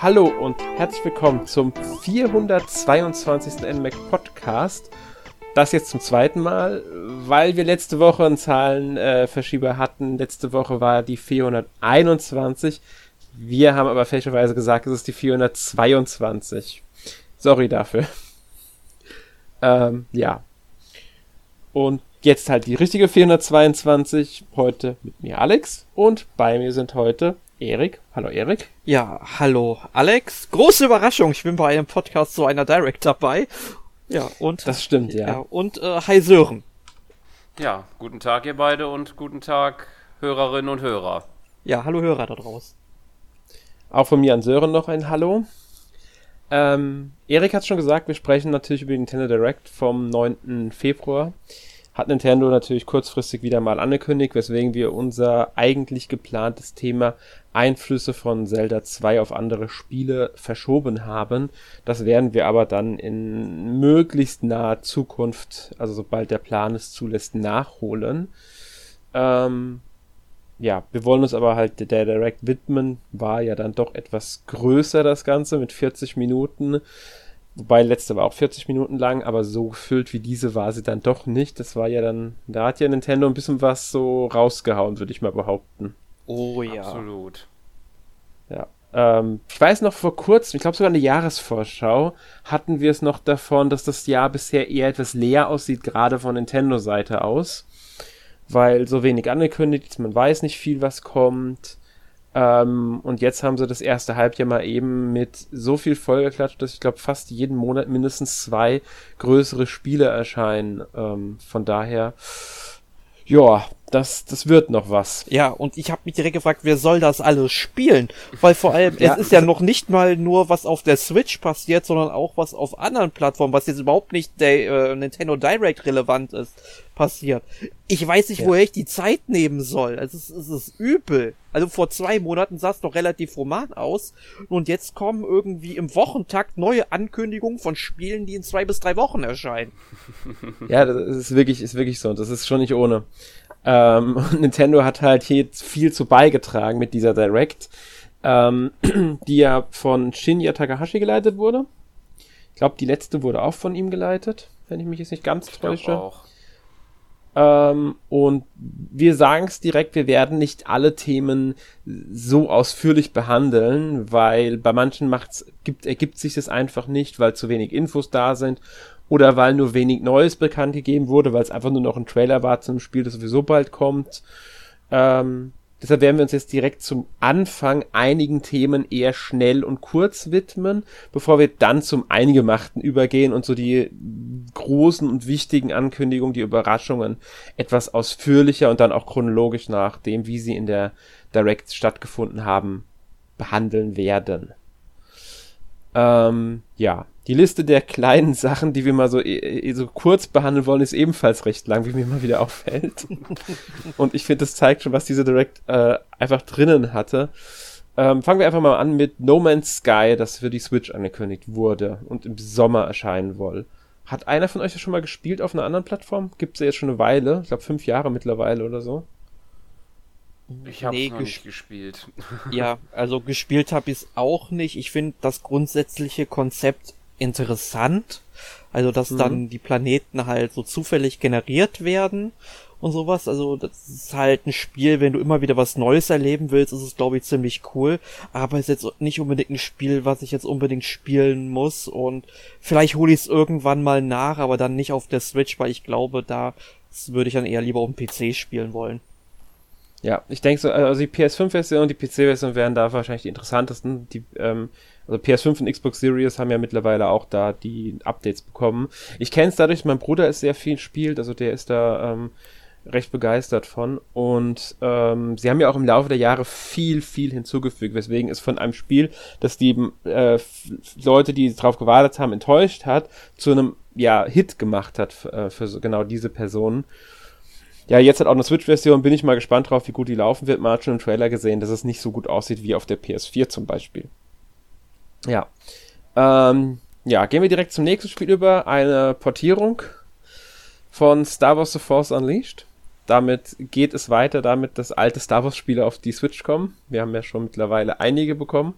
Hallo und herzlich willkommen zum 422. NMAC Podcast. Das jetzt zum zweiten Mal, weil wir letzte Woche einen Zahlenverschieber äh, hatten. Letzte Woche war die 421. Wir haben aber fälschlicherweise gesagt, es ist die 422. Sorry dafür. ähm, ja. Und jetzt halt die richtige 422. Heute mit mir Alex. Und bei mir sind heute Erik. Hallo Erik. Ja, hallo Alex. Große Überraschung, ich bin bei einem Podcast zu einer Direct dabei. Ja, und. Das stimmt, ja. ja und äh, hi Sören. Ja, guten Tag ihr beide und guten Tag Hörerinnen und Hörer. Ja, hallo Hörer da draußen. Auch von mir an Sören noch ein Hallo. Ähm, Erik hat schon gesagt, wir sprechen natürlich über die Nintendo Direct vom 9. Februar hat Nintendo natürlich kurzfristig wieder mal angekündigt, weswegen wir unser eigentlich geplantes Thema Einflüsse von Zelda 2 auf andere Spiele verschoben haben. Das werden wir aber dann in möglichst naher Zukunft, also sobald der Plan es zulässt, nachholen. Ähm, ja, wir wollen uns aber halt der Direct widmen. War ja dann doch etwas größer das Ganze mit 40 Minuten. Wobei letzte war auch 40 Minuten lang, aber so gefüllt wie diese war sie dann doch nicht. Das war ja dann, da hat ja Nintendo ein bisschen was so rausgehauen, würde ich mal behaupten. Oh ja. Absolut. Ja. Ähm, ich weiß noch vor kurzem, ich glaube sogar eine Jahresvorschau, hatten wir es noch davon, dass das Jahr bisher eher etwas leer aussieht, gerade von Nintendo-Seite aus. Weil so wenig angekündigt ist, man weiß nicht viel, was kommt. Ähm, und jetzt haben sie das erste Halbjahr mal eben mit so viel vollgeklatscht, dass ich glaube, fast jeden Monat mindestens zwei größere Spiele erscheinen. Ähm, von daher, ja, das, das wird noch was. Ja, und ich habe mich direkt gefragt, wer soll das alles spielen? Weil vor allem, ja. es ist ja noch nicht mal nur, was auf der Switch passiert, sondern auch was auf anderen Plattformen, was jetzt überhaupt nicht der äh, Nintendo Direct relevant ist passiert. Ich weiß nicht, ja. woher ich die Zeit nehmen soll. Es ist, es ist übel. Also vor zwei Monaten sah es noch relativ roman aus. Und jetzt kommen irgendwie im Wochentakt neue Ankündigungen von Spielen, die in zwei bis drei Wochen erscheinen. Ja, das ist wirklich, ist wirklich so. Das ist schon nicht ohne. Ähm, Nintendo hat halt hier viel zu beigetragen mit dieser Direct, ähm, die ja von Shinya Takahashi geleitet wurde. Ich glaube, die letzte wurde auch von ihm geleitet, wenn ich mich jetzt nicht ganz ich täusche. Auch. Ähm, und wir sagen es direkt, wir werden nicht alle Themen so ausführlich behandeln, weil bei manchen macht's, gibt, ergibt sich das einfach nicht, weil zu wenig Infos da sind oder weil nur wenig Neues bekannt gegeben wurde, weil es einfach nur noch ein Trailer war zu einem Spiel, das sowieso bald kommt. Ähm, Deshalb werden wir uns jetzt direkt zum Anfang einigen Themen eher schnell und kurz widmen, bevor wir dann zum Eingemachten übergehen und so die großen und wichtigen Ankündigungen, die Überraschungen etwas ausführlicher und dann auch chronologisch nach dem, wie sie in der Direct stattgefunden haben, behandeln werden. Ähm, ja, die Liste der kleinen Sachen, die wir mal so, e, so kurz behandeln wollen, ist ebenfalls recht lang, wie mir mal wieder auffällt. Und ich finde, das zeigt schon, was diese Direct äh, einfach drinnen hatte. Ähm, fangen wir einfach mal an mit No Man's Sky, das für die Switch angekündigt wurde und im Sommer erscheinen soll. Hat einer von euch das schon mal gespielt auf einer anderen Plattform? Gibt es ja jetzt schon eine Weile. Ich glaube, fünf Jahre mittlerweile oder so. Ich habe nee, noch nicht gespielt. Ja, also gespielt habe ich es auch nicht. Ich finde das grundsätzliche Konzept interessant. Also, dass mhm. dann die Planeten halt so zufällig generiert werden und sowas. Also, das ist halt ein Spiel, wenn du immer wieder was Neues erleben willst, ist es, glaube ich, ziemlich cool. Aber es ist jetzt nicht unbedingt ein Spiel, was ich jetzt unbedingt spielen muss. Und vielleicht hole ich es irgendwann mal nach, aber dann nicht auf der Switch, weil ich glaube, da würde ich dann eher lieber auf dem PC spielen wollen. Ja, ich denke so, also die PS5-Version und die PC-Version wären da wahrscheinlich die interessantesten. Die, ähm, also PS5 und Xbox Series haben ja mittlerweile auch da die Updates bekommen. Ich kenne es dadurch, mein Bruder ist sehr viel spielt, also der ist da ähm, recht begeistert von. Und ähm, sie haben ja auch im Laufe der Jahre viel, viel hinzugefügt, weswegen es von einem Spiel, das die äh, Leute, die drauf gewartet haben, enttäuscht hat, zu einem ja, Hit gemacht hat äh, für so, genau diese Personen. Ja, jetzt hat auch eine Switch-Version, bin ich mal gespannt drauf, wie gut die laufen wird. Man hat schon im Trailer gesehen, dass es nicht so gut aussieht wie auf der PS4 zum Beispiel. Ja. Ähm, ja, gehen wir direkt zum nächsten Spiel über. Eine Portierung von Star Wars The Force Unleashed. Damit geht es weiter, damit dass alte Star Wars Spiele auf die Switch kommen. Wir haben ja schon mittlerweile einige bekommen.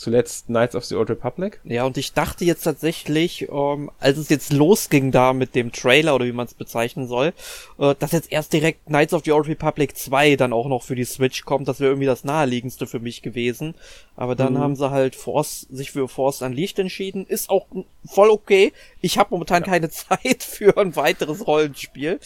Zuletzt Knights of the Old Republic. Ja, und ich dachte jetzt tatsächlich, ähm, als es jetzt losging da mit dem Trailer oder wie man es bezeichnen soll, äh, dass jetzt erst direkt Knights of the Old Republic 2 dann auch noch für die Switch kommt. Das wäre irgendwie das naheliegendste für mich gewesen. Aber dann mhm. haben sie halt Force, sich für Force Unleashed entschieden. Ist auch voll okay. Ich habe momentan ja. keine Zeit für ein weiteres Rollenspiel.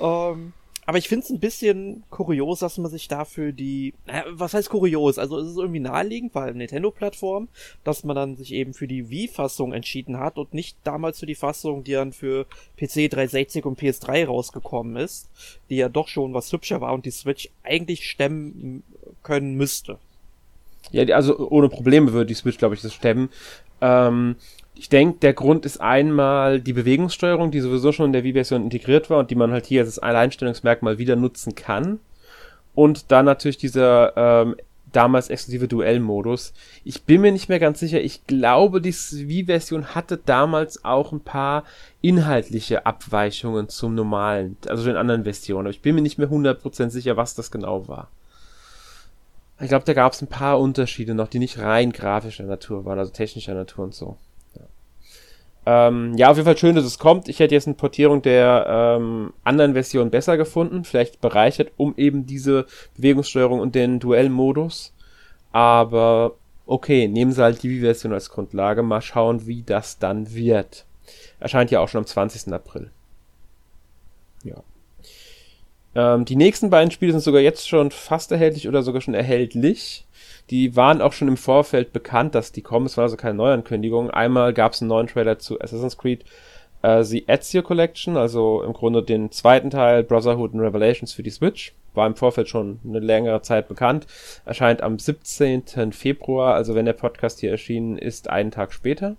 Ähm, aber ich finde es ein bisschen kurios, dass man sich dafür die, äh, was heißt kurios? Also es ist irgendwie naheliegend, weil Nintendo-Plattform, dass man dann sich eben für die Wii-Fassung entschieden hat und nicht damals für die Fassung, die dann für PC 360 und PS3 rausgekommen ist, die ja doch schon was hübscher war und die Switch eigentlich stemmen können müsste. Ja, also ohne Probleme würde die Switch, glaube ich, das stemmen. Ähm, ich denke, der Grund ist einmal die Bewegungssteuerung, die sowieso schon in der Wii-Version integriert war und die man halt hier als Alleinstellungsmerkmal wieder nutzen kann. Und dann natürlich dieser ähm, damals exklusive Duellmodus. Ich bin mir nicht mehr ganz sicher. Ich glaube, die Wii-Version hatte damals auch ein paar inhaltliche Abweichungen zum normalen, also den anderen Versionen. Aber ich bin mir nicht mehr 100% sicher, was das genau war. Ich glaube, da gab es ein paar Unterschiede noch, die nicht rein grafischer Natur waren, also technischer Natur und so. Ähm, ja, auf jeden Fall schön, dass es kommt. Ich hätte jetzt eine Portierung der ähm, anderen Version besser gefunden, vielleicht bereichert um eben diese Bewegungssteuerung und den Duellmodus. Aber okay, nehmen Sie halt die Version als Grundlage. Mal schauen, wie das dann wird. Erscheint ja auch schon am 20. April. Ja. Ähm, die nächsten beiden Spiele sind sogar jetzt schon fast erhältlich oder sogar schon erhältlich. Die waren auch schon im Vorfeld bekannt, dass die kommen. Es war also keine Neuankündigung. Einmal gab es einen neuen Trailer zu Assassin's Creed äh, The Ezio Collection, also im Grunde den zweiten Teil Brotherhood and Revelations für die Switch. War im Vorfeld schon eine längere Zeit bekannt. Erscheint am 17. Februar, also wenn der Podcast hier erschienen ist, einen Tag später.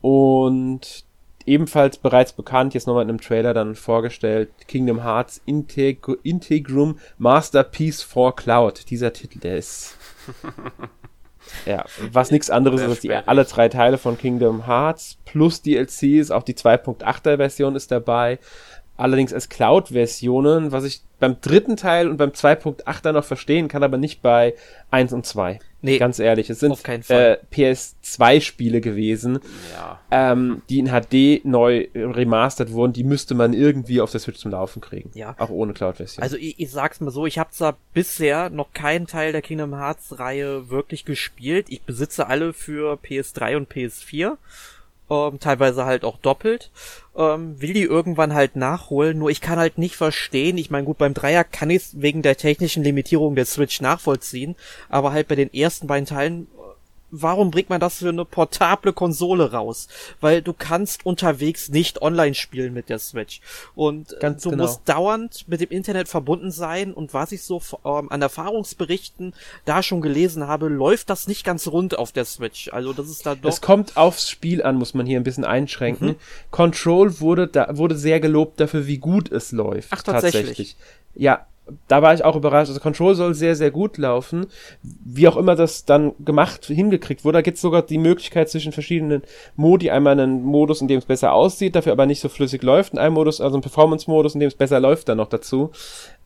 Und ebenfalls bereits bekannt, jetzt nochmal in einem Trailer dann vorgestellt, Kingdom Hearts Integ Integrum Masterpiece for Cloud. Dieser Titel, der ist ja, was nichts anderes ist als die, alle drei Teile von Kingdom Hearts plus DLCs, auch die 2.8er Version ist dabei. Allerdings als Cloud-Versionen, was ich beim dritten Teil und beim 2.8er noch verstehen kann, aber nicht bei 1 und 2. Nee, ganz ehrlich, es sind äh, PS2-Spiele gewesen, ja. ähm, die in HD neu remastert wurden. Die müsste man irgendwie auf der Switch zum Laufen kriegen. Ja. Auch ohne Cloud-Version. Also ich, ich sag's mal so, ich habe zwar bisher noch keinen Teil der Kingdom Hearts-Reihe wirklich gespielt. Ich besitze alle für PS3 und PS4 ähm, teilweise halt auch doppelt, ähm, will die irgendwann halt nachholen, nur ich kann halt nicht verstehen, ich meine gut, beim Dreier kann ich es wegen der technischen Limitierung der Switch nachvollziehen, aber halt bei den ersten beiden Teilen warum bringt man das für eine portable Konsole raus? Weil du kannst unterwegs nicht online spielen mit der Switch. Und äh, Ganz du genau. musst dauernd mit dem Internet verbunden sein. Und was ich so ähm, an Erfahrungsberichten da schon gelesen habe, läuft das nicht ganz rund auf der Switch. Also das ist da doch. Es kommt aufs Spiel an, muss man hier ein bisschen einschränken. Mhm. Control wurde da, wurde sehr gelobt dafür, wie gut es läuft. Ach, tatsächlich. tatsächlich. Ja, da war ich auch überrascht. Also Control soll sehr, sehr gut laufen. Wie auch immer das dann gemacht, hingekriegt wurde. Da gibt es sogar die Möglichkeit zwischen verschiedenen Modi. Einmal einen Modus, in dem es besser aussieht, dafür aber nicht so flüssig läuft. Einen Modus, also einen Performance-Modus, in dem es besser läuft dann noch dazu.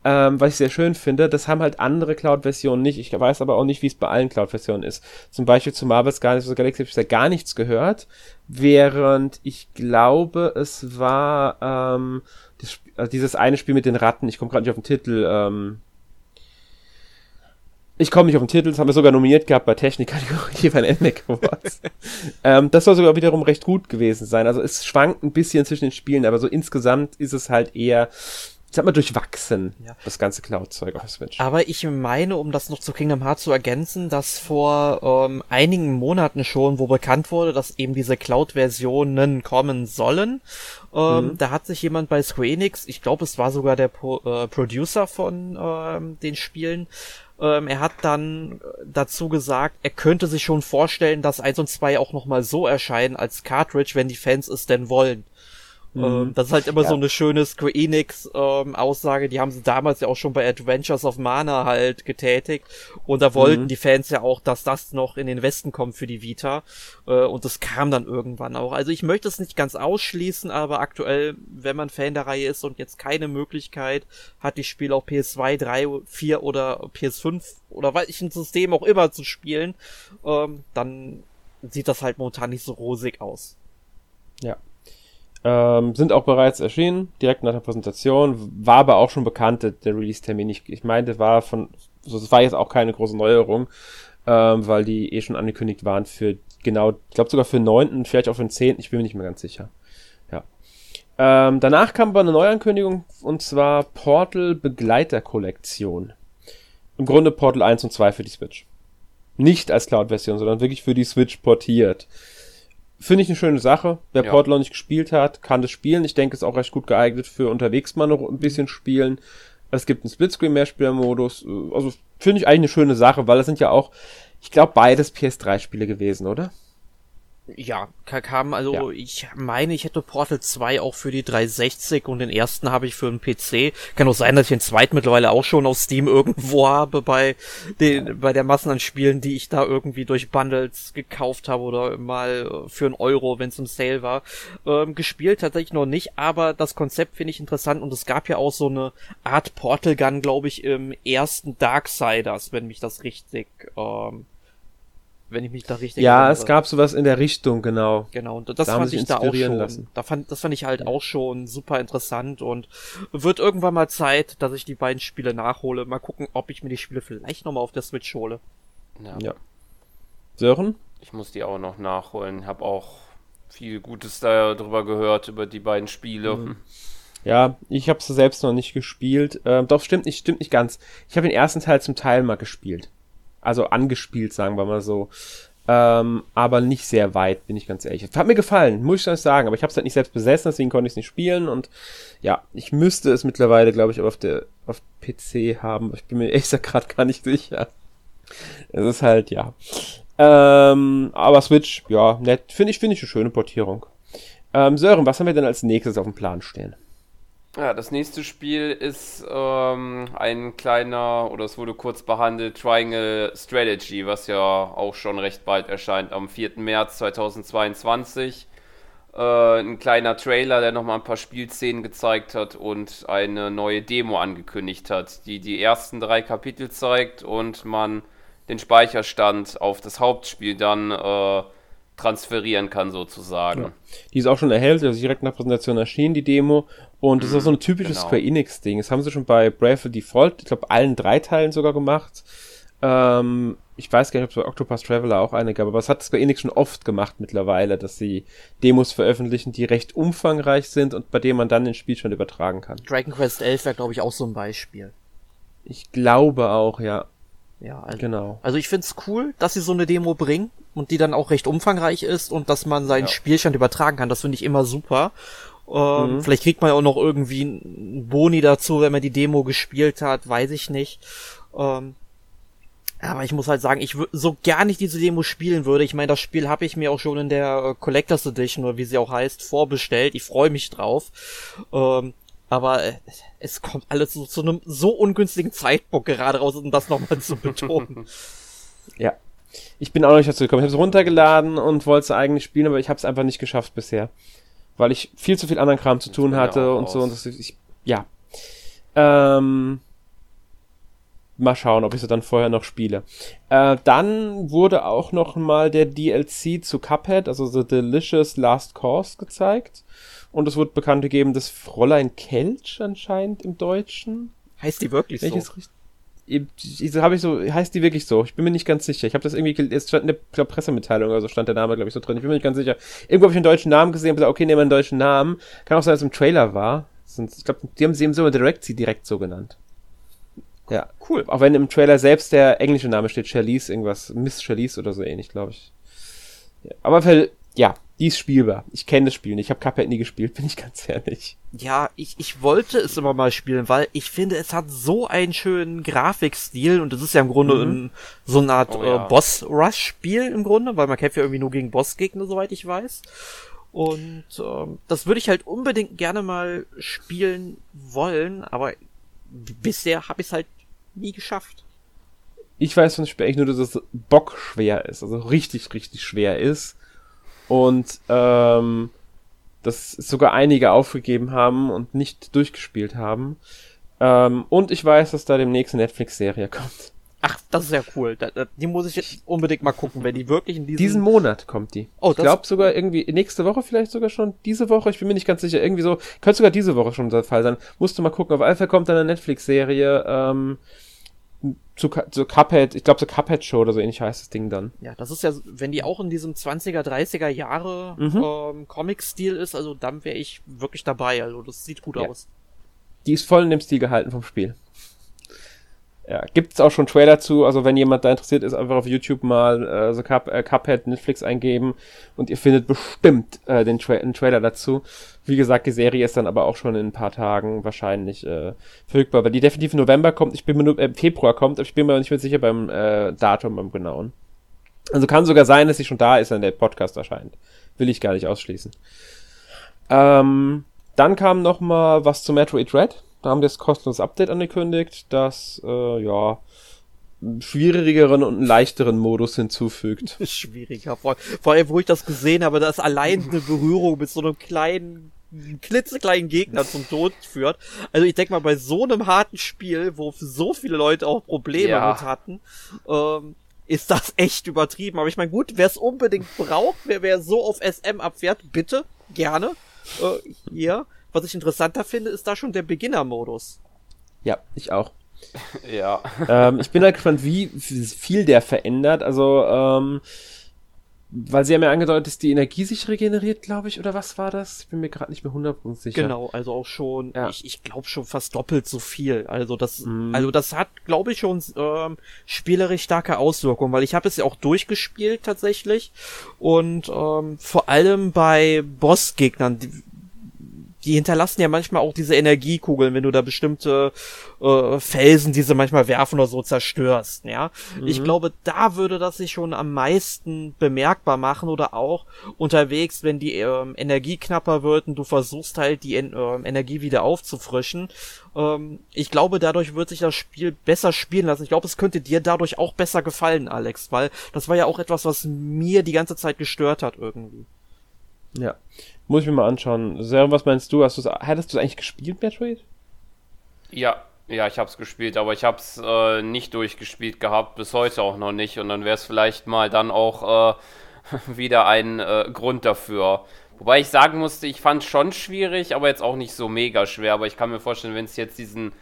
Ähm, was ich sehr schön finde, das haben halt andere Cloud-Versionen nicht. Ich weiß aber auch nicht, wie es bei allen Cloud-Versionen ist. Zum Beispiel zu Marvel's Guardians of the Galaxy habe ich ja gar nichts gehört. Während ich glaube, es war ähm, das, also dieses eine Spiel mit den Ratten, ich komme gerade nicht auf den Titel, ähm, ich komme nicht auf den Titel, das haben wir sogar nominiert gehabt bei Technik-Kategorie bei den NMAC Awards. ähm, das soll sogar wiederum recht gut gewesen sein. Also es schwankt ein bisschen zwischen den Spielen, aber so insgesamt ist es halt eher sag mal, durchwachsen, ja. das ganze Cloud-Zeug auf Switch. Aber ich meine, um das noch zu Kingdom Hearts zu ergänzen, dass vor ähm, einigen Monaten schon, wo bekannt wurde, dass eben diese Cloud-Versionen kommen sollen, ähm, mhm. da hat sich jemand bei Square Enix, ich glaube, es war sogar der Pro äh, Producer von ähm, den Spielen, ähm, er hat dann dazu gesagt, er könnte sich schon vorstellen, dass 1 und 2 auch nochmal so erscheinen als Cartridge, wenn die Fans es denn wollen. Mhm. Ähm, das ist halt immer ja. so eine schöne Square Enix ähm, die haben sie damals ja auch schon bei Adventures of Mana halt getätigt und da wollten mhm. die Fans ja auch, dass das noch in den Westen kommt für die Vita äh, und das kam dann irgendwann auch. Also ich möchte es nicht ganz ausschließen, aber aktuell, wenn man Fan der Reihe ist und jetzt keine Möglichkeit hat, die Spiele auf PS2, 3, 4 oder PS5 oder welchen System auch immer zu spielen, ähm, dann sieht das halt momentan nicht so rosig aus. Ja, ähm, sind auch bereits erschienen, direkt nach der Präsentation. War aber auch schon bekannt, der Release-Termin. Ich, ich meinte, war von, so, das war jetzt auch keine große Neuerung, ähm, weil die eh schon angekündigt waren für genau, ich glaube sogar für den 9., vielleicht auch für den 10., ich bin mir nicht mehr ganz sicher. Ja. Ähm, danach kam aber eine Neuankündigung und zwar Portal Begleiter Kollektion. Im Grunde Portal 1 und 2 für die Switch. Nicht als Cloud-Version, sondern wirklich für die Switch portiert. Finde ich eine schöne Sache. Wer ja. Portal noch nicht gespielt hat, kann das spielen. Ich denke, es ist auch recht gut geeignet für unterwegs mal noch ein bisschen spielen. Es gibt einen Splitscreen-Mehrspielermodus. Also finde ich eigentlich eine schöne Sache, weil es sind ja auch, ich glaube, beides PS3-Spiele gewesen, oder? Ja, kam, also ja. ich meine, ich hätte Portal 2 auch für die 360 und den ersten habe ich für den PC. Kann auch sein, dass ich den zweiten mittlerweile auch schon auf Steam irgendwo habe bei den, bei der Massen an Spielen, die ich da irgendwie durch Bundles gekauft habe oder mal für einen Euro, wenn es im Sale war. Ähm, gespielt tatsächlich noch nicht, aber das Konzept finde ich interessant und es gab ja auch so eine Art Portal Gun, glaube ich, im ersten Darksiders, wenn mich das richtig ähm, wenn ich mich da richtig Ja, erinnere. es gab sowas in der Richtung, genau. Genau, und das da fand ich da auch schon. Lassen. Da fand, das fand ich halt auch schon super interessant und wird irgendwann mal Zeit, dass ich die beiden Spiele nachhole. Mal gucken, ob ich mir die Spiele vielleicht nochmal auf der Switch hole. Ja. ja. Sören? Ich muss die auch noch nachholen. Hab auch viel Gutes darüber gehört, über die beiden Spiele. Mhm. Ja, ich habe es selbst noch nicht gespielt. Ähm, doch, stimmt nicht, stimmt nicht ganz. Ich habe den ersten Teil zum Teil mal gespielt also angespielt, sagen wir mal so. Ähm, aber nicht sehr weit, bin ich ganz ehrlich. Hat mir gefallen, muss ich das sagen, aber ich habe es halt nicht selbst besessen, deswegen konnte ich es nicht spielen und ja, ich müsste es mittlerweile, glaube ich, auf der auf PC haben. Ich bin mir echt gerade gar nicht sicher. Es ist halt, ja. Ähm, aber Switch, ja, nett. Finde ich, finde ich eine schöne Portierung. Ähm, Sören, was haben wir denn als nächstes auf dem Plan stehen? Ja, das nächste Spiel ist ähm, ein kleiner, oder es wurde kurz behandelt, Triangle Strategy, was ja auch schon recht bald erscheint, am 4. März 2022. Äh, ein kleiner Trailer, der nochmal ein paar Spielszenen gezeigt hat und eine neue Demo angekündigt hat, die die ersten drei Kapitel zeigt und man den Speicherstand auf das Hauptspiel dann äh, transferieren kann, sozusagen. Ja. Die ist auch schon erhältlich, also direkt nach Präsentation erschien die Demo. Und das ist auch so ein typisches genau. Square Enix-Ding. Das haben sie schon bei Brave Default, ich glaube, allen drei Teilen sogar gemacht. Ähm, ich weiß gar nicht, ob es bei Octopus Traveler auch eine gab, aber es hat Square Enix schon oft gemacht mittlerweile, dass sie Demos veröffentlichen, die recht umfangreich sind und bei denen man dann den Spielstand übertragen kann. Dragon Quest 11 wäre, glaube ich, auch so ein Beispiel. Ich glaube auch, ja. Ja, also, genau. Also ich find's cool, dass sie so eine Demo bringen und die dann auch recht umfangreich ist und dass man seinen ja. Spielstand übertragen kann. Das finde ich immer super. Ähm, mhm. Vielleicht kriegt man ja auch noch irgendwie einen Boni dazu, wenn man die Demo gespielt hat, weiß ich nicht. Ähm, aber ich muss halt sagen, ich so gar nicht diese Demo spielen würde. Ich meine, das Spiel habe ich mir auch schon in der äh, Collectors Edition oder wie sie auch heißt vorbestellt. Ich freue mich drauf. Ähm, aber äh, es kommt alles so zu einem so ungünstigen Zeitpunkt gerade raus, um das nochmal zu betonen. ja. Ich bin auch noch nicht dazu gekommen. Ich habe es runtergeladen und wollte es eigentlich spielen, aber ich habe es einfach nicht geschafft bisher weil ich viel zu viel anderen Kram zu tun hatte und so. Und das, ich, ja. Ähm, mal schauen, ob ich sie dann vorher noch spiele. Äh, dann wurde auch noch mal der DLC zu Cuphead, also The Delicious Last Course, gezeigt. Und es wurde bekannt gegeben, dass Fräulein Kelch anscheinend im Deutschen. Heißt die wirklich so? so habe ich so, heißt die wirklich so? Ich bin mir nicht ganz sicher. Ich habe das irgendwie, es stand in der Pressemitteilung oder so stand der Name, glaube ich, so drin. Ich bin mir nicht ganz sicher. Irgendwo habe ich einen deutschen Namen gesehen und gesagt, okay, nehmen wir einen deutschen Namen. Kann auch sein, dass es im Trailer war. Ich glaube, die haben sie eben so Direct sie direkt so genannt. Ja, cool. Auch wenn im Trailer selbst der englische Name steht, Charlize, irgendwas, Miss Charlize oder so ähnlich, glaube ich. Ja, aber für, ja, die ist spielbar. Ich kenne das Spiel nicht. Ich habe Cuphead nie gespielt, bin ich ganz ehrlich. Ja, ich, ich wollte es immer mal spielen, weil ich finde, es hat so einen schönen Grafikstil und es ist ja im Grunde mhm. ein, so eine Art oh, ja. äh, Boss-Rush-Spiel im Grunde, weil man kämpft ja irgendwie nur gegen Bossgegner, soweit ich weiß. Und ähm, das würde ich halt unbedingt gerne mal spielen wollen, aber bisher habe ich es halt nie geschafft. Ich weiß von Spiel eigentlich nur, dass es bockschwer ist, also richtig, richtig schwer ist. Und ähm, dass sogar einige aufgegeben haben und nicht durchgespielt haben. Ähm, und ich weiß, dass da demnächst eine Netflix-Serie kommt. Ach, das ist ja cool. Die muss ich jetzt unbedingt mal gucken, wenn die wirklich in diesem... Diesen Monat kommt die. Oh, ich glaube sogar irgendwie nächste Woche vielleicht sogar schon. Diese Woche, ich bin mir nicht ganz sicher. Irgendwie so, könnte sogar diese Woche schon der Fall sein. Musst du mal gucken. Auf Fall kommt dann eine Netflix-Serie ähm, zu, zu Cuphead. Ich glaube, so Cuphead Show oder so ähnlich heißt das Ding dann. Ja, das ist ja, wenn die auch in diesem 20er, 30er Jahre Mhm. ähm, Comic-Stil ist, also dann wäre ich wirklich dabei. Also das sieht gut Ja. aus. Die ist voll in dem Stil gehalten vom Spiel. Ja, gibt's auch schon Trailer zu, also wenn jemand da interessiert ist, einfach auf YouTube mal äh, so Cup, äh, Cuphead Netflix eingeben und ihr findet bestimmt äh, den Tra Trailer dazu. Wie gesagt, die Serie ist dann aber auch schon in ein paar Tagen wahrscheinlich äh, verfügbar, weil die definitiv im November kommt, ich bin mir nur, äh, Februar kommt, aber ich bin mir nicht mehr sicher beim äh, Datum, beim genauen. Also kann sogar sein, dass sie schon da ist, wenn der Podcast erscheint. Will ich gar nicht ausschließen. Ähm, dann kam noch mal was zu Metroid Red. Da haben wir das kostenlose Update angekündigt, das äh, ja einen schwierigeren und einen leichteren Modus hinzufügt. Schwieriger. Vor, vor allem, wo ich das gesehen habe, dass allein eine Berührung mit so einem kleinen, klitzekleinen Gegner zum Tod führt. Also ich denke mal, bei so einem harten Spiel, wo so viele Leute auch Probleme Ja. mit hatten, ähm, ist das echt übertrieben. Aber ich meine, gut, wer es unbedingt braucht, wer, wer so auf SM abfährt, bitte, gerne. Äh, hier. Was ich interessanter finde, ist da schon der Beginner-Modus. Ja, ich auch. Ja. ähm, ich bin halt gespannt, wie viel der verändert. Also, ähm, weil sie haben ja angedeutet, dass die Energie sich regeneriert, glaube ich, oder was war das? Ich bin mir gerade nicht mehr 100% sicher. Genau, also auch schon, Ja. ich, ich glaube schon fast doppelt so viel. Also das, Mhm. also das hat, glaube ich, schon ähm, spielerisch starke Auswirkungen, weil ich habe es ja auch durchgespielt tatsächlich und ähm, vor allem bei Bossgegnern, die, die hinterlassen ja manchmal auch diese Energiekugeln, wenn du da bestimmte äh, Felsen, die sie manchmal werfen oder so zerstörst, ja. Ich glaube, da würde das sich schon am meisten bemerkbar machen oder auch unterwegs, wenn die ähm, Energie knapper wird und du versuchst halt die en ähm, Energie wieder aufzufrischen. Ähm, ich glaube, dadurch wird sich das Spiel besser spielen lassen. Ich glaube, es könnte dir dadurch auch besser gefallen, Alex, weil das war ja auch etwas, was mir die ganze Zeit gestört hat irgendwie. Ja. Muss ich mir mal anschauen. Sarah, was meinst du? Hast du's, hattest du eigentlich gespielt, Metroid? Ja, ja, ich hab's gespielt, aber ich hab's äh, nicht durchgespielt gehabt, bis heute auch noch nicht. Und dann wäre es vielleicht mal dann auch äh, wieder ein äh, Grund dafür. Wobei ich sagen musste, ich fand schon schwierig, aber jetzt auch nicht so mega schwer. Aber ich kann mir vorstellen, wenn es jetzt diesen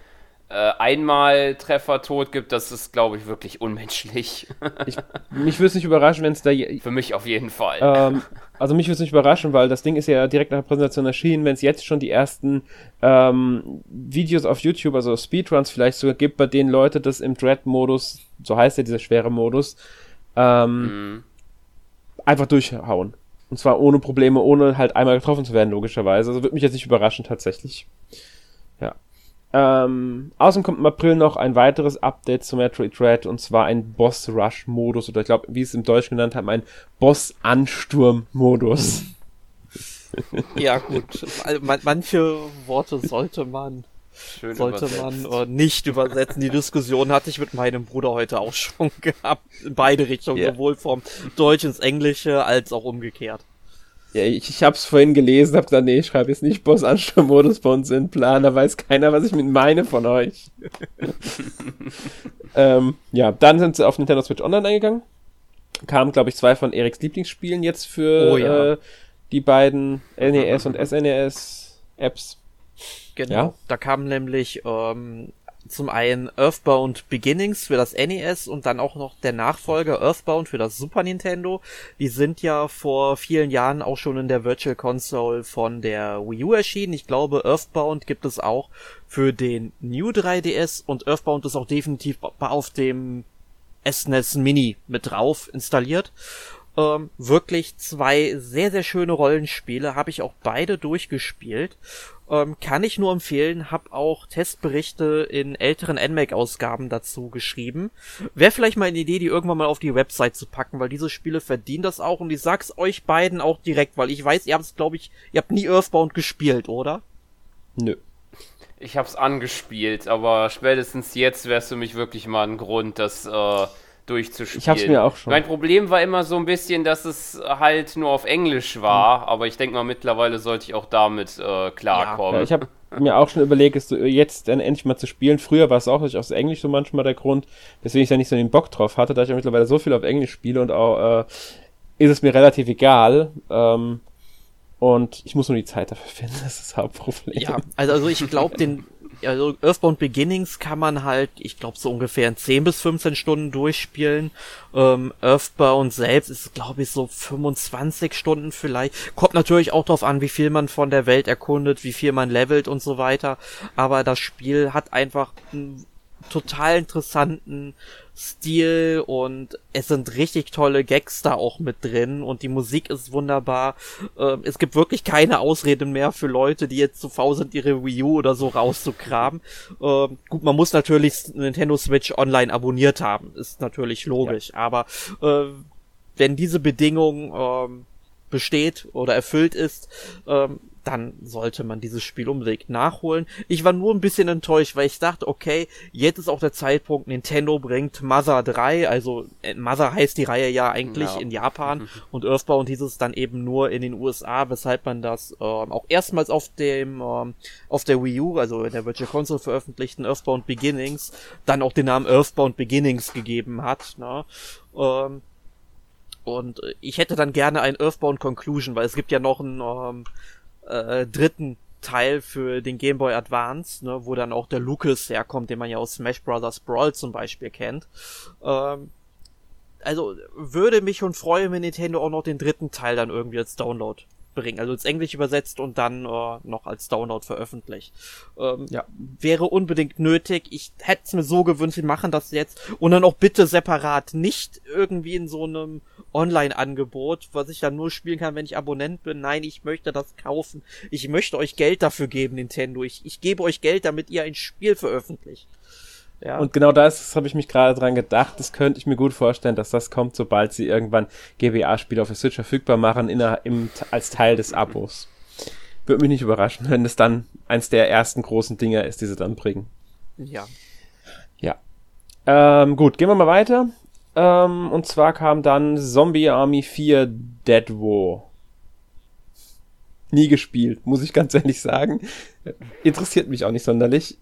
äh, Einmal-Treffer-Tod gibt, das ist, glaube ich, wirklich unmenschlich. Ich, mich würde es nicht überraschen, wenn es da je- Für mich auf jeden Fall. ähm, also mich würde es nicht überraschen, weil das Ding ist ja direkt nach der Präsentation erschienen, wenn es jetzt schon die ersten ähm, Videos auf YouTube, also Speedruns vielleicht sogar gibt, bei denen Leute das im Dread-Modus, so heißt ja dieser schwere Modus, ähm, Mhm. einfach durchhauen. Und zwar ohne Probleme, ohne halt einmal getroffen zu werden, logischerweise. Also würde mich jetzt nicht überraschen, tatsächlich. Ähm, außerdem kommt im April noch ein weiteres Update zu Metroid Dread und zwar ein Boss Rush Modus oder ich glaube, wie sie es im Deutsch genannt haben, ein Boss Ansturm Modus. Ja, gut. Also, man, manche Worte sollte man, Schön sollte übersetzt. man äh, nicht übersetzen. Die Diskussion hatte ich mit meinem Bruder heute auch schon gehabt. In beide Richtungen, Ja. sowohl vom Deutsch ins Englische als auch umgekehrt. Ja, ich, ich habe es vorhin gelesen, habe gesagt, nee, ich schreibe jetzt nicht Boss Ansturm Modus bei uns in Plan, da weiß keiner, was ich mit meine von euch. ähm, ja, dann sind sie auf Nintendo Switch Online eingegangen. Kamen, glaube ich, zwei von Eriks Lieblingsspielen jetzt für Oh ja. äh, die beiden NES und SNES Apps. Genau. Ja. Da kam nämlich ähm, zum einen Earthbound Beginnings für das NES und dann auch noch der Nachfolger Earthbound für das Super Nintendo. Die sind ja vor vielen Jahren auch schon in der Virtual Console von der Wii U erschienen. Ich glaube, Earthbound gibt es auch für den New 3DS und Earthbound ist auch definitiv auf dem SNES Mini mit drauf installiert. Ähm, wirklich zwei sehr, sehr schöne Rollenspiele, habe ich auch beide durchgespielt. Ähm, kann ich nur empfehlen, hab auch Testberichte in älteren NMAC-Ausgaben dazu geschrieben. Wäre vielleicht mal eine Idee, die irgendwann mal auf die Website zu packen, weil diese Spiele verdienen das auch und ich sag's euch beiden auch direkt, weil ich weiß, ihr habt es, glaube ich, ihr habt nie Earthbound gespielt, oder? Nö. Ich hab's angespielt, aber spätestens jetzt wärst du mich wirklich mal ein Grund, dass äh, durchzuspielen. Ich hab's mir auch schon. Mein Problem war immer so ein bisschen, dass es halt nur auf Englisch war, mhm. aber ich denke mal, mittlerweile sollte ich auch damit äh, klarkommen. Ja, ich habe mir auch schon überlegt, es jetzt dann endlich mal zu spielen. Früher war es auch nicht aus Englisch so manchmal der Grund, weswegen ich da nicht so den Bock drauf hatte, da ich ja mittlerweile so viel auf Englisch spiele und auch äh, ist es mir relativ egal. Ähm, und ich muss nur die Zeit dafür finden, das ist das Hauptproblem. Ja, also, also ich glaube, den also Earthbound Beginnings kann man halt, ich glaube, so ungefähr in 10 bis 15 Stunden durchspielen. Ähm, Earthbound selbst ist, glaube ich, so 25 Stunden vielleicht. Kommt natürlich auch darauf an, wie viel man von der Welt erkundet, wie viel man levelt und so weiter. Aber das Spiel hat einfach einen total interessanten Stil und es sind richtig tolle Gags da auch mit drin und die Musik ist wunderbar. Ähm, es gibt wirklich keine Ausreden mehr für Leute, die jetzt zu faul sind, ihre Wii U oder so rauszukramen. Ähm, gut, man muss natürlich Nintendo Switch online abonniert haben, ist natürlich logisch, ja. aber äh, wenn diese Bedingung ähm, besteht oder erfüllt ist, ähm, dann sollte man dieses Spiel unbedingt nachholen. Ich war nur ein bisschen enttäuscht, weil ich dachte, okay, jetzt ist auch der Zeitpunkt, Nintendo bringt Mother 3, also äh, Mother heißt die Reihe ja eigentlich ja. in Japan und Earthbound hieß es dann eben nur in den USA, weshalb man das ähm, auch erstmals auf dem ähm, auf der Wii U, also in der Virtual Console veröffentlichten Earthbound Beginnings, dann auch den Namen Earthbound Beginnings gegeben hat. Ne? Ähm, und ich hätte dann gerne ein Earthbound Conclusion, weil es gibt ja noch ein ähm, äh, dritten Teil für den Game Boy Advance, ne, wo dann auch der Lucas herkommt, den man ja aus Smash Bros. Brawl zum Beispiel kennt. Ähm, also würde mich und freue, wenn Nintendo auch noch den dritten Teil dann irgendwie als Download bringen, also ins Englisch übersetzt und dann äh, noch als Download veröffentlicht. Ähm, ja. Wäre unbedingt nötig. Ich hätte es mir so gewünscht, wir machen das jetzt und dann auch bitte separat, nicht irgendwie in so einem Online-Angebot, was ich dann nur spielen kann, wenn ich Abonnent bin. Nein, ich möchte das kaufen. Ich möchte euch Geld dafür geben, Nintendo. Ich, ich gebe euch Geld, damit ihr ein Spiel veröffentlicht. Ja. Und genau das habe ich mich gerade dran gedacht. Das könnte ich mir gut vorstellen, dass das kommt, sobald sie irgendwann GBA-Spiele auf der Switch verfügbar machen, in, im, als Teil des Abos. Würde mich nicht überraschen, wenn es dann eins der ersten großen Dinger ist, die sie dann bringen. Ja. Ja. Ähm, gut, gehen wir mal weiter. Ähm, und zwar kam dann Zombie Army 4 Dead War. Nie gespielt, muss ich ganz ehrlich sagen. Interessiert mich auch nicht sonderlich.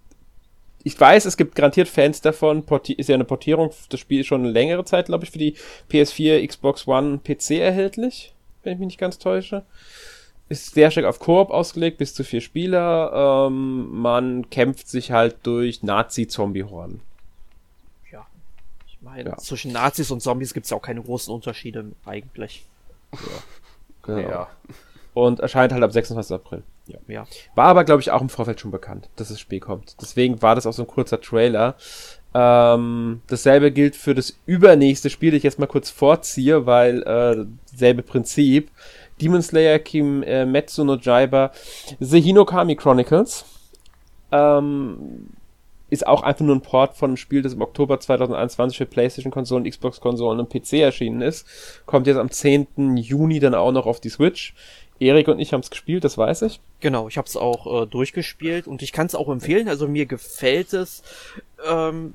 Ich weiß, es gibt garantiert Fans davon. Porti ist ja eine Portierung. Das Spiel ist schon eine längere Zeit, glaube ich, für die PS4, Xbox One, PC erhältlich. Wenn ich mich nicht ganz täusche. Ist sehr stark auf Koop ausgelegt, bis zu vier Spieler. Ähm, man kämpft sich halt durch Nazi-Zombie-Horden meine, ja. zwischen Nazis und Zombies gibt es ja auch keine großen Unterschiede eigentlich. Ja. Genau. Ja. Und erscheint halt ab 26. April. Ja. ja. War aber, glaube ich, auch im Vorfeld schon bekannt, dass das Spiel kommt. Deswegen war das auch so ein kurzer Trailer. Ähm, dasselbe gilt für das übernächste Spiel, das ich jetzt mal kurz vorziehe, weil äh, selbe Prinzip. Demon Slayer Kimetsu äh, no Jaiba The Hinokami Chronicles. Ähm, ist auch einfach nur ein Port von einem Spiel, das im Oktober 2021 für PlayStation-Konsolen, Xbox-Konsolen und PC erschienen ist. Kommt jetzt am 10. Juni dann auch noch auf die Switch. Erik und ich haben es gespielt, das weiß ich. Genau, ich habe es auch äh, durchgespielt und ich kann es auch empfehlen. Also mir gefällt es. Ähm,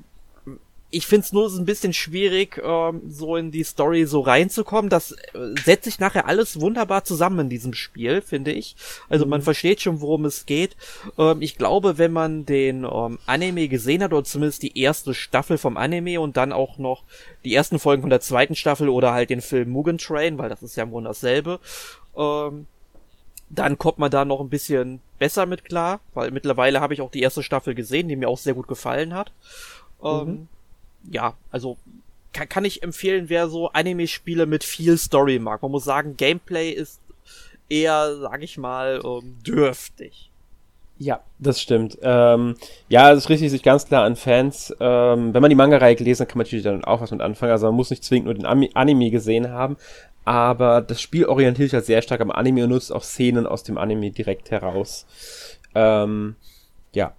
ich finde es nur so ein bisschen schwierig, ähm, so in die Story so reinzukommen. Das äh, setzt sich nachher alles wunderbar zusammen in diesem Spiel, finde ich. Also man mhm. versteht schon, worum es geht. Ähm, ich glaube, wenn man den ähm, Anime gesehen hat, oder zumindest die erste Staffel vom Anime und dann auch noch die ersten Folgen von der zweiten Staffel oder halt den Film Mugen Train, weil das ist ja im Grunde dasselbe, ähm, dann kommt man da noch ein bisschen besser mit klar, weil mittlerweile habe ich auch die erste Staffel gesehen, die mir auch sehr gut gefallen hat. Ähm, mhm ja, also kann, kann ich empfehlen, wer so Anime-Spiele mit viel Story mag. Man muss sagen, Gameplay ist eher, sag ich mal, ähm, dürftig. Ja, das stimmt. Ähm, ja, es richtet sich ganz klar an Fans. Ähm, wenn man die Manga-Reihe gelesen hat, kann man natürlich dann auch was mit anfangen. Also man muss nicht zwingend nur den Anime gesehen haben. Aber das Spiel orientiert sich halt sehr stark am Anime und nutzt auch Szenen aus dem Anime direkt heraus. Ähm, ja,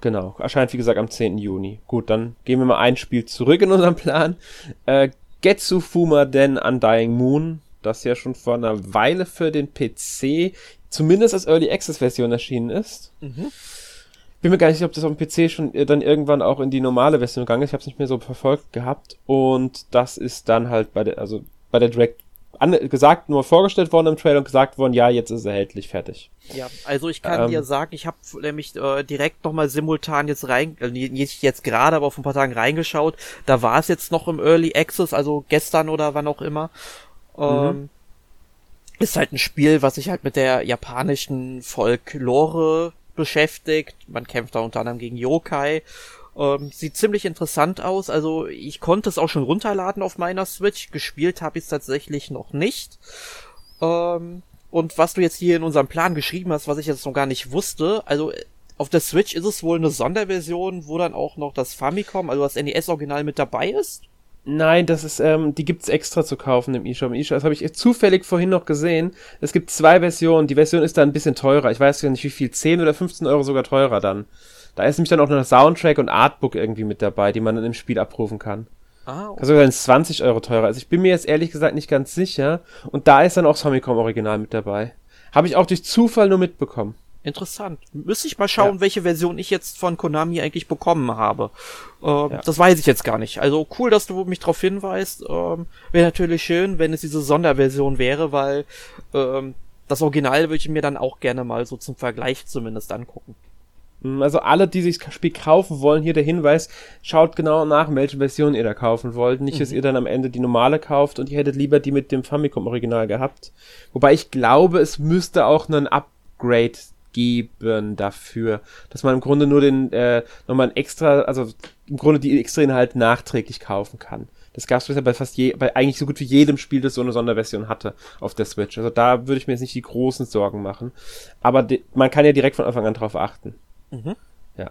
genau. Erscheint, wie gesagt, am 10. Juni. Gut, dann gehen wir mal ein Spiel zurück in unserem Plan. Äh, Getsu Fuma Den Undying Moon, das ja schon vor einer Weile für den PC zumindest als Early Access Version erschienen ist. Mhm. Bin mir gar nicht sicher, ob das auf dem PC schon äh, dann irgendwann auch in die normale Version gegangen ist. Ich habe es nicht mehr so verfolgt gehabt. Und das ist dann halt bei der, also bei der Direct gesagt, nur vorgestellt worden im Trailer und gesagt worden, ja, jetzt ist erhältlich, fertig. Ja, also ich kann ähm, dir sagen, ich habe nämlich äh, direkt nochmal simultan jetzt rein, äh, nicht jetzt gerade, aber vor ein paar Tagen reingeschaut. Da war es jetzt noch im Early Access, also gestern oder wann auch immer. Ähm, mhm. Ist halt ein Spiel, was sich halt mit der japanischen Folklore beschäftigt. Man kämpft da unter anderem gegen Yokai. Ähm, sieht ziemlich interessant aus. Also ich konnte es auch schon runterladen auf meiner Switch. Gespielt habe ich es tatsächlich noch nicht. Ähm, und was du jetzt hier in unserem Plan geschrieben hast, was ich jetzt noch gar nicht wusste, also auf der Switch ist es wohl eine Sonderversion, wo dann auch noch das Famicom, also das NES-Original mit dabei ist? Nein, das ist, ähm, die gibt's extra zu kaufen im eShop. Im das habe ich zufällig vorhin noch gesehen. Es gibt zwei Versionen. Die Version ist dann ein bisschen teurer. Ich weiß ja nicht wie viel, 10 oder 15 Euro sogar teurer dann. Da ist nämlich dann auch noch Soundtrack und Artbook irgendwie mit dabei, die man dann im Spiel abrufen kann. Ah, okay. Also 20 Euro teurer. Also ich bin mir jetzt ehrlich gesagt nicht ganz sicher. Und da ist dann auch Famicom Original mit dabei. Habe ich auch durch Zufall nur mitbekommen. Interessant. Müsste ich mal schauen, ja. welche Version ich jetzt von Konami eigentlich bekommen habe. Ähm, ja. Das weiß ich jetzt gar nicht. Also cool, dass du mich darauf hinweist. Ähm, wäre natürlich schön, wenn es diese Sonderversion wäre, weil ähm, das Original würde ich mir dann auch gerne mal so zum Vergleich zumindest angucken. Hm, also alle, die sich das Spiel kaufen wollen, hier der Hinweis, schaut genau nach, welche Version ihr da kaufen wollt. Nicht, mhm. dass ihr dann am Ende die normale kauft und ihr hättet lieber die mit dem Famicom-Original gehabt. Wobei ich glaube, es müsste auch einen Upgrade geben dafür, dass man im Grunde nur den äh, nochmal ein extra, also im Grunde die extra Inhalte nachträglich kaufen kann. Das gab es bisher bei fast je, bei eigentlich so gut wie jedem Spiel, das so eine Sonderversion hatte auf der Switch. Also da würde ich mir jetzt nicht die großen Sorgen machen. Aber man kann ja direkt von Anfang an drauf achten. Mhm. Ja.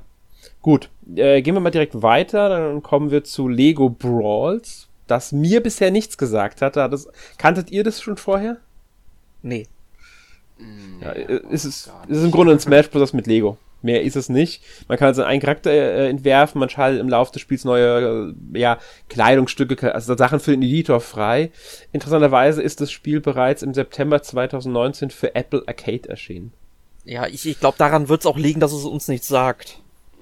Gut, äh, gehen wir mal direkt weiter. Dann kommen wir zu Lego Brawls, das mir bisher nichts gesagt hat. Das, kanntet ihr das schon vorher? Nee. Nee, ja, ist es ist im Grunde ein Smash Bros. mit Lego. Mehr ist es nicht. Man kann also einen Charakter äh, entwerfen, man schaltet im Laufe des Spiels neue äh, ja, Kleidungsstücke, also Sachen für den Editor frei. Interessanterweise ist das Spiel bereits im September 2019 für Apple Arcade erschienen. Ja, ich, ich glaube, daran wird es auch liegen, dass es uns nichts sagt.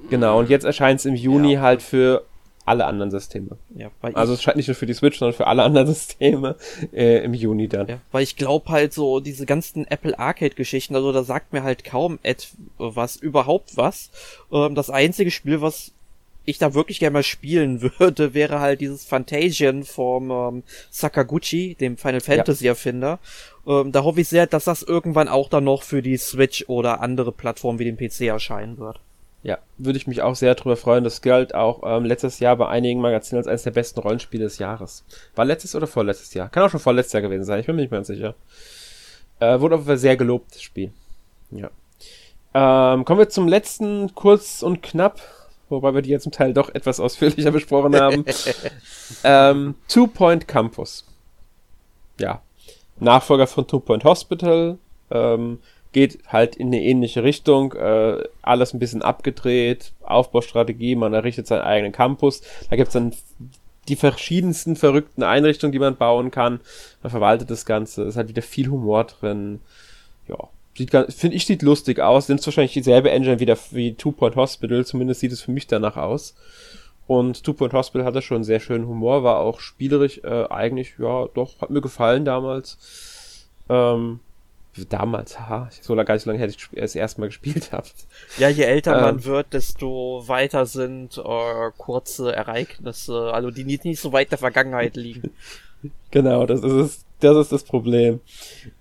Genau, und jetzt erscheint es im Juni ja. halt für alle anderen Systeme. Ja, weil also es scheint nicht nur für die Switch, sondern für alle anderen Systeme äh, im Juni dann. Ja, weil ich glaube halt so, diese ganzen Apple Arcade-Geschichten, also da sagt mir halt kaum etwas, überhaupt was. Ähm, das einzige Spiel, was ich da wirklich gerne mal spielen würde, wäre halt dieses Fantasian vom ähm, Sakaguchi, dem Final Fantasy Erfinder. Ja. Ähm, da hoffe ich sehr, dass das irgendwann auch dann noch für die Switch oder andere Plattformen wie den PC erscheinen wird. Ja, würde ich mich auch sehr darüber freuen. Das galt auch ähm, letztes Jahr bei einigen Magazinen als eines der besten Rollenspiele des Jahres. War letztes oder vorletztes Jahr? Kann auch schon vorletztes Jahr gewesen sein, ich bin mir nicht mehr ganz sicher. Äh, wurde auf jeden Fall sehr gelobt, das Spiel. Ja. Ähm, kommen wir zum letzten, kurz und knapp, wobei wir die ja zum Teil doch etwas ausführlicher besprochen haben. ähm, Two Point Campus. Ja. Nachfolger von Two Point Hospital. Ähm, geht halt in eine ähnliche Richtung, äh, alles ein bisschen abgedreht, Aufbaustrategie, man errichtet seinen eigenen Campus, da gibt's dann die verschiedensten verrückten Einrichtungen, die man bauen kann, man verwaltet das Ganze, ist halt wieder viel Humor drin, ja, sieht finde ich, sieht lustig aus, sind wahrscheinlich dieselbe Engine wieder wie Two Point Hospital, zumindest sieht es für mich danach aus. Und Two Point Hospital hatte schon sehr schönen Humor, war auch spielerisch äh, eigentlich, ja, doch, hat mir gefallen damals. Ähm, damals, ha, so lange, gar nicht so lange hätte ich das erste Mal gespielt habe. Ja, je älter ähm, man wird, desto weiter sind äh, kurze Ereignisse, also die nicht, nicht so weit der Vergangenheit liegen. genau, das ist das ist das Problem.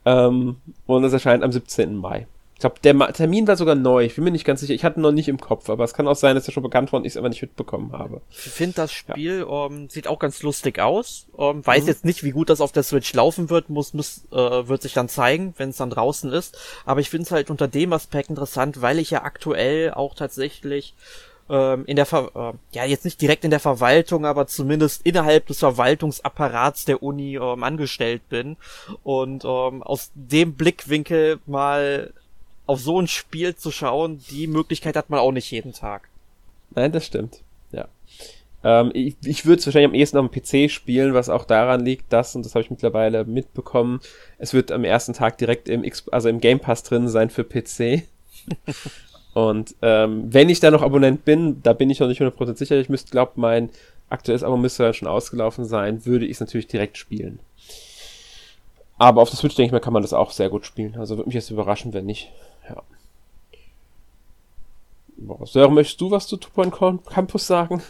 Ähm, und es erscheint am 17. Mai. Ich glaube, der Termin war sogar neu. Ich bin mir nicht ganz sicher. Ich hatte ihn noch nicht im Kopf, aber es kann auch sein, dass er schon bekannt war und ich es aber nicht mitbekommen habe. Ich finde, das Spiel ja. ähm, sieht auch ganz lustig aus. Ähm, weiß mhm. jetzt nicht, wie gut das auf der Switch laufen wird, muss, muss äh, wird sich dann zeigen, wenn es dann draußen ist. Aber ich finde es halt unter dem Aspekt interessant, weil ich ja aktuell auch tatsächlich ähm, in der Ver äh, ja jetzt nicht direkt in der Verwaltung, aber zumindest innerhalb des Verwaltungsapparats der Uni ähm, angestellt bin und ähm, aus dem Blickwinkel mal auf so ein Spiel zu schauen, die Möglichkeit hat man auch nicht jeden Tag. Nein, das stimmt. Ja. Ähm, ich ich würde es wahrscheinlich am ehesten auf dem PC spielen, was auch daran liegt, dass, und das habe ich mittlerweile mitbekommen, es wird am ersten Tag direkt im, X also im Game Pass drin sein für PC. und ähm, wenn ich da noch Abonnent bin, da bin ich noch nicht 100% sicher, ich müsste, glaube mein aktuelles Abo müsste dann schon ausgelaufen sein, würde ich es natürlich direkt spielen. Aber auf der Switch, denke ich mal, kann man das auch sehr gut spielen. Also würde mich jetzt überraschen, wenn nicht. Ja. Boah, Sören, möchtest du was zu Two Point Campus sagen?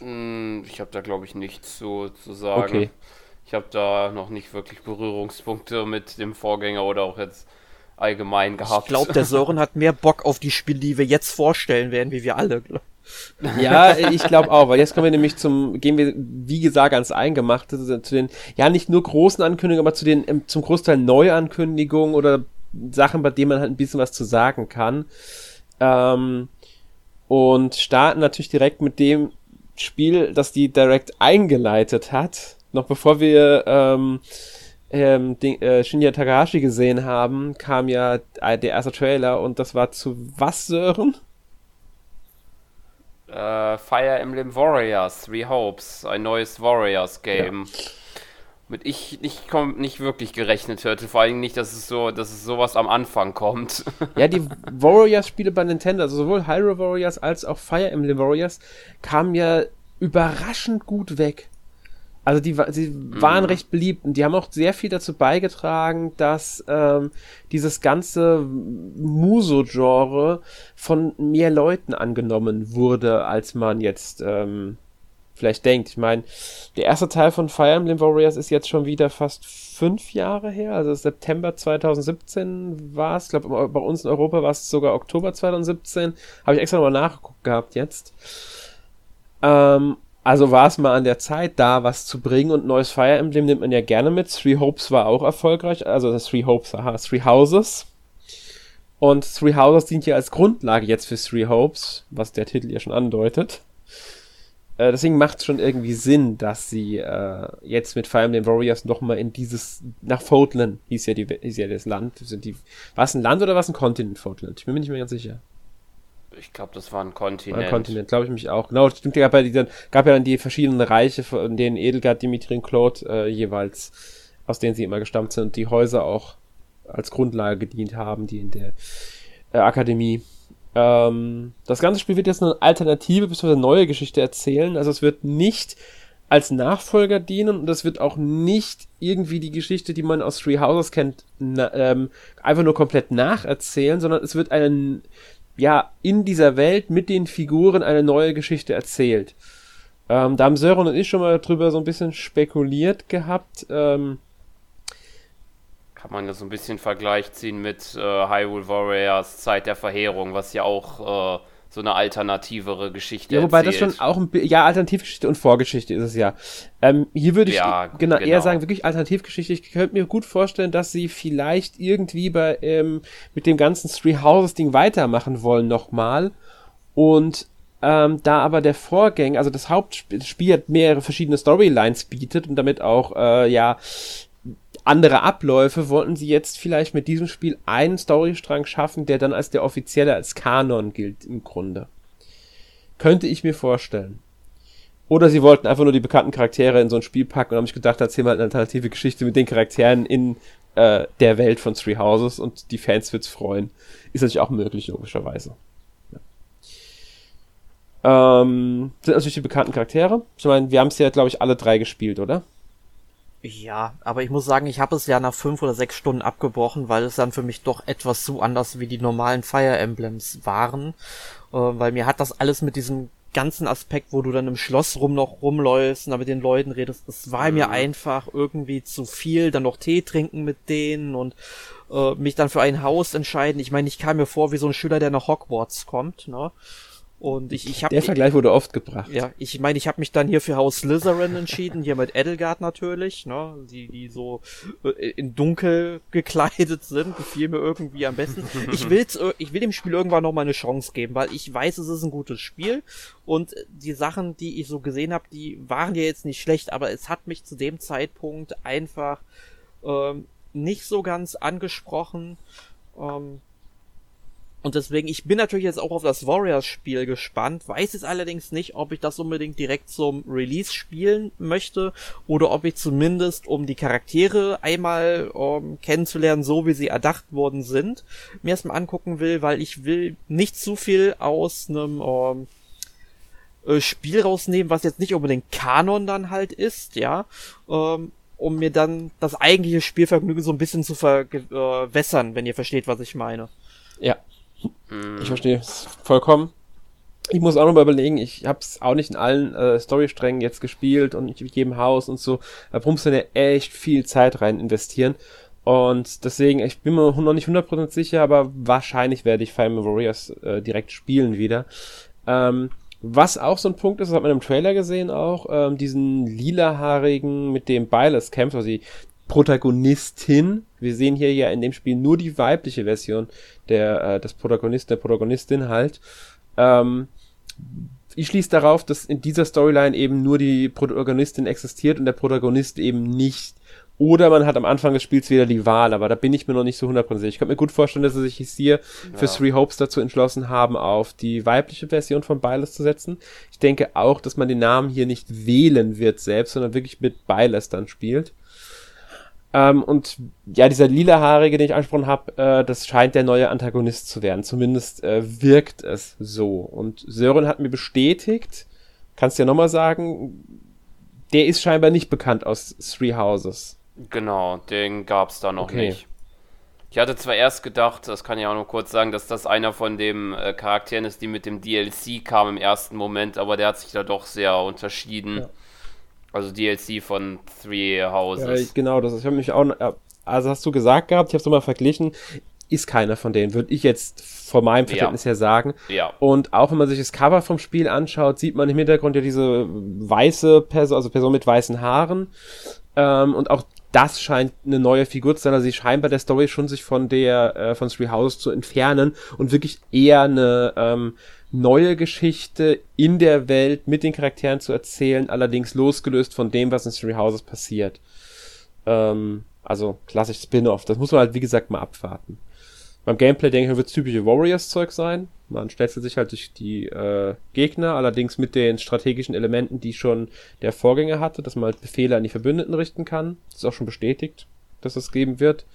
Hm, Ich habe da, glaube ich, nichts zu, zu sagen. Okay. Ich habe da noch nicht wirklich Berührungspunkte mit dem Vorgänger oder auch jetzt allgemein gehabt. Ich glaube, der Sören hat mehr Bock auf die Spiele, die wir jetzt vorstellen werden, wie wir alle. Ja, ich glaube auch, weil jetzt kommen wir nämlich zum, gehen wir, wie gesagt, ans Eingemachte, zu zu den, ja, nicht nur großen Ankündigungen, aber zu den, ähm, zum Großteil Neuankündigungen oder Sachen, bei denen man halt ein bisschen was zu sagen kann. Ähm, und starten natürlich direkt mit dem Spiel, das die Direct eingeleitet hat. Noch bevor wir ähm, ähm, den, äh, Shinya Takahashi gesehen haben, kam ja äh, der erste Trailer und das war zu was, Sören? Äh, Fire Emblem Warriors, Three Hopes, ein neues Warriors-Game. Mit ich nicht, komm, nicht wirklich gerechnet hätte, vor allem nicht, dass es so, dass es sowas am Anfang kommt. Ja, die Warriors-Spiele bei Nintendo, also sowohl Hyrule Warriors als auch Fire Emblem Warriors, kamen ja überraschend gut weg. Also die, sie waren recht beliebt und die haben auch sehr viel dazu beigetragen, dass ähm, dieses ganze Muso-Genre von mehr Leuten angenommen wurde, als man jetzt ähm, vielleicht denkt. Ich meine, der erste Teil von Fire Emblem Warriors ist jetzt schon wieder fast fünf Jahre her, also September 2017 war es, ich glaube bei uns in Europa war es sogar Oktober 2017, habe ich extra nochmal nachgeguckt gehabt jetzt. Ähm, also war es mal an der Zeit, da was zu bringen und neues Fire Emblem nimmt man ja gerne mit. Three Hopes war auch erfolgreich, also das Three Hopes, aha, Three Houses. Und Three Houses dient ja als Grundlage jetzt für Three Hopes, was der Titel ja schon andeutet. Äh, deswegen macht es schon irgendwie Sinn, dass sie äh, jetzt mit Fire Emblem Warriors nochmal in dieses, nach Fotland hieß ja, die, hieß ja das Land, sind die, war es ein Land oder war es ein Kontinent, Fotland? Ich bin mir nicht mehr ganz sicher. Ich glaube, das war ein War Kontinent. ein Kontinent, glaube ich mich auch. Genau, stimmt, gab ja, die, dann, gab ja dann die verschiedenen Reiche, von denen Edelgard, Dimitri und Claude äh, jeweils, aus denen sie immer gestammt sind und die Häuser auch als Grundlage gedient haben, die in der äh, Akademie. Ähm, das ganze Spiel wird jetzt eine alternative bzw. neue Geschichte erzählen. Also es wird nicht als Nachfolger dienen und es wird auch nicht irgendwie die Geschichte, die man aus Three Houses kennt, na, ähm, einfach nur komplett nacherzählen, sondern es wird einen ja, in dieser Welt mit den Figuren eine neue Geschichte erzählt. Ähm, da haben Sören und ich schon mal drüber so ein bisschen spekuliert gehabt. Ähm, Kann man ja so ein bisschen Vergleich ziehen mit äh, Hyrule Warriors Zeit der Verheerung, was ja auch äh, so eine alternativere Geschichte ja, wobei das erzählt. schon auch ein ja, Alternativgeschichte und Vorgeschichte ist es ja. Ähm, hier würde ich Ja, genau, eher genau. sagen, wirklich Alternativgeschichte. Ich könnte mir gut vorstellen, dass sie vielleicht irgendwie bei ähm, mit dem ganzen Three Houses Ding weitermachen wollen nochmal. Und ähm, da aber der Vorgänger, also das Hauptspiel das Spiel hat mehrere verschiedene Storylines bietet und damit auch äh, ja andere Abläufe, wollten sie jetzt vielleicht mit diesem Spiel einen Storystrang schaffen, der dann als der offizielle, als Kanon gilt im Grunde. Könnte ich mir vorstellen. Oder sie wollten einfach nur die bekannten Charaktere in so ein Spiel packen und haben sich gedacht, erzählen wir halt eine alternative Geschichte mit den Charakteren in äh, der Welt von Three Houses und die Fans wird's freuen. Ist natürlich auch möglich, logischerweise. Ähm, sind natürlich die bekannten Charaktere. Ich meine, wir haben es ja, glaube ich, alle drei gespielt, oder? Ja, aber ich muss sagen, ich habe es ja nach fünf oder sechs Stunden abgebrochen, weil es dann für mich doch etwas zu anders wie die normalen Fire Emblems waren. Äh, weil mir hat das alles mit diesem ganzen Aspekt, wo du dann im Schloss rum noch rumläufst und da mit den Leuten redest, das war mir einfach irgendwie zu viel. Dann noch Tee trinken mit denen und äh, mich dann für ein Haus entscheiden. Ich meine, ich kam mir vor wie so ein Schüler, der nach Hogwarts kommt, ne? Und ich, ich habe Der Vergleich wurde oft gebracht. Ja, ich meine, ich habe mich dann hier für Haus Slytherin entschieden, hier mit Edelgard natürlich, ne, die die so äh, in dunkel gekleidet sind, gefiel mir irgendwie am besten. Ich will's äh, ich will dem Spiel irgendwann noch mal eine Chance geben, weil ich weiß, es ist ein gutes Spiel und die Sachen, die ich so gesehen habe, die waren ja jetzt nicht schlecht, aber es hat mich zu dem Zeitpunkt einfach ähm, nicht so ganz angesprochen. Ähm, und deswegen, ich bin natürlich jetzt auch auf das Warriors-Spiel gespannt, weiß jetzt allerdings nicht, ob ich das unbedingt direkt zum Release spielen möchte oder ob ich zumindest, um die Charaktere einmal ähm, kennenzulernen, so wie sie erdacht worden sind, mir erstmal angucken will, weil ich will nicht zu viel aus einem ähm, äh, Spiel rausnehmen, was jetzt nicht unbedingt Kanon dann halt ist, ja, ähm, um mir dann das eigentliche Spielvergnügen so ein bisschen zu verwässern, äh, wenn ihr versteht, was ich meine. Ja, ich verstehe es vollkommen. Ich muss auch noch mal überlegen, ich habe es auch nicht in allen äh, Storysträngen jetzt gespielt und nicht mit jedem Haus und so. Da muss man ja echt viel Zeit rein investieren. Und deswegen, ich bin mir noch nicht 100% sicher, aber wahrscheinlich werde ich Fire Emblem Warriors äh, direkt spielen wieder. Ähm, was auch so ein Punkt ist, das hat man im Trailer gesehen auch, ähm, diesen lilahaarigen mit dem Byleth kämpft, also die Protagonistin. Wir sehen hier ja in dem Spiel nur die weibliche Version der, äh, des Protagonisten, der Protagonistin halt. Ähm, ich schließe darauf, dass in dieser Storyline eben nur die Protagonistin existiert und der Protagonist eben nicht. Oder man hat am Anfang des Spiels wieder die Wahl, aber da bin ich mir noch nicht so hundertprozentig. Ich könnte mir gut vorstellen, dass sie sich hier für ja. Three Hopes dazu entschlossen haben, auf die weibliche Version von Byleth zu setzen. Ich denke auch, dass man den Namen hier nicht wählen wird selbst, sondern wirklich mit Byleth dann spielt. Ähm, und ja, dieser lila-haarige, den ich angesprochen habe, äh, das scheint der neue Antagonist zu werden. Zumindest äh, wirkt es so. Und Sören hat mir bestätigt, kannst du ja nochmal sagen, der ist scheinbar nicht bekannt aus Three Houses. Genau, den gab's da noch okay. nicht. Ich hatte zwar erst gedacht, das kann ich auch noch kurz sagen, dass das einer von den äh, Charakteren ist, die mit dem DLC kam im ersten Moment, aber der hat sich da doch sehr unterschieden. Ja. Also DLC von Three Houses. Ja, genau, das ich habe mich auch, also hast du gesagt gehabt, ich habe es nochmal verglichen, ist keiner von denen, würde ich jetzt von meinem Verständnis ja. her sagen. Ja. Und auch wenn man sich das Cover vom Spiel anschaut, sieht man im Hintergrund ja diese weiße Person, also Person mit weißen Haaren. Ähm, und auch das scheint eine neue Figur zu sein. Also sie scheint bei der Story schon sich von der, äh, von Three Houses zu entfernen und wirklich eher eine, ähm, neue Geschichte in der Welt mit den Charakteren zu erzählen, allerdings losgelöst von dem, was in Three Houses passiert. Ähm, also klassisch Spin-off. Das muss man halt, wie gesagt, mal abwarten. Beim Gameplay, denke ich, wird es typische Warriors-Zeug sein. Man stellt sich halt durch die äh, Gegner, allerdings mit den strategischen Elementen, die schon der Vorgänger hatte, dass man halt Befehle an die Verbündeten richten kann. Das ist auch schon bestätigt, dass es geben wird.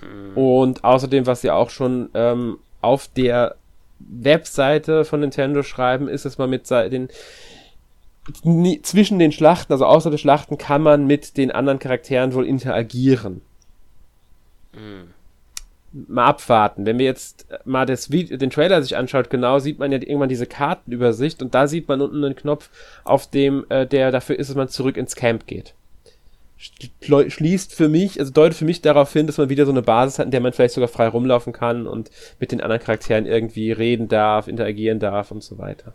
Mhm. Und außerdem, was ja auch schon ähm, auf der Webseite von Nintendo schreiben, ist, dass man mit den zwischen den Schlachten, also außer der Schlachten, kann man mit den anderen Charakteren wohl interagieren. Mhm. Mal abwarten. Wenn wir jetzt mal das Video, den Trailer sich anschaut, genau sieht man ja irgendwann diese Kartenübersicht und da sieht man unten einen Knopf, auf dem äh, der dafür ist, dass man zurück ins Camp geht schließt für mich, also deutet für mich darauf hin, dass man wieder so eine Basis hat, in der man vielleicht sogar frei rumlaufen kann und mit den anderen Charakteren irgendwie reden darf, interagieren darf und so weiter.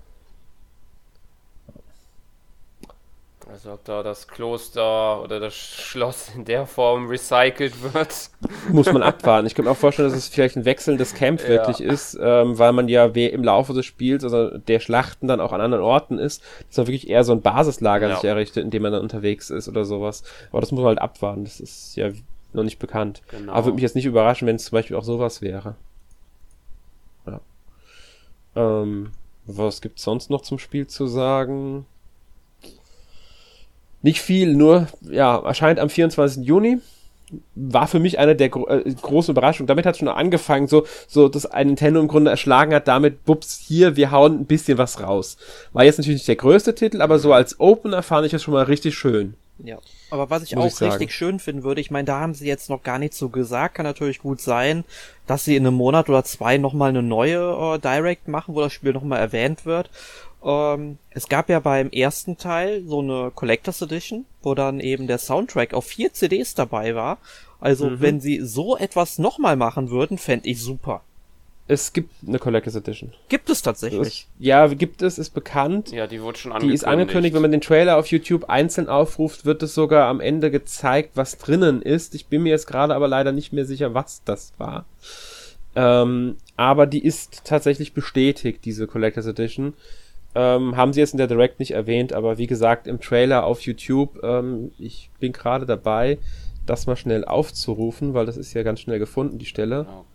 Also ob da das Kloster oder das Schloss in der Form recycelt wird. Muss man abwarten. Ich könnte mir auch vorstellen, dass es vielleicht ein wechselndes Camp ja. wirklich ist, ähm, weil man ja im Laufe des Spiels, also der Schlachten dann auch an anderen Orten ist, dass man wirklich eher so ein Basislager ja. sich errichtet, in dem man dann unterwegs ist oder sowas. Aber das muss man halt abwarten. Das ist ja noch nicht bekannt. Genau. Aber würde mich jetzt nicht überraschen, wenn es zum Beispiel auch sowas wäre. Ja. Ähm, was gibt's sonst noch zum Spiel zu sagen? Nicht viel, nur, ja, erscheint am 24. Juni. War für mich eine der gro äh, großen Überraschungen. Damit hat es schon angefangen, so, so, dass ein Nintendo im Grunde erschlagen hat, damit, bups, hier, wir hauen ein bisschen was raus. War jetzt natürlich nicht der größte Titel, aber so als Opener fand ich das schon mal richtig schön. Ja. Aber was ich auch ich richtig schön finden würde, ich meine, da haben sie jetzt noch gar nicht so gesagt, kann natürlich gut sein, dass sie in einem Monat oder zwei nochmal eine neue äh, Direct machen, wo das Spiel nochmal erwähnt wird. Ähm, es gab ja beim ersten Teil so eine Collectors Edition, wo dann eben der Soundtrack auf vier CDs dabei war. Also mhm. wenn sie so etwas nochmal machen würden, fände ich super. Es gibt eine Collectors Edition. Gibt es tatsächlich? Das, ja, gibt es, ist bekannt. Ja, die wurde schon angekündigt. Die ist angekündigt, wenn man den Trailer auf YouTube einzeln aufruft, wird es sogar am Ende gezeigt, was drinnen ist. Ich bin mir jetzt gerade aber leider nicht mehr sicher, was das war. Ähm, aber die ist tatsächlich bestätigt, diese Collectors Edition. Ähm, haben sie jetzt in der Direct nicht erwähnt, aber wie gesagt, im Trailer auf YouTube, ähm, ich bin gerade dabei, das mal schnell aufzurufen, weil das ist ja ganz schnell gefunden, die Stelle. Okay.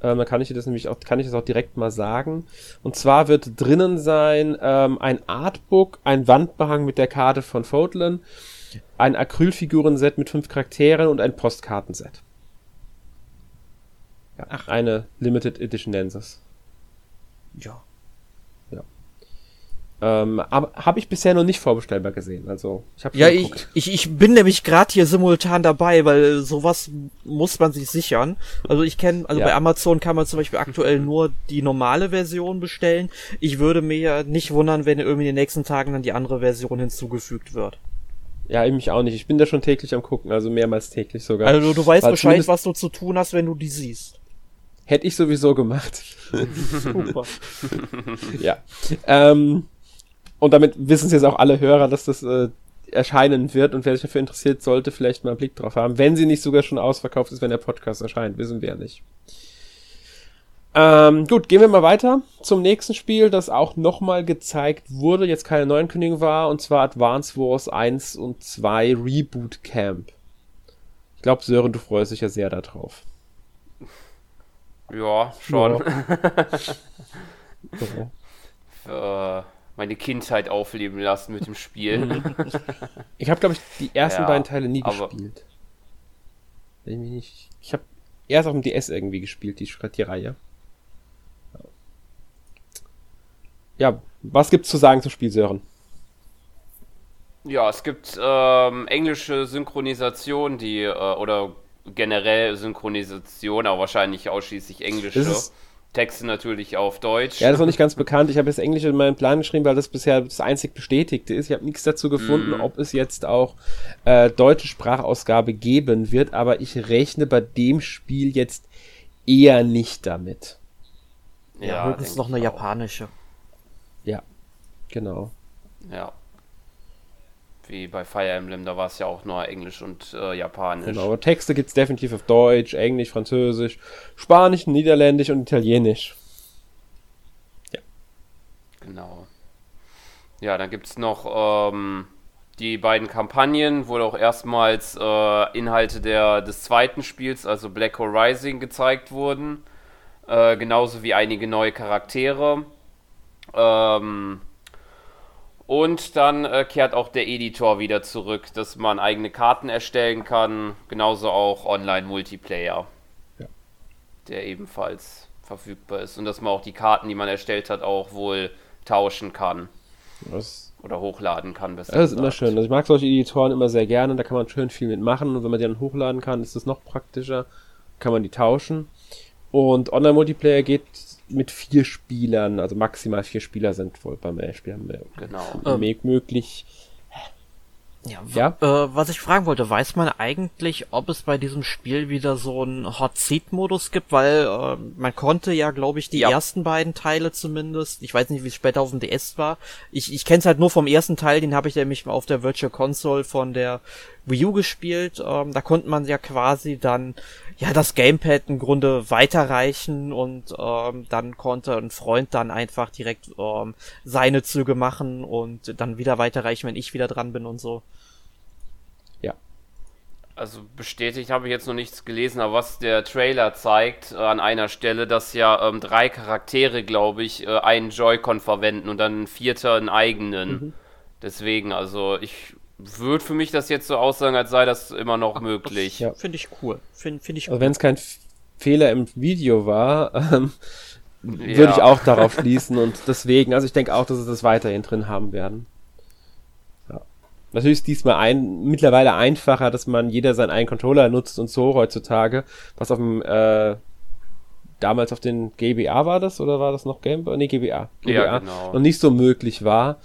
Ähm, dann kann ich dir das nämlich auch, kann ich das auch direkt mal sagen. Und zwar wird drinnen sein ähm, ein Artbook, ein Wandbehang mit der Karte von Fodlan, ein Acrylfigurenset mit fünf Charakteren und ein Postkartenset. Ja, Ach. Eine Limited Edition nennen sie es. Ja. Ähm, aber habe ich bisher noch nicht vorbestellbar gesehen. Also ich habe ja ich, ich ich bin nämlich gerade hier simultan dabei, weil sowas muss man sich sichern. Also ich kenne also ja. bei Amazon kann man zum Beispiel aktuell nur die normale Version bestellen. Ich würde mir ja nicht wundern, wenn irgendwie in den nächsten Tagen dann die andere Version hinzugefügt wird. Ja, ich mich auch nicht. Ich bin da schon täglich am gucken, also mehrmals täglich sogar. Also du weißt Bescheid, was du zu tun hast, wenn du die siehst. Hätte ich sowieso gemacht. Super. ja. Ähm, und damit wissen es jetzt auch alle Hörer, dass das äh, erscheinen wird und wer sich dafür interessiert, sollte vielleicht mal einen Blick drauf haben. Wenn sie nicht sogar schon ausverkauft ist, wenn der Podcast erscheint, wissen wir ja nicht. Ähm, gut, gehen wir mal weiter zum nächsten Spiel, das auch nochmal gezeigt wurde, jetzt keine Neuankündigung war, und zwar Advance Wars 1 und 2 Reboot Camp. Ich glaube, Sören, du freust dich ja sehr darauf. Ja, schon. Ja. äh, meine Kindheit aufleben lassen mit dem Spiel. Ich habe, glaube ich, die ersten ja, beiden Teile nie gespielt. Ich, ich habe erst auf dem DS irgendwie gespielt, die, die Reihe. Ja, was gibt's zu sagen zum Spiel, Sören? Ja, es gibt ähm, englische Synchronisation, die äh, oder generell Synchronisation, aber wahrscheinlich ausschließlich englische. Texte natürlich auf Deutsch. Ja, das ist noch nicht ganz bekannt. Ich habe jetzt Englisch in meinen Plan geschrieben, weil das bisher das einzig Bestätigte ist. Ich habe nichts dazu gefunden, mm. ob es jetzt auch äh, deutsche Sprachausgabe geben wird, aber ich rechne bei dem Spiel jetzt eher nicht damit. Ja, ja ist noch eine auch. japanische. Ja, genau. Ja wie bei Fire Emblem, da war es ja auch nur Englisch und äh, Japanisch. Genau, aber Texte gibt es definitiv auf Deutsch, Englisch, Französisch, Spanisch, Niederländisch und Italienisch. Ja. Genau. Ja, dann gibt es noch ähm, die beiden Kampagnen, wo auch erstmals äh, Inhalte der, des zweiten Spiels, also Black Hole Rising, gezeigt wurden. Äh, genauso wie einige neue Charaktere. Ähm, und dann äh, kehrt auch der Editor wieder zurück, dass man eigene Karten erstellen kann, genauso auch Online-Multiplayer, ja. der ebenfalls verfügbar ist. Und dass man auch die Karten, die man erstellt hat, auch wohl tauschen kann. Was? Oder hochladen kann. Das ist immer schön. Also ich mag solche Editoren immer sehr gerne, da kann man schön viel mitmachen. Und wenn man die dann hochladen kann, ist das noch praktischer. Kann man die tauschen. Und Online-Multiplayer geht mit vier Spielern, also maximal vier Spieler sind wohl beim Spiel genau. Ähm, möglich. Ja, ja? Äh, was ich fragen wollte, weiß man eigentlich, ob es bei diesem Spiel wieder so einen Hot Seat Modus gibt, weil äh, man konnte ja, glaube ich, die ja. ersten beiden Teile zumindest, ich weiß nicht, wie es später auf dem DS war. Ich, ich kenne es halt nur vom ersten Teil, den habe ich nämlich auf der Virtual Console von der Wii U gespielt. Ähm, da konnte man ja quasi dann ja das Gamepad im Grunde weiterreichen und ähm, dann konnte ein Freund dann einfach direkt ähm, seine Züge machen und dann wieder weiterreichen, wenn ich wieder dran bin und so. Ja. Also bestätigt habe ich jetzt noch nichts gelesen, aber was der Trailer zeigt äh, an einer Stelle, dass ja ähm, drei Charaktere, glaube ich, äh, einen Joy-Con verwenden und dann ein vierter einen eigenen. Mhm. Deswegen, also ich würde für mich das jetzt so aussagen, als sei das immer noch Ach, möglich. Ja. Finde ich cool. Finde find ich also wenn es kein Fehler im Video war, ähm, ja. würde ich auch darauf schließen und deswegen, also ich denke auch, dass sie das weiterhin drin haben werden. Ja. Natürlich ist diesmal ein, mittlerweile einfacher, dass man jeder seinen eigenen Controller nutzt und so heutzutage, was auf dem äh, damals auf den GBA war das oder war das noch Game Nee, GBA. GBA ja, genau. noch nicht so möglich war.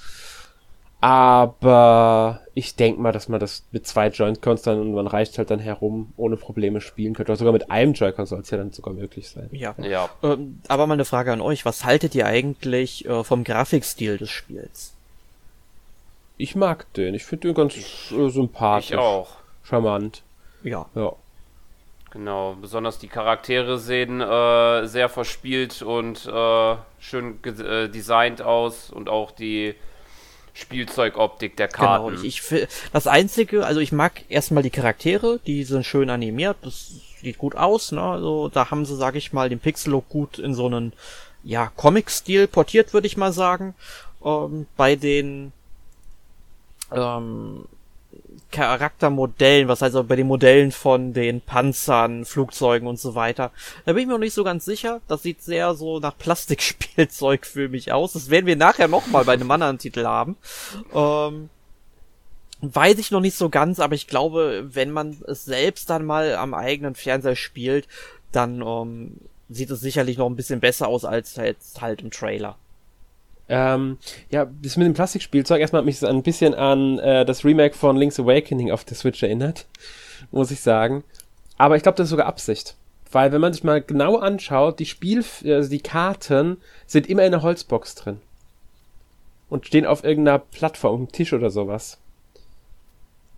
Aber ich denke mal, dass man das mit zwei Joy-Cons dann und man reicht halt dann herum ohne Probleme spielen könnte. Oder sogar mit einem Joy-Con soll es ja dann sogar möglich sein. Ja. Ja. Ähm, aber mal eine Frage an euch. Was haltet ihr eigentlich äh, vom Grafikstil des Spiels? Ich mag den. Ich finde den ganz äh, sympathisch. Ich auch. Charmant. Ja. Ja. Genau, besonders die Charaktere sehen äh, sehr verspielt und äh, schön äh, designt aus und auch die Spielzeugoptik der Genau, Karten. ich, ich fi- das einzige, also ich mag erstmal die Charaktere, die sind schön animiert, das sieht gut aus, ne? Also da haben sie, sag ich mal, den Pixel-Look gut in so einen ja, Comic-Stil portiert, würde ich mal sagen. Ähm, bei den ähm, Charaktermodellen, was heißt also bei den Modellen von den Panzern, Flugzeugen und so weiter. Da bin ich mir noch nicht so ganz sicher. Das sieht sehr so nach Plastikspielzeug für mich aus. Das werden wir nachher nochmal bei einem anderen Titel haben. Ähm, weiß ich noch nicht so ganz, aber ich glaube, wenn man es selbst dann mal am eigenen Fernseher spielt, dann ähm, sieht es sicherlich noch ein bisschen besser aus als jetzt halt im Trailer. Ähm, ja, das mit dem Plastikspielzeug, erstmal hat mich das ein bisschen an äh, das Remake von Link's Awakening auf der Switch erinnert, muss ich sagen. Aber ich glaube, das ist sogar Absicht. Weil wenn man sich mal genau anschaut, die Spiel, also die Karten sind immer in einer Holzbox drin. Und stehen auf irgendeiner Plattform, einem Tisch oder sowas.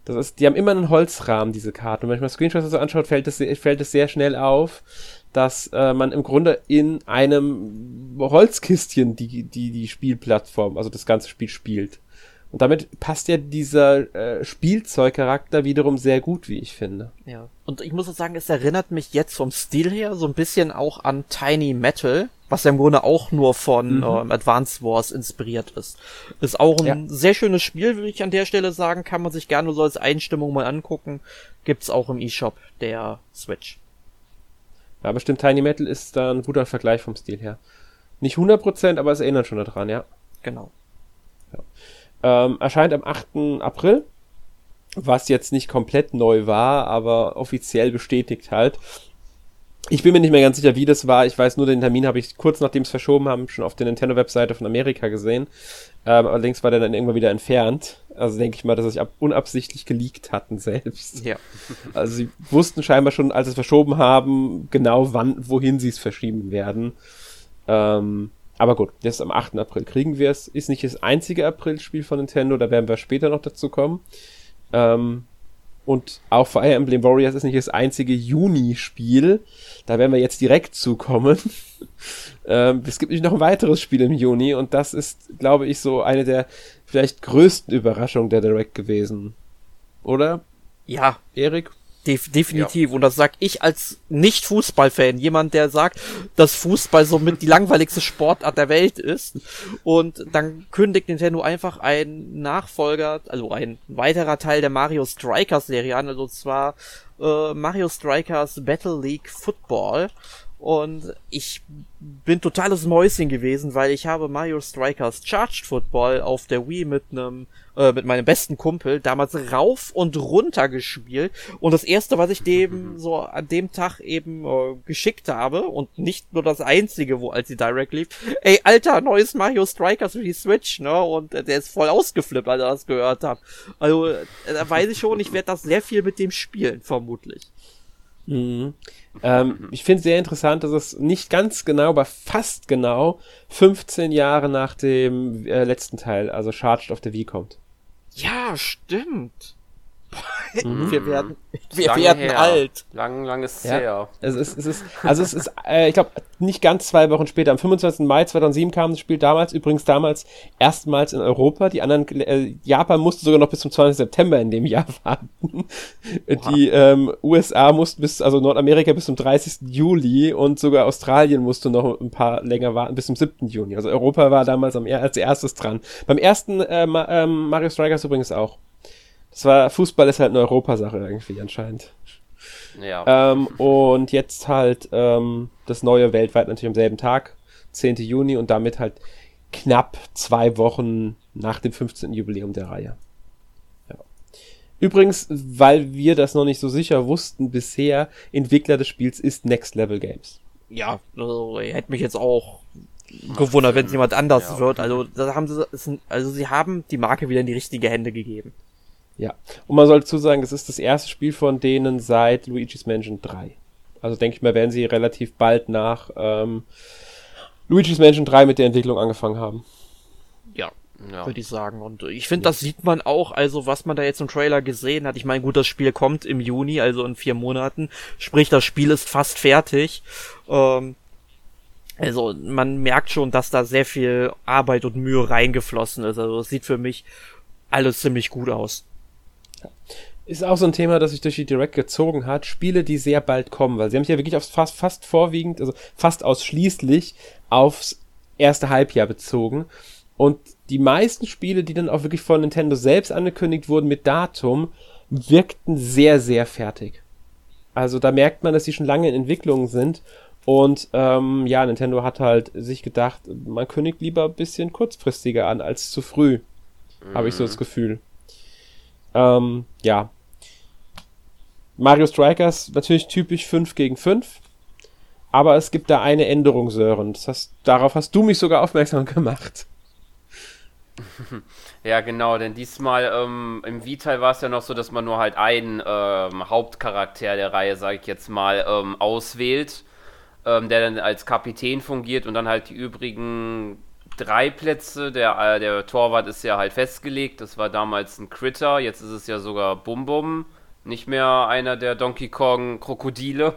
Das ist, die haben immer einen Holzrahmen, diese Karten. Und wenn ich mal Screenshots so anschaut, fällt es, fällt sehr schnell auf, dass äh, man im Grunde in einem Holzkistchen die, die, die Spielplattform, also das ganze Spiel spielt. Und damit passt ja dieser äh, Spielzeugcharakter wiederum sehr gut, wie ich finde. Ja. Und ich muss auch sagen, es erinnert mich jetzt vom Stil her so ein bisschen auch an Tiny Metal, was ja im Grunde auch nur von Mhm. ähm, Advance Wars inspiriert ist. Ist auch ein Ja. sehr schönes Spiel, würde ich an der Stelle sagen. Kann man sich gerne so als Einstimmung mal angucken. Gibt's auch im eShop der Switch. Ja, bestimmt Tiny Metal ist da ein guter Vergleich vom Stil her. Nicht 100%, aber es erinnert schon daran, ja. Genau. Ähm, erscheint am 8. April, was jetzt nicht komplett neu war, aber offiziell bestätigt halt. Ich bin mir nicht mehr ganz sicher, wie das war. Ich weiß nur, den Termin habe ich kurz nachdem es verschoben haben, schon auf der Nintendo-Webseite von Amerika gesehen. Ähm, allerdings war der dann irgendwann wieder entfernt. Also denke ich mal, dass sie sich ab unabsichtlich geleakt hatten selbst. Ja. Also sie wussten scheinbar schon, als sie es verschoben haben, genau wann, wohin sie es verschieben werden. Ähm, aber gut, jetzt am 8. April kriegen wir es. Ist nicht das einzige April-Spiel von Nintendo, da werden wir später noch dazu kommen. Ähm, und auch Fire Emblem Warriors ist nicht das einzige Juni-Spiel. Da werden wir jetzt direkt zukommen. ähm, es gibt nämlich noch ein weiteres Spiel im Juni und das ist, glaube ich, so eine der vielleicht größten Überraschungen der Direct gewesen. Oder, Ja, Erik? Def definitiv. Und das sag ich als Nicht-Fußballfan. Jemand, der sagt, dass Fußball somit die langweiligste Sportart der Welt ist. Und dann kündigt Nintendo einfach einen Nachfolger, also ein weiterer Teil der Mario Strikers Serie an. Also zwar äh, Mario Strikers Battle League Football. Und ich bin totales Mäuschen gewesen, weil ich habe Mario Strikers Charged Football auf der Wii mit einem äh, mit meinem besten Kumpel damals rauf und runter gespielt und das erste, was ich dem so an dem Tag eben äh, geschickt habe und nicht nur das einzige, wo als die Direct lief, ey Alter, neues Mario Strikers für die Switch, ne? Und äh, der ist voll ausgeflippt, als er das gehört hat. Also äh, da weiß ich schon, ich werde das sehr viel mit dem spielen, vermutlich. Mhm. Ähm, ich finde sehr interessant, dass es nicht ganz genau, aber fast genau 15 Jahre nach dem äh, letzten Teil, also Charged auf der Wii kommt. Ja, stimmt. Mhm. Wir werden, wir Lange werden her. alt. Lang, lang ist Ja. her. Es ist, es ist, also es ist, äh, ich glaube, nicht ganz zwei Wochen später, am 25. Mai 2007 kam das Spiel damals, übrigens damals erstmals in Europa. Die anderen, äh, Japan musste sogar noch bis zum 20. September in dem Jahr warten. Die ähm, USA mussten bis, also Nordamerika bis zum 30. Juli und sogar Australien musste noch ein paar länger warten, bis zum 7. Juni. Also Europa war damals am, als erstes dran. Beim ersten äh, Ma ähm, Mario Strikers übrigens auch. Das war, Fußball ist halt eine Europasache irgendwie anscheinend. Ja. Ähm, und jetzt halt ähm, das neue weltweit natürlich am selben Tag, 10. Juni und damit halt knapp zwei Wochen nach dem 15. Jubiläum der Reihe. Ja. Übrigens, weil wir das noch nicht so sicher wussten bisher, Entwickler des Spiels ist Next Level Games. Ja, also hätte mich jetzt auch gewundert, wenn es jemand anders Ja. wird. Also da haben sie, also sie haben die Marke wieder in die richtige Hände gegeben. Ja. Und man sollte zu sagen, es ist das erste Spiel von denen seit Luigi's Mansion 3. Also denke ich mal, werden sie relativ bald nach ähm, Luigi's Mansion 3 mit der Entwicklung angefangen haben. Ja, ja. würde ich sagen. Und ich finde, ja. das sieht man auch, also was man da jetzt im Trailer gesehen hat. Ich meine, gut, das Spiel kommt im Juni, also in vier Monaten. Sprich, das Spiel ist fast fertig. Ähm, also man merkt schon, dass da sehr viel Arbeit und Mühe reingeflossen ist. Also es sieht für mich alles ziemlich gut aus. Ist auch so ein Thema, das sich durch die Direct gezogen hat. Spiele, die sehr bald kommen, weil sie haben sich ja wirklich aufs fast, fast vorwiegend, also fast ausschließlich aufs erste Halbjahr bezogen. Und die meisten Spiele, die dann auch wirklich von Nintendo selbst angekündigt wurden mit Datum, wirkten sehr, sehr fertig. Also da merkt man, dass sie schon lange in Entwicklung sind und ähm, ja, Nintendo hat halt sich gedacht, man kündigt lieber ein bisschen kurzfristiger an als zu früh. Mhm. Habe ich so das Gefühl. Ähm, ja. Mario Strikers natürlich typisch 5 gegen 5. Aber es gibt da eine Änderung, Sören. Das heißt, darauf hast du mich sogar aufmerksam gemacht. Ja, genau, denn diesmal ähm, im V-Teil war es ja noch so, dass man nur halt einen ähm, Hauptcharakter der Reihe, sag ich jetzt mal, ähm, auswählt ähm, der dann als Kapitän fungiert und dann halt die übrigen drei Plätze. Der, äh, der Torwart ist ja halt festgelegt. Das war damals ein Critter, jetzt ist es ja sogar Bum Bum. Nicht mehr einer der Donkey Kong Krokodile.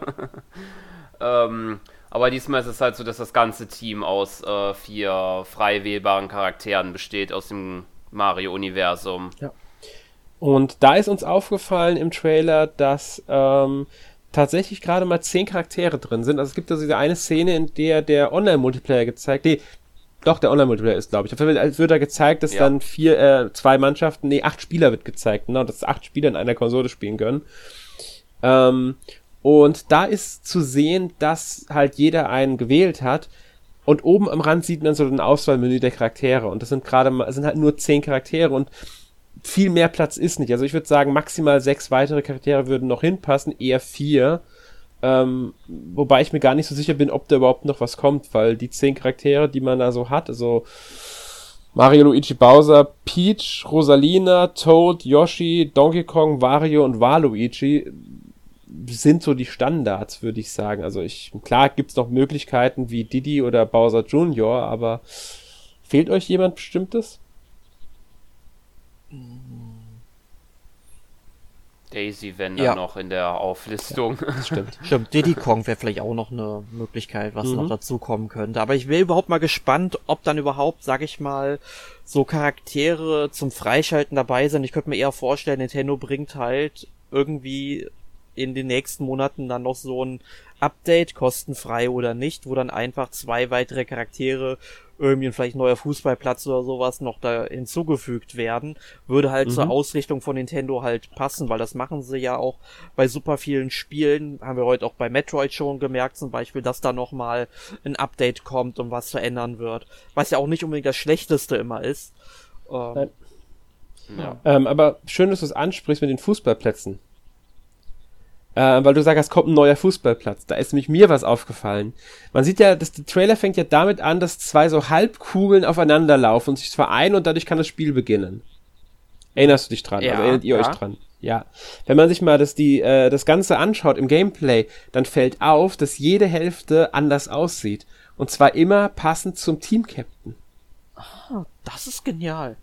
ähm, aber diesmal ist es halt so, dass das ganze Team aus äh, vier frei wählbaren Charakteren besteht aus dem Mario-Universum. Ja. Und da ist uns aufgefallen im Trailer, dass ähm, tatsächlich gerade mal zehn Charaktere drin sind. Also es gibt also diese eine Szene, in der der Online-Multiplayer gezeigt, nee, doch, der Online-Multiplayer ist, glaube ich. Auf jeden Fall wird da gezeigt, dass ja. dann vier, äh, zwei Mannschaften, nee, acht Spieler wird gezeigt, genau, dass acht Spieler in einer Konsole spielen können. Ähm, und da ist zu sehen, dass halt jeder einen gewählt hat. Und oben am Rand sieht man so ein Auswahlmenü der Charaktere. Und das sind gerade mal, sind halt nur zehn Charaktere. Und viel mehr Platz ist nicht. Also ich würde sagen, maximal sechs weitere Charaktere würden noch hinpassen, eher vier. Ähm, wobei ich mir gar nicht so sicher bin, ob da überhaupt noch was kommt, weil die zehn Charaktere, die man da so hat, also Mario, Luigi, Bowser, Peach, Rosalina, Toad, Yoshi, Donkey Kong, Wario und Waluigi sind so die Standards, würde ich sagen. Also ich, klar gibt's noch Möglichkeiten wie Diddy oder Bowser Jr., aber fehlt euch jemand Bestimmtes? Daisy, wenn ja. noch in der Auflistung. Ja, das stimmt. stimmt. Diddy Kong wäre vielleicht auch noch eine Möglichkeit, was mhm. noch dazu kommen könnte. Aber ich wäre überhaupt mal gespannt, ob dann überhaupt, sag ich mal, so Charaktere zum Freischalten dabei sind. Ich könnte mir eher vorstellen, Nintendo bringt halt irgendwie in den nächsten Monaten dann noch so ein Update, kostenfrei oder nicht, wo dann einfach zwei weitere Charaktere irgendwie vielleicht ein neuer Fußballplatz oder sowas noch da hinzugefügt werden, würde halt mhm. zur Ausrichtung von Nintendo halt passen, weil das machen sie ja auch bei super vielen Spielen, haben wir heute auch bei Metroid schon gemerkt zum Beispiel, dass da nochmal ein Update kommt und was verändern wird, was ja auch nicht unbedingt das Schlechteste immer ist. Ähm, ja. ähm, aber schön, dass du es ansprichst mit den Fußballplätzen äh, weil du sagst, es kommt ein neuer Fußballplatz. Da ist nämlich mir was aufgefallen. Man sieht ja, dass der Trailer fängt ja damit an, dass zwei so Halbkugeln aufeinander laufen und sich vereinen und dadurch kann das Spiel beginnen. Erinnerst du dich dran? Ja, also erinnert ihr ja. euch dran? Ja. Wenn man sich mal das, die, äh, das Ganze anschaut im Gameplay, dann fällt auf, dass jede Hälfte anders aussieht. Und zwar immer passend zum Team-Captain. Ah, das ist genial.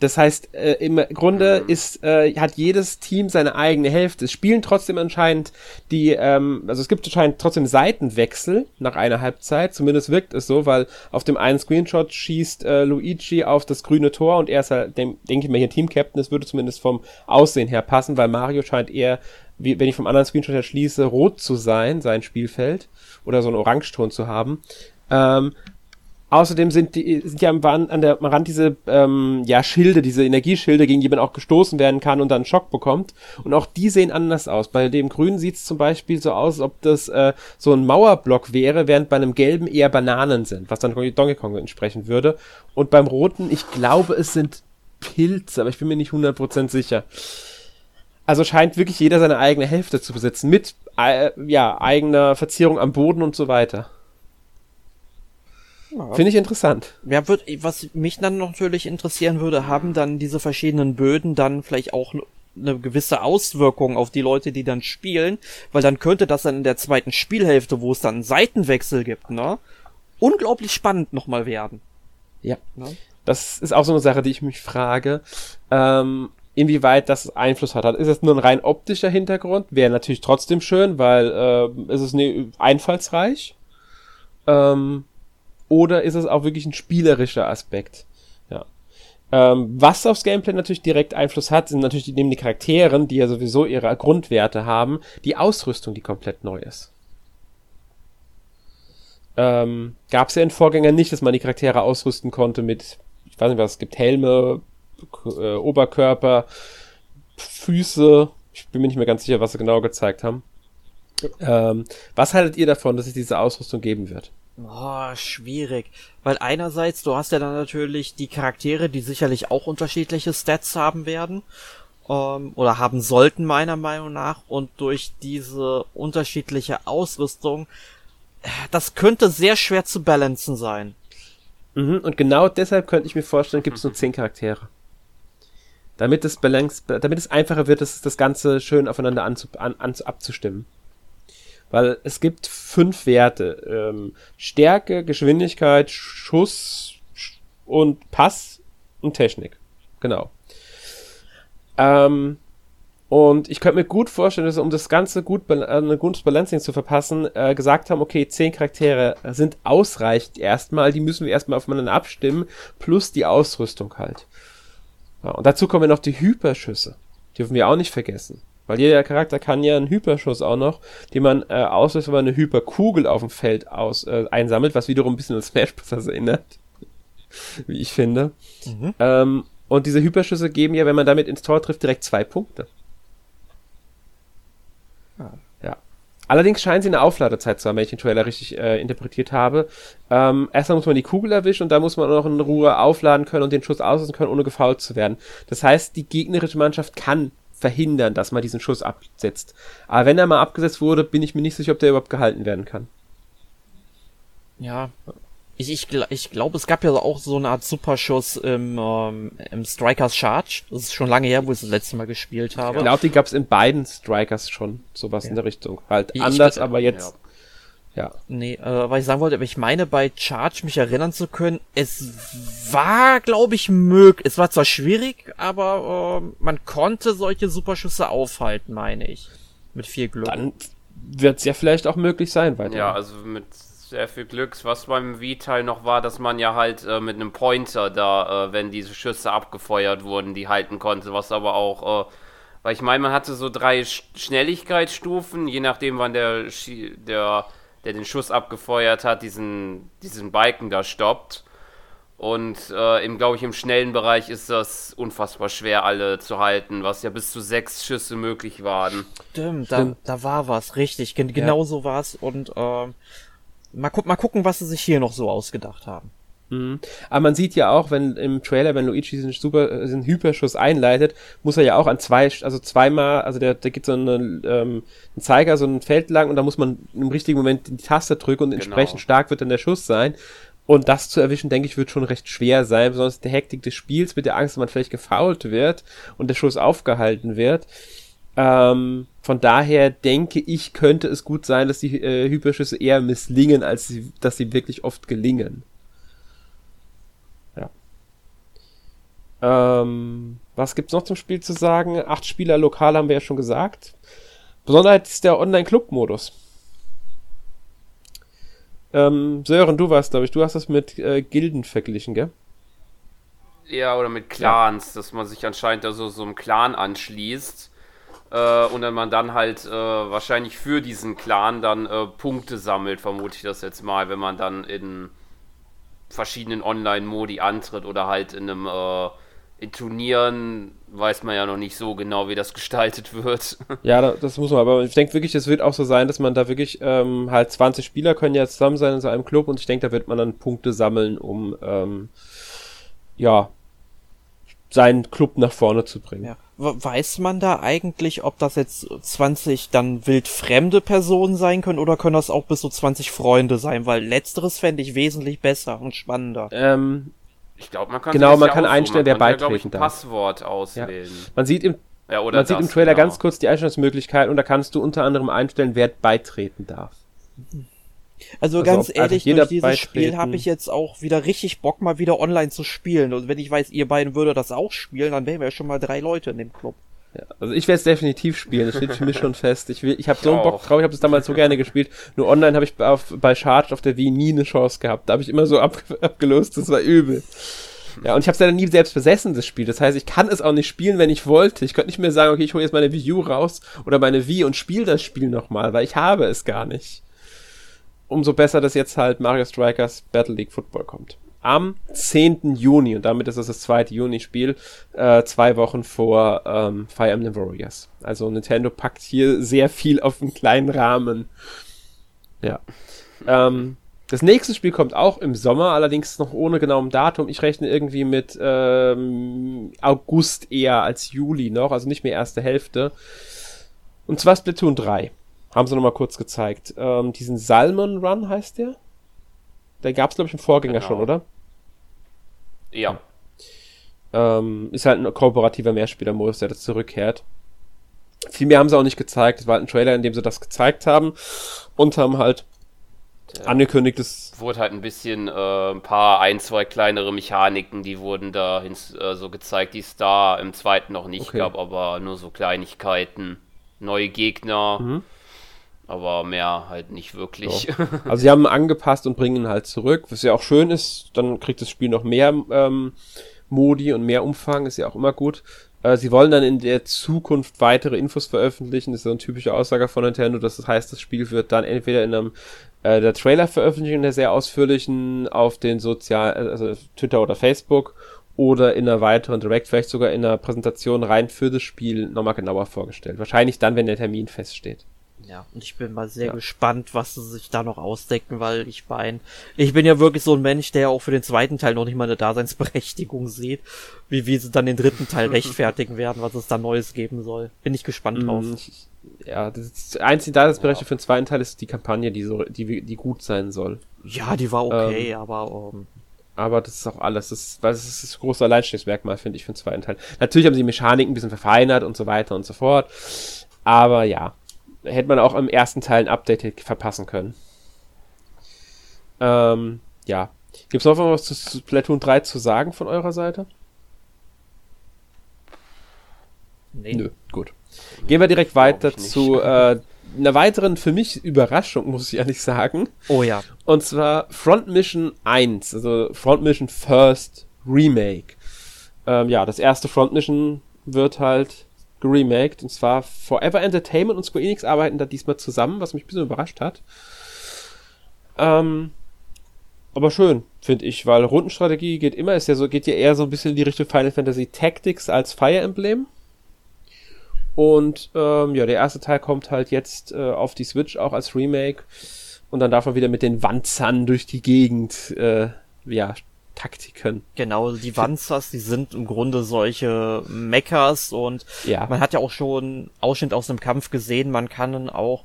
Das heißt, äh, im Grunde ist, äh, hat jedes Team seine eigene Hälfte. Es spielen trotzdem anscheinend die, ähm, also es gibt anscheinend trotzdem Seitenwechsel nach einer Halbzeit. Zumindest wirkt es so, weil auf dem einen Screenshot schießt äh, Luigi auf das grüne Tor und er ist halt, denke ich mal, hier Team-Captain. Das würde zumindest vom Aussehen her passen, weil Mario scheint eher, wie, wenn ich vom anderen Screenshot her schließe, rot zu sein, sein Spielfeld. Oder so einen Orangeton zu haben. Ähm, Außerdem sind, die, sind ja am, an der, am Rand diese ähm, ja, Schilde, diese Energieschilde, gegen die man auch gestoßen werden kann und dann Schock bekommt. Und auch die sehen anders aus. Bei dem Grünen sieht es zum Beispiel so aus, als ob das äh, so ein Mauerblock wäre, während bei einem Gelben eher Bananen sind, was dann Donkey Kong entsprechen würde. Und beim Roten, ich glaube, es sind Pilze, aber ich bin mir nicht 100% sicher. Also scheint wirklich jeder seine eigene Hälfte zu besitzen, mit äh, ja, eigener Verzierung am Boden und so weiter. Ja. Finde ich interessant. Ja, wird, was mich dann natürlich interessieren würde, haben dann diese verschiedenen Böden dann vielleicht auch eine gewisse Auswirkung auf die Leute, die dann spielen, weil dann könnte das dann in der zweiten Spielhälfte, wo es dann einen Seitenwechsel gibt, ne, unglaublich spannend nochmal werden. Ja. Ne? Das ist auch so eine Sache, die ich mich frage, ähm, inwieweit das Einfluss hat. Ist es nur ein rein optischer Hintergrund? Wäre natürlich trotzdem schön, weil äh, ist es ne, einfallsreich. Ähm, oder ist es auch wirklich ein spielerischer Aspekt? Ja. Ähm, was aufs Gameplay natürlich direkt Einfluss hat, sind natürlich die, neben den Charakteren, die ja sowieso ihre Grundwerte haben, die Ausrüstung, die komplett neu ist. Ähm, Gab es ja in Vorgängern nicht, dass man die Charaktere ausrüsten konnte mit, ich weiß nicht was, es gibt Helme, äh, Oberkörper, Füße. Ich bin mir nicht mehr ganz sicher, was sie genau gezeigt haben. Ähm, was haltet ihr davon, dass es diese Ausrüstung geben wird? Oh, schwierig. Weil einerseits, du hast ja dann natürlich die Charaktere, die sicherlich auch unterschiedliche Stats haben werden. Ähm, oder haben sollten, meiner Meinung nach. Und durch diese unterschiedliche Ausrüstung, das könnte sehr schwer zu balancen sein. Mhm, und genau deshalb könnte ich mir vorstellen, gibt es nur zehn Charaktere. Damit es balance, damit es einfacher wird, das, das Ganze schön aufeinander anzu, an, an, abzustimmen. Weil es gibt fünf Werte. Ähm, Stärke, Geschwindigkeit, Schuss und Pass und Technik. Genau. Ähm, und ich könnte mir gut vorstellen, dass um das Ganze gut, äh, ein gutes Balancing zu verpassen, äh, gesagt haben, okay, zehn Charaktere sind ausreichend erstmal, die müssen wir erstmal aufeinander abstimmen, plus die Ausrüstung halt. Ja, und dazu kommen noch die Hyperschüsse. Die dürfen wir auch nicht vergessen. Weil jeder Charakter kann ja einen Hyperschuss auch noch, den man äh, auslöst, wenn man eine Hyperkugel auf dem Feld aus, äh, einsammelt, was wiederum ein bisschen an Smash Bros. erinnert. Wie ich finde. Mhm. Ähm, und diese Hyperschüsse geben ja, wenn man damit ins Tor trifft, direkt zwei Punkte. Ah. Ja. Allerdings scheinen sie eine Aufladezeit zu haben, wenn ich den Trailer richtig äh, interpretiert habe. Ähm, erstmal muss man die Kugel erwischen und dann muss man auch noch in Ruhe aufladen können und den Schuss auslösen können, ohne gefault zu werden. Das heißt, die gegnerische Mannschaft kann verhindern, dass man diesen Schuss absetzt. Aber wenn er mal abgesetzt wurde, bin ich mir nicht sicher, ob der überhaupt gehalten werden kann. Ja. Ich, ich, ich glaube, es gab ja auch so eine Art Superschuss im, ähm, im Strikers Charge. Das ist schon lange her, wo ich das letzte Mal gespielt habe. Ich glaube, die gab es in beiden Strikers schon, sowas ja. in der Richtung. Halt ich, anders, ich, aber jetzt. Ja. Nee, äh, was ich sagen wollte, aber ich meine bei Charge mich erinnern zu können, es war, glaube ich, möglich. Es war zwar schwierig, aber äh, man konnte solche Superschüsse aufhalten, meine ich. Mit viel Glück. Dann wird es ja vielleicht auch möglich sein weiter. Ja, also mit sehr viel Glück. Was beim V-Teil noch war, dass man ja halt äh, mit einem Pointer da, äh, wenn diese Schüsse abgefeuert wurden, die halten konnte, was aber auch, äh, weil ich meine, man hatte so drei Sch Schnelligkeitsstufen, je nachdem wann der, der der den Schuss abgefeuert hat, diesen, diesen Balken da stoppt. Und äh, im, glaube ich, im schnellen Bereich ist das unfassbar schwer, alle zu halten, was ja bis zu sechs Schüsse möglich waren. Stimmt, Stimmt. Da, da war was, richtig. Genau ja. so war es. Und äh, mal, gu mal gucken, was sie sich hier noch so ausgedacht haben. Mhm. Aber man sieht ja auch, wenn im Trailer, wenn Luigi diesen, super, äh, diesen Hyperschuss einleitet, muss er ja auch an zwei, also zweimal, also der, der gibt so einen, ähm, einen Zeiger, so ein Feld lang und da muss man im richtigen Moment die Taste drücken und genau. entsprechend stark wird dann der Schuss sein. Und das zu erwischen, denke ich, wird schon recht schwer sein, besonders der Hektik des Spiels mit der Angst, dass man vielleicht gefault wird und der Schuss aufgehalten wird. Ähm, von daher denke ich, könnte es gut sein, dass die äh, Hyperschüsse eher misslingen, als sie, dass sie wirklich oft gelingen. Ähm, was gibt's noch zum Spiel zu sagen? Acht Spieler lokal haben wir ja schon gesagt. Besonderheit ist der Online-Club-Modus. Ähm, Sören, du warst, glaube ich, du hast das mit äh, Gilden verglichen, gell? Ja, oder mit Clans, ja. dass man sich anscheinend da so, so einem Clan anschließt äh, und dann man dann halt äh, wahrscheinlich für diesen Clan dann äh, Punkte sammelt, vermute ich das jetzt mal, wenn man dann in verschiedenen Online-Modi antritt oder halt in einem äh, in Turnieren weiß man ja noch nicht so genau, wie das gestaltet wird. Ja, das muss man, aber ich denke wirklich, es wird auch so sein, dass man da wirklich ähm, halt 20 Spieler können ja zusammen sein in so einem Club und ich denke, da wird man dann Punkte sammeln, um ähm, ja seinen Club nach vorne zu bringen. Ja. Weiß man da eigentlich, ob das jetzt 20 dann wild fremde Personen sein können oder können das auch bis so 20 Freunde sein? Weil letzteres fände ich wesentlich besser und spannender. Ähm, ich glaube, man kann genau, man ja kann einstellen, wer beitreten darf. Passwort auswählen. Ja. Man sieht im Ja, oder Man sieht im Trailer genau. ganz kurz die Einstellungsmöglichkeit und da kannst du unter anderem einstellen, wer beitreten darf. Also, also ganz ob, also ehrlich, also durch dieses beitreten. Spiel habe ich jetzt auch wieder richtig Bock, mal wieder online zu spielen. Und wenn ich weiß, ihr beiden würdet das auch spielen, dann wären wir ja schon mal drei Leute in dem Club. Ja, also ich werde es definitiv spielen, das steht für mich schon fest. Ich, will, ich habe so einen Bock drauf, ich habe es damals so gerne gespielt. Nur online habe ich auf, bei Charge auf der Wii nie eine Chance gehabt. Da habe ich immer so ab, abgelost, das war übel. Ja, und ich habe es leider nie selbst besessen, das Spiel. Das heißt, ich kann es auch nicht spielen, wenn ich wollte. Ich könnte nicht mehr sagen, okay, ich hole jetzt meine Wii U raus oder meine Wii und spiele das Spiel nochmal, weil ich habe es gar nicht. Umso besser, dass jetzt halt Mario Strikers Battle League Football kommt am 10. Juni und damit ist es das zweite Juni-Spiel, äh, zwei Wochen vor ähm, Fire Emblem Warriors. Also Nintendo packt hier sehr viel auf einen kleinen Rahmen. Ja. Ähm, das nächste Spiel kommt auch im Sommer, allerdings noch ohne genauem Datum. Ich rechne irgendwie mit ähm, August eher als Juli noch, also nicht mehr erste Hälfte. Und zwar Splatoon 3. Haben sie nochmal kurz gezeigt. Ähm, diesen Salmon Run heißt der? Da gab es, glaube ich, einen Vorgänger genau. schon, oder? Ja. Ähm, ist halt ein kooperativer Mehrspieler-Modus, der das zurückkehrt. Viel mehr haben sie auch nicht gezeigt. Es war halt ein Trailer, in dem sie das gezeigt haben und haben halt ja. angekündigt, es wurde halt ein bisschen äh, ein paar, ein, zwei kleinere Mechaniken, die wurden da äh, so gezeigt, die es da im zweiten noch nicht okay. gab, aber nur so Kleinigkeiten, neue Gegner. Mhm aber mehr halt nicht wirklich. So. Also sie haben angepasst und bringen ihn halt zurück, was ja auch schön ist. Dann kriegt das Spiel noch mehr ähm, Modi und mehr Umfang, ist ja auch immer gut. Äh, sie wollen dann in der Zukunft weitere Infos veröffentlichen. Das ist so eine typische Aussage von Nintendo. Das heißt, das Spiel wird dann entweder in einem äh, der Trailer veröffentlichen, in der sehr ausführlichen auf den sozialen, also Twitter oder Facebook oder in einer weiteren Direct, vielleicht sogar in einer Präsentation rein für das Spiel nochmal genauer vorgestellt. Wahrscheinlich dann, wenn der Termin feststeht. Ja, und ich bin mal sehr ja. gespannt, was sie sich da noch ausdecken, weil ich mein, ich bin ja wirklich so ein Mensch, der auch für den zweiten Teil noch nicht mal eine Daseinsberechtigung sieht, wie, wie sie dann den dritten Teil rechtfertigen werden, was es da Neues geben soll. Bin ich gespannt drauf. Mhm. Ja, das einzige Daseinsberechtigung ja. für den zweiten Teil ist die Kampagne, die so, die, die gut sein soll. Ja, die war okay, ähm, aber, um, ähm, aber das ist auch alles. Das ist, das ist das große Alleinstellungsmerkmal, finde ich, für den zweiten Teil. Natürlich haben sie die Mechanik ein bisschen verfeinert und so weiter und so fort. Aber ja, hätte man auch im ersten Teil ein Update verpassen können. Ähm, ja. Gibt es noch was zu Splatoon 3 zu sagen von eurer Seite? Nee. Nö, gut. Gehen wir direkt weiter zu äh, einer weiteren für mich Überraschung, muss ich ehrlich sagen. Oh ja. Und zwar Front Mission 1, also Front Mission First Remake. Ähm, ja, das erste Front Mission wird halt geremaked. Und zwar Forever Entertainment und Square Enix arbeiten da diesmal zusammen, was mich ein bisschen überrascht hat. Ähm, aber schön, finde ich, weil Rundenstrategie geht immer, ist ja so, geht ja eher so ein bisschen in die Richtung Final Fantasy Tactics als Fire Emblem. Und ähm, ja, der erste Teil kommt halt jetzt äh, auf die Switch auch als Remake. Und dann darf man wieder mit den Wanzern durch die Gegend äh, ja, Taktiken. Genau, die Wanzers, die sind im Grunde solche Mechas und ja. man hat ja auch schon Ausschnitt aus einem Kampf gesehen, man kann dann auch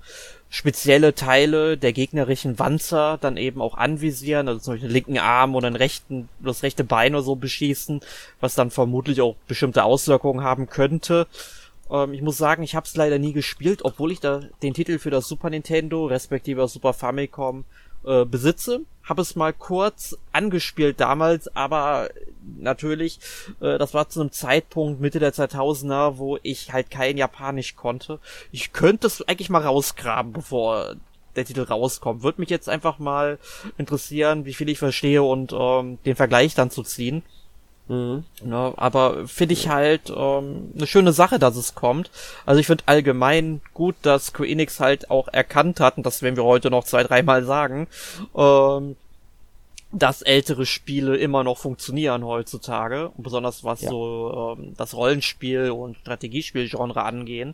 spezielle Teile der gegnerischen Wanzer dann eben auch anvisieren, also zum Beispiel den linken Arm oder den rechten, das rechte Bein oder so beschießen, was dann vermutlich auch bestimmte Auswirkungen haben könnte. Ähm, ich muss sagen, ich habe es leider nie gespielt, obwohl ich da den Titel für das Super Nintendo respektive das Super Famicom äh, besitze habe es mal kurz angespielt damals, aber natürlich, äh, das war zu einem Zeitpunkt Mitte der 2000er, wo ich halt kein Japanisch konnte. Ich könnte es eigentlich mal rausgraben, bevor der Titel rauskommt. Würde mich jetzt einfach mal interessieren, wie viel ich verstehe und ähm, den Vergleich dann zu ziehen. Mhm. Ja, aber finde ich halt ähm, eine schöne Sache, dass es kommt. Also ich finde allgemein gut, dass Square Enix halt auch erkannt hat, und das werden wir heute noch zwei, dreimal sagen, ähm, dass ältere Spiele immer noch funktionieren heutzutage, besonders was ja. so ähm, das Rollenspiel und Strategiespielgenre angehen.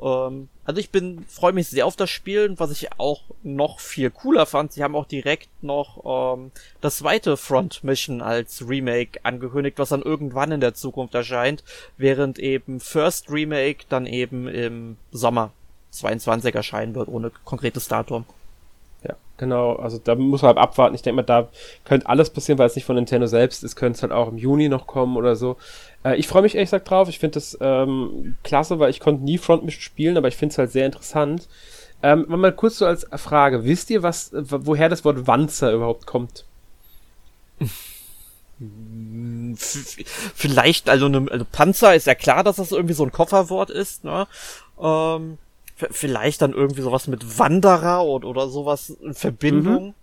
Ähm, also ich bin freue mich sehr auf das Spiel und was ich auch noch viel cooler fand, sie haben auch direkt noch ähm, das zweite Front Mission als Remake angekündigt, was dann irgendwann in der Zukunft erscheint, während eben First Remake dann eben im Sommer 22 erscheinen wird, ohne konkretes Datum. Genau, also da muss man halt abwarten. Ich denke mal, da könnte alles passieren, weil es nicht von Nintendo selbst ist, könnte es halt auch im Juni noch kommen oder so. Äh, ich freue mich ehrlich gesagt drauf. Ich finde das ähm, klasse, weil ich konnte nie Front Mission spielen, aber ich finde es halt sehr interessant. Ähm, mal kurz so als Frage, wisst ihr, was, woher das Wort Wanzer überhaupt kommt? Vielleicht, also, ne, also Panzer ist ja klar, dass das irgendwie so ein Kofferwort ist, ne? Ähm, vielleicht dann irgendwie sowas mit Wanderer oder, oder sowas in Verbindung. Mhm.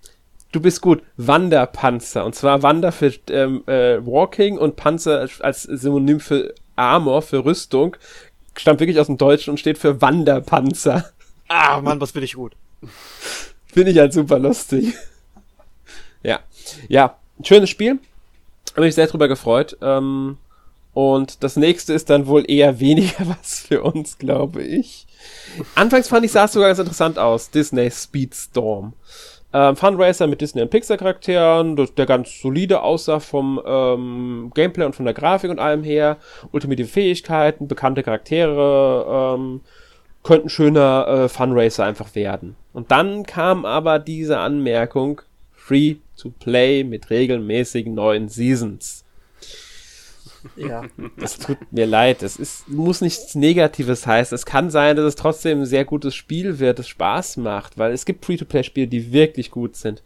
Du bist gut. Wanderpanzer. Und zwar Wander für ähm, äh, Walking und Panzer als Synonym für Armor, für Rüstung. Stammt wirklich aus dem Deutschen und steht für Wanderpanzer. Ah, Mann, was bin ich gut. Finde ich halt super lustig. ja. Ja, schönes Spiel. Habe mich sehr drüber gefreut. Ähm, und das nächste ist dann wohl eher weniger was für uns, glaube ich. Anfangs fand ich, sah es sogar ganz interessant aus. Disney Speedstorm. Ähm, Fundraiser mit Disney und Pixar Charakteren, der ganz solide aussah vom ähm, Gameplay und von der Grafik und allem her. Ultimative Fähigkeiten, bekannte Charaktere, ähm, könnten schöner äh, Funracer einfach werden. Und dann kam aber diese Anmerkung, free to play mit regelmäßigen neuen Seasons. Ja. Es tut mir leid. Es ist, muss nichts Negatives heißen. Es kann sein, dass es trotzdem ein sehr gutes Spiel wird, das Spaß macht, weil es gibt Free-to-Play-Spiele, die wirklich gut sind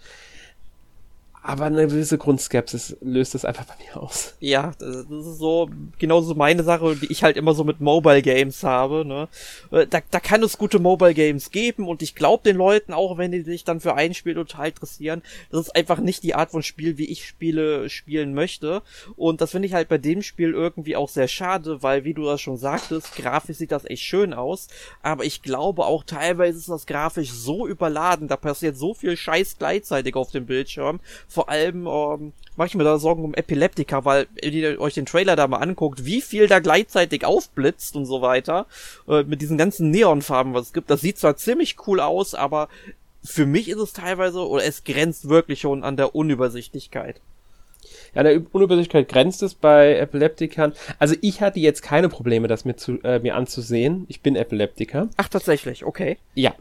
aber eine gewisse Grundskepsis löst das einfach bei mir aus. Ja, das ist so genauso meine Sache, die ich halt immer so mit Mobile Games habe. Ne? Äh, da, da kann es gute Mobile Games geben und ich glaube den Leuten auch, wenn die sich dann für ein Spiel total interessieren, das ist einfach nicht die Art von Spiel, wie ich Spiele spielen möchte. Und das finde ich halt bei dem Spiel irgendwie auch sehr schade, weil wie du das schon sagtest, grafisch sieht das echt schön aus, aber ich glaube auch teilweise ist das grafisch so überladen, da passiert so viel Scheiß gleichzeitig auf dem Bildschirm vor allem ähm, mache ich mir da Sorgen um Epileptika, weil wenn ihr euch den Trailer da mal anguckt, wie viel da gleichzeitig aufblitzt und so weiter, äh, mit diesen ganzen Neonfarben, was es gibt, das sieht zwar ziemlich cool aus, aber für mich ist es teilweise, oder es grenzt wirklich schon an der Unübersichtlichkeit. Ja, der Unübersichtlichkeit grenzt es bei Epileptikern. Also ich hatte jetzt keine Probleme, das mir, zu, äh, mir anzusehen. Ich bin Epileptiker. Ach, tatsächlich, okay. Ja.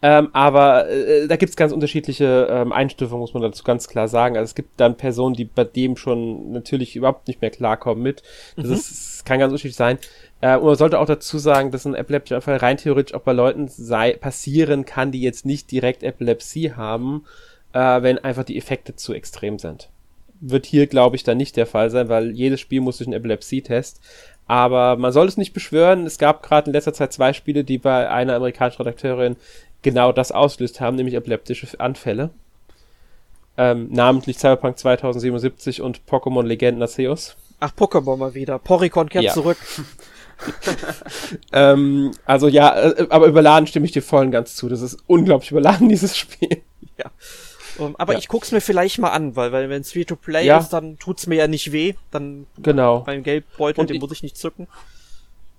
Ähm, aber äh, da gibt's ganz unterschiedliche ähm, Einstufungen, muss man dazu ganz klar sagen. Also es gibt dann Personen, die bei dem schon natürlich überhaupt nicht mehr klarkommen mit. Das mhm. ist, kann ganz unterschiedlich sein. Äh, und man sollte auch dazu sagen, dass ein Epilepsie-Anfall rein theoretisch auch bei Leuten sei, passieren kann, die jetzt nicht direkt Epilepsie haben, äh, wenn einfach die Effekte zu extrem sind. Wird hier, glaube ich, dann nicht der Fall sein, weil jedes Spiel muss durch einen Epilepsie-Test. Aber man soll es nicht beschwören. Es gab gerade in letzter Zeit zwei Spiele, die bei einer amerikanischen Redakteurin genau das auslöst haben, nämlich epileptische Anfälle. Ähm, namentlich Cyberpunk 2077 und Pokémon Legenden Arceus. Ach, Pokémon mal wieder. Poricon kehrt ja. zurück. ähm, also ja, äh, aber überladen stimme ich dir voll und ganz zu. Das ist unglaublich überladen, dieses Spiel. Ja. Um, aber ja. ich guck's mir vielleicht mal an, weil, weil wenn es Free-to-Play ja. ist, dann tut's mir ja nicht weh. Dann genau. beim Geldbeutel, den muss ich nicht zücken.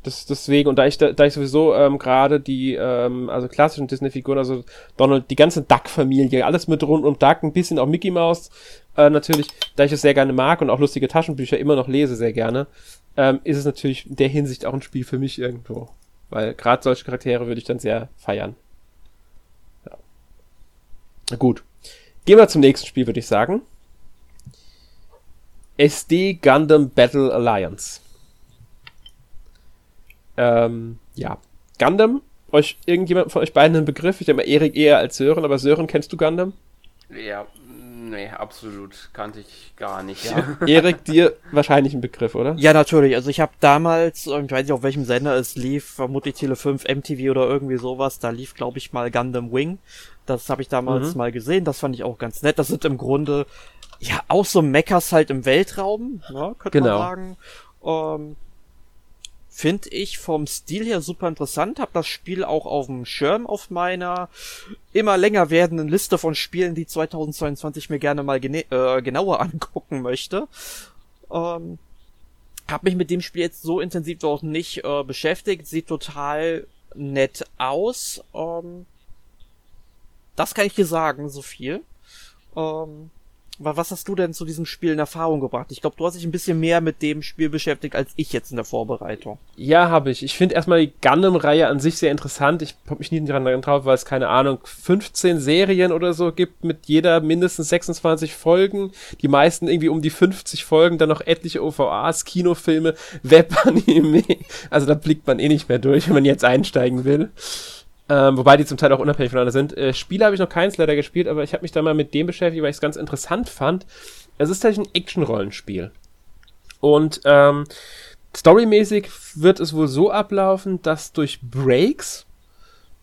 Das, deswegen, und da ich, da, ich sowieso ähm, gerade die, ähm, also klassischen Disney-Figuren, also Donald, die ganze Duck-Familie, alles mit rund um Duck, ein bisschen auch Mickey Mouse, äh, natürlich, da ich es sehr gerne mag und auch lustige Taschenbücher immer noch lese, sehr gerne, ähm, ist es natürlich in der Hinsicht auch ein Spiel für mich irgendwo. Weil gerade solche Charaktere würde ich dann sehr feiern. Ja. Gut. Gehen wir zum nächsten Spiel, würde ich sagen. SD Gundam Battle Alliance. Ähm, ja. Gundam? Euch irgendjemand von euch beiden einen Begriff? Ich denke mal Erik eher als Sören, aber Sören, kennst du Gundam? Ja, nee, absolut. Kannte ich gar nicht. Ja. Erik, dir wahrscheinlich ein Begriff, oder? Ja, natürlich. Also ich habe damals, ich weiß nicht auf welchem Sender es lief, vermutlich Tele 5, MTV oder irgendwie sowas, da lief, glaube ich, mal Gundam Wing. Das habe ich damals mhm. mal gesehen, das fand ich auch ganz nett. Das sind im Grunde, ja, auch so Mechas halt im Weltraum, ne, könnte genau. man sagen. Ähm, finde ich vom Stil her super interessant. Hab das Spiel auch auf dem Schirm auf meiner immer länger werdenden Liste von Spielen, die 2022 mir gerne mal äh, genauer angucken möchte. Ähm, hab mich mit dem Spiel jetzt so intensiv auch nicht äh, beschäftigt. Sieht total nett aus. Ähm, das kann ich dir sagen, so viel. Ähm, was hast du denn zu diesem Spiel in Erfahrung gebracht? Ich glaube, du hast dich ein bisschen mehr mit dem Spiel beschäftigt als ich jetzt in der Vorbereitung. Ja, habe ich. Ich finde erstmal die Gundam-Reihe an sich sehr interessant. Ich habe mich nie dran drauf, weil es keine Ahnung 15 Serien oder so gibt mit jeder mindestens 26 Folgen. Die meisten irgendwie um die 50 Folgen, dann noch etliche OVAs, Kinofilme, Webanime. Also da blickt man eh nicht mehr durch, wenn man jetzt einsteigen will. Ähm, wobei die zum Teil auch unabhängig voneinander sind. Äh, Spiele habe ich noch keins leider gespielt, aber ich habe mich da mal mit dem beschäftigt, weil ich es ganz interessant fand. Es ist tatsächlich ein Action-Rollenspiel. Und ähm, storymäßig wird es wohl so ablaufen, dass durch Breaks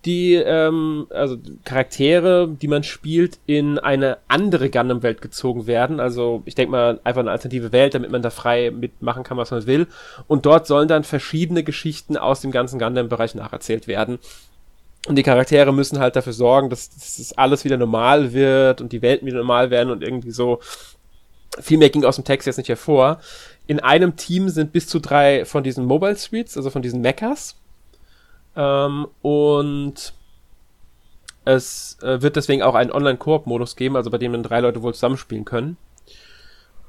die ähm, also Charaktere, die man spielt, in eine andere Gundam-Welt gezogen werden. Also ich denke mal einfach eine alternative Welt, damit man da frei mitmachen kann, was man will. Und dort sollen dann verschiedene Geschichten aus dem ganzen Gundam-Bereich nacherzählt werden. Und die Charaktere müssen halt dafür sorgen, dass, dass das alles wieder normal wird und die Welten wieder normal werden und irgendwie so. Viel mehr ging aus dem Text jetzt nicht hervor. In einem Team sind bis zu drei von diesen Mobile Suites, also von diesen Mechas. Ähm, und es äh, wird deswegen auch einen Online-Koop-Modus geben, also bei dem dann drei Leute wohl zusammenspielen können.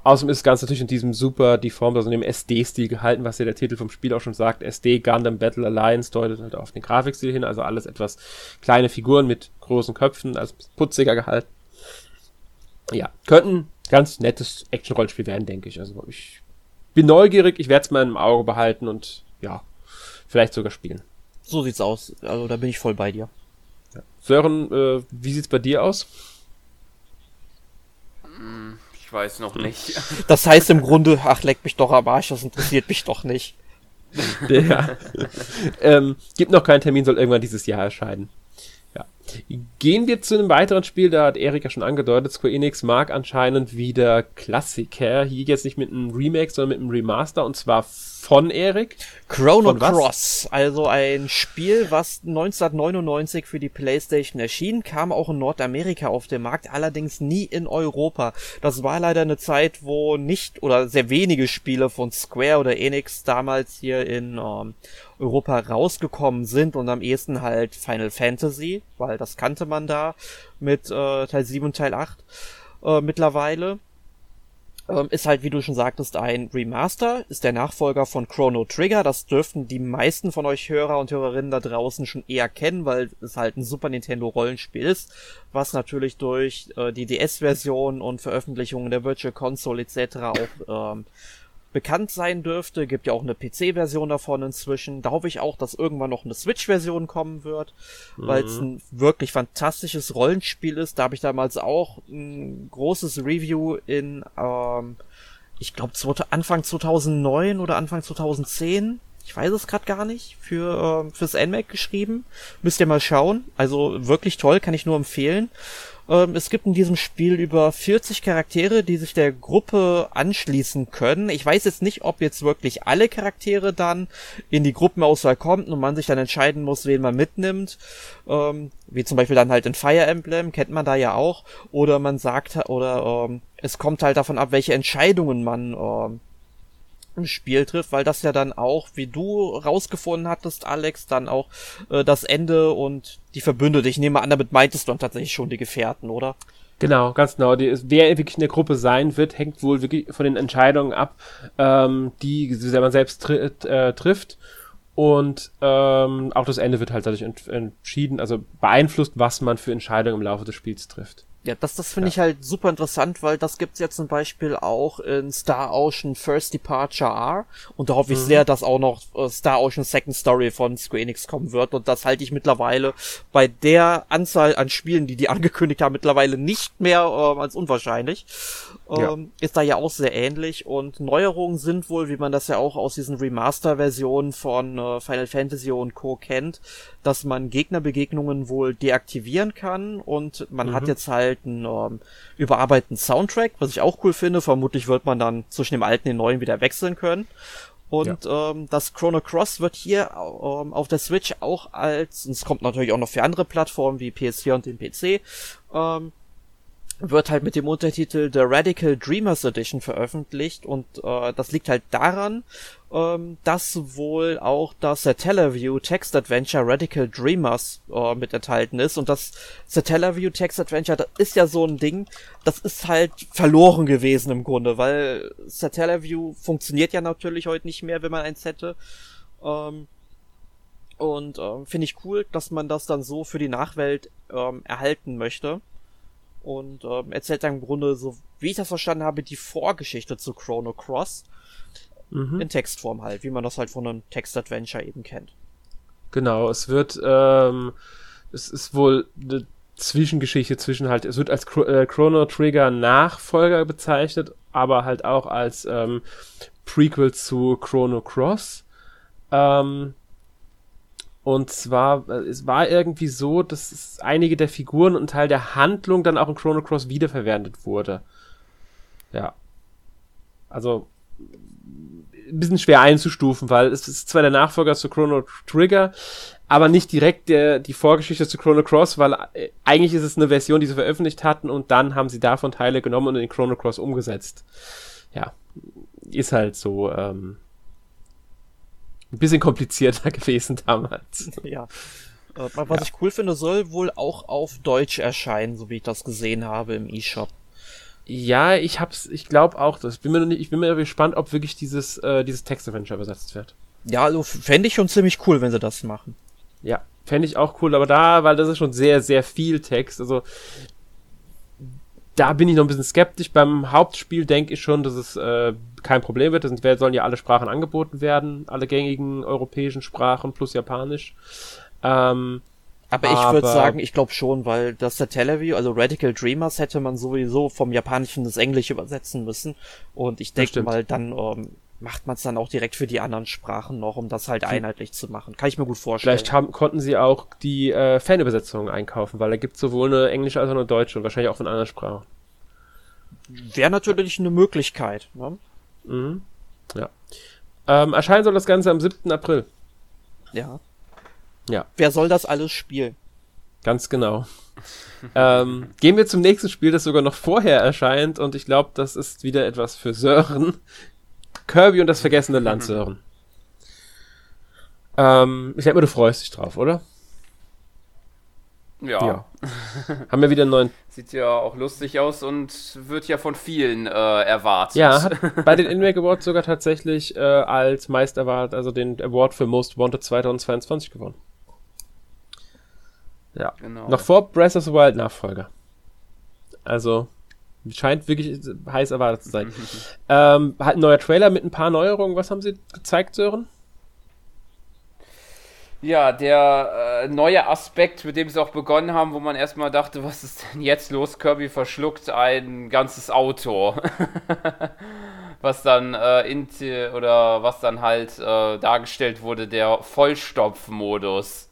Außerdem ist das Ganze natürlich in diesem super deformed, also in dem SD-Stil gehalten, was ja der Titel vom Spiel auch schon sagt. SD Gundam Battle Alliance deutet halt auf den Grafikstil hin, also alles etwas kleine Figuren mit großen Köpfen, also putziger gehalten. Ja, könnten ganz nettes Action-Rollenspiel werden, denke ich. Also ich bin neugierig, ich werde es mal im Auge behalten und ja, vielleicht sogar spielen. So sieht's aus. Also da bin ich voll bei dir. Ja. Sören, äh, wie sieht's bei dir aus? Mm ich weiß noch nicht. Das heißt im Grunde, ach, leck mich doch am Arsch, das interessiert mich doch nicht. Ja. ähm, gibt noch keinen Termin, soll irgendwann dieses Jahr erscheinen. Ja. Gehen wir zu einem weiteren Spiel, da hat Erika schon angedeutet, Square Enix mag anscheinend wieder Klassiker. Hier jetzt nicht mit einem Remake, sondern mit einem Remaster und zwar von Erik. Chrono von Cross, also ein Spiel, was 1999 für die PlayStation erschien, kam auch in Nordamerika auf den Markt, allerdings nie in Europa. Das war leider eine Zeit, wo nicht oder sehr wenige Spiele von Square oder Enix damals hier in ähm, Europa rausgekommen sind und am ehesten halt Final Fantasy, weil das kannte man da mit äh, Teil 7 und Teil 8 äh, mittlerweile. Ähm, ist halt, wie du schon sagtest, ein Remaster, ist der Nachfolger von Chrono Trigger. Das dürften die meisten von euch Hörer und Hörerinnen da draußen schon eher kennen, weil es halt ein Super Nintendo Rollenspiel ist, was natürlich durch äh, die DS-Version und Veröffentlichungen der Virtual Console etc. auch ähm, bekannt sein dürfte. Gibt ja auch eine PC-Version davon inzwischen. Da hoffe ich auch, dass irgendwann noch eine Switch-Version kommen wird, mhm. weil es ein wirklich fantastisches Rollenspiel ist. Da habe ich damals auch ein großes Review in, ähm, ich glaube, Anfang 2009 oder Anfang 2010 ich weiß es gerade gar nicht, für äh, fürs NMAC geschrieben. Müsst ihr mal schauen. Also wirklich toll, kann ich nur empfehlen. Ähm, es gibt in diesem Spiel über 40 Charaktere, die sich der Gruppe anschließen können. Ich weiß jetzt nicht, ob jetzt wirklich alle Charaktere dann in die Gruppenauswahl kommen und man sich dann entscheiden muss, wen man mitnimmt. Ähm, wie zum Beispiel dann halt in Fire Emblem, kennt man da ja auch. Oder man sagt, oder ähm, es kommt halt davon ab, welche Entscheidungen man ähm, im Spiel trifft, weil das ja dann auch, wie du rausgefunden hattest, Alex, dann auch äh, das Ende und die Verbündete. Ich nehme an, damit meintest du dann tatsächlich schon die Gefährten, oder? Genau, ganz genau. Die, wer wirklich in der Gruppe sein wird, hängt wohl wirklich von den Entscheidungen ab, ähm, die man selbst tri äh, trifft. Und ähm, auch das Ende wird halt dadurch ent entschieden, also beeinflusst, was man für Entscheidungen im Laufe des Spiels trifft. Ja, das, das finde ja. ich halt super interessant, weil das gibt's ja zum Beispiel auch in Star Ocean First Departure R. Und da hoffe ich mhm. sehr, dass auch noch äh, Star Ocean Second Story von Square Enix kommen wird. Und das halte ich mittlerweile bei der Anzahl an Spielen, die die angekündigt haben, mittlerweile nicht mehr äh, als unwahrscheinlich. Ja. Ähm, ist da ja auch sehr ähnlich. Und Neuerungen sind wohl, wie man das ja auch aus diesen Remaster-Versionen von äh, Final Fantasy und Co. kennt, dass man Gegnerbegegnungen wohl deaktivieren kann. Und man mhm. hat jetzt halt halt einen ähm, überarbeiteten Soundtrack, was ich auch cool finde. Vermutlich wird man dann zwischen dem alten und dem neuen wieder wechseln können. Und ja. ähm, das Chrono Cross wird hier ähm, auf der Switch auch als, und es kommt natürlich auch noch für andere Plattformen wie PS4 und den PC, ähm, wird halt mit dem Untertitel The Radical Dreamers Edition veröffentlicht und äh, das liegt halt daran, ähm, dass wohl auch das Satellaview Text Adventure Radical Dreamers äh, mit enthalten ist und das Satellaview Text Adventure, das ist ja so ein Ding, das ist halt verloren gewesen im Grunde, weil Satellaview funktioniert ja natürlich heute nicht mehr, wenn man eins hätte. Ähm, und ähm, finde ich cool, dass man das dann so für die Nachwelt ähm, erhalten möchte und ähm, erzählt dann im Grunde, so wie ich das verstanden habe, die Vorgeschichte zu Chrono Cross mhm. in Textform halt, wie man das halt von einem Text-Adventure eben kennt. Genau, es wird, ähm, es ist wohl eine Zwischengeschichte zwischen halt, es wird als äh, Chrono Trigger Nachfolger bezeichnet, aber halt auch als ähm, Prequel zu Chrono Cross. Ähm, und zwar, äh, es war irgendwie so, dass einige der Figuren und Teil der Handlung dann auch in Chrono Cross wiederverwendet wurde. Ja. Also, ein bisschen schwer einzustufen, weil es ist zwar der Nachfolger zu Chrono Trigger, aber nicht direkt der, die Vorgeschichte zu Chrono Cross, weil äh, eigentlich ist es eine Version, die sie veröffentlicht hatten und dann haben sie davon Teile genommen und in Chrono Cross umgesetzt. Ja, ist halt so. Ähm, ein bisschen komplizierter gewesen damals. Ja. Äh, was ja. ich cool finde, soll wohl auch auf Deutsch erscheinen, so wie ich das gesehen habe im eShop. Ja, ich hab's, ich glaube auch, das bin mir nicht, ich bin mir gespannt, ob wirklich dieses, äh, dieses Text-Adventure übersetzt wird. Ja, also fände ich schon ziemlich cool, wenn sie das machen. Ja, fände ich auch cool, aber da, weil das ist schon sehr, sehr viel Text, also da bin ich noch ein bisschen skeptisch. Beim Hauptspiel denke ich schon, dass es äh, kein Problem wird. Es sollen ja alle Sprachen angeboten werden, alle gängigen europäischen Sprachen plus Japanisch. Ähm, aber ich würde sagen, ich glaube schon, weil das der Television, also Radical Dreamers hätte man sowieso vom Japanischen ins Englische übersetzen müssen. Und ich denke mal, dann ähm, macht man es dann auch direkt für die anderen Sprachen noch, um das halt einheitlich zu machen. Kann ich mir gut vorstellen. Vielleicht haben, konnten sie auch die äh, Fanübersetzungen einkaufen, weil da gibt es sowohl eine englische als auch eine deutsche und wahrscheinlich auch von anderen Sprachen. Wäre natürlich eine Möglichkeit. Ne? Mhm. Ja. Ähm, erscheinen soll das Ganze am 7. April. Ja. Ja. Wer soll das alles spielen? Ganz genau. ähm, gehen wir zum nächsten Spiel, das sogar noch vorher erscheint und ich glaube, das ist wieder etwas für Sören. Kirby und das vergessene Land Sören. ähm, ich denke mal, du freust dich drauf, oder? Ja. ja. Haben wir wieder einen neuen. Sieht ja auch lustig aus und wird ja von vielen äh, erwartet. Ja, hat bei den InMake Awards sogar tatsächlich äh, als meist erwartet, also den Award für Most Wanted 2022 gewonnen. Ja. Genau. Noch vor Breath of the Wild Nachfolger. Also, scheint wirklich heiß erwartet zu sein. ähm, halt ein neuer Trailer mit ein paar Neuerungen. Was haben sie gezeigt, Sören? Ja, der äh, neue Aspekt, mit dem sie auch begonnen haben, wo man erstmal dachte, was ist denn jetzt los? Kirby verschluckt ein ganzes Auto. was dann äh, in, oder was dann halt äh, dargestellt wurde, der Vollstopfmodus.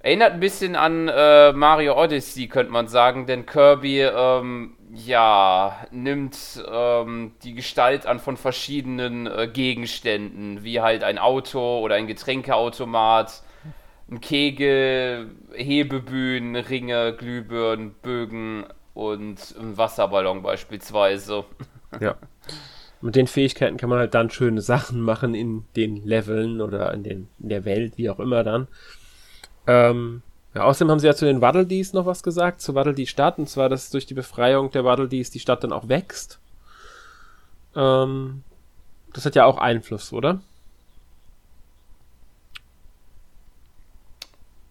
Erinnert ein bisschen an äh, Mario Odyssey, könnte man sagen, denn Kirby ähm, ja, nimmt ähm, die Gestalt an von verschiedenen äh, Gegenständen, wie halt ein Auto oder ein Getränkeautomat, ein Kegel, Hebebühnen, Ringe, Glühbirnen, Bögen und ein Wasserballon beispielsweise. Ja. Mit den Fähigkeiten kann man halt dann schöne Sachen machen in den Leveln oder in, den, in der Welt, wie auch immer dann. Ähm, ja, außerdem haben sie ja zu den Waddle Dees noch was gesagt, zu Waddle Dee Stadt, und zwar, dass durch die Befreiung der Waddle Dees die Stadt dann auch wächst. Ähm, das hat ja auch Einfluss, oder?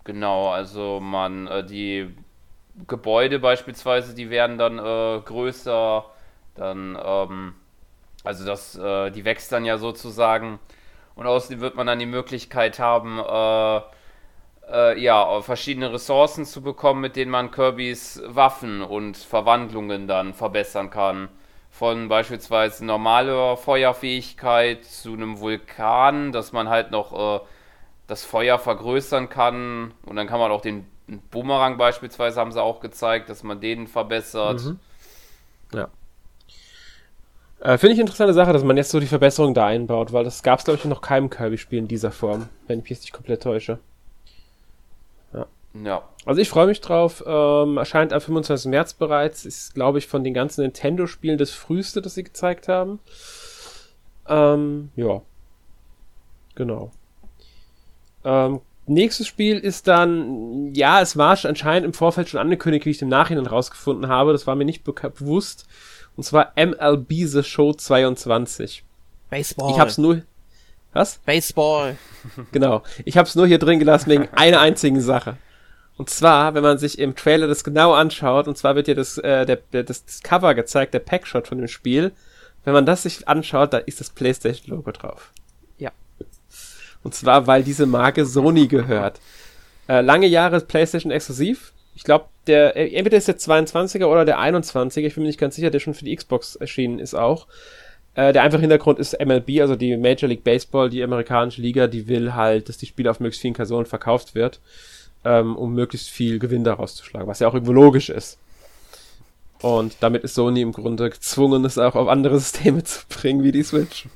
Genau, also man, äh, die Gebäude beispielsweise, die werden dann äh, größer, dann, ähm, also das, äh, die wächst dann ja sozusagen. Und außerdem wird man dann die Möglichkeit haben, äh, äh, ja, verschiedene Ressourcen zu bekommen, mit denen man Kirbys Waffen und Verwandlungen dann verbessern kann. Von beispielsweise normaler Feuerfähigkeit zu einem Vulkan, dass man halt noch äh, das Feuer vergrößern kann. Und dann kann man auch den Boomerang beispielsweise, haben sie auch gezeigt, dass man den verbessert. Mhm. Ja. Äh, Finde ich interessante Sache, dass man jetzt so die Verbesserung da einbaut, weil das gab es, glaube ich, noch keinem Kirby-Spiel in dieser Form, wenn ich mich nicht komplett täusche. Ja. Also ich freue mich drauf. Ähm, erscheint am 25. März bereits. Ist, glaube ich, von den ganzen Nintendo-Spielen das früheste, das sie gezeigt haben. Ähm, ja. Genau. Ähm, nächstes Spiel ist dann, ja, es war anscheinend im Vorfeld schon angekündigt, wie ich im Nachhinein rausgefunden habe. Das war mir nicht be bewusst. Und zwar MLB The Show 22. Baseball. Ich hab's nur. Was? Baseball. Genau. Ich hab's nur hier drin gelassen wegen einer einzigen Sache. Und zwar, wenn man sich im Trailer das genau anschaut, und zwar wird hier das, äh, der, der, das, das Cover gezeigt, der Packshot von dem Spiel. Wenn man das sich anschaut, da ist das PlayStation-Logo drauf. Ja. Und zwar, weil diese Marke Sony gehört. Äh, lange Jahre PlayStation exklusiv. Ich glaube, der, äh, entweder ist der 22er oder der 21er, ich bin mir nicht ganz sicher, der schon für die Xbox erschienen ist auch. Äh, der einfache Hintergrund ist MLB, also die Major League Baseball, die amerikanische Liga, die will halt, dass die Spiele auf möglichst vielen Personen verkauft wird, ähm, um möglichst viel Gewinn daraus zu schlagen, was ja auch irgendwo logisch ist. Und damit ist Sony im Grunde gezwungen, es auch auf andere Systeme zu bringen, wie die Switch.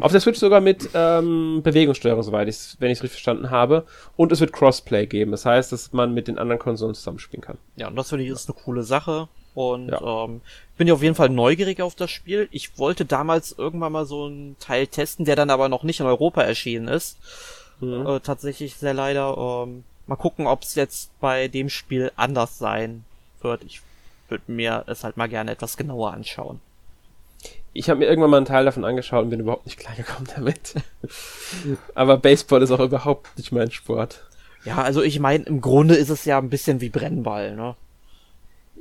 Auf der Switch sogar mit ähm, Bewegungssteuerung, soweit ich wenn ich es richtig verstanden habe. Und es wird Crossplay geben. Das heißt, dass man mit den anderen Konsolen zusammenspielen kann. Ja, und das finde ich ist eine coole Sache. Und ja. ähm, bin ja auf jeden Fall neugierig auf das Spiel. Ich wollte damals irgendwann mal so einen Teil testen, der dann aber noch nicht in Europa erschienen ist. Mhm. Äh, tatsächlich sehr leider. Ähm, mal gucken, ob es jetzt bei dem Spiel anders sein wird. Ich würde mir es halt mal gerne etwas genauer anschauen ich habe mir irgendwann mal einen Teil davon angeschaut und bin überhaupt nicht klargekommen damit. Aber Baseball ist auch überhaupt nicht mein Sport. Ja, also ich meine, im Grunde ist es ja ein bisschen wie Brennball, ne?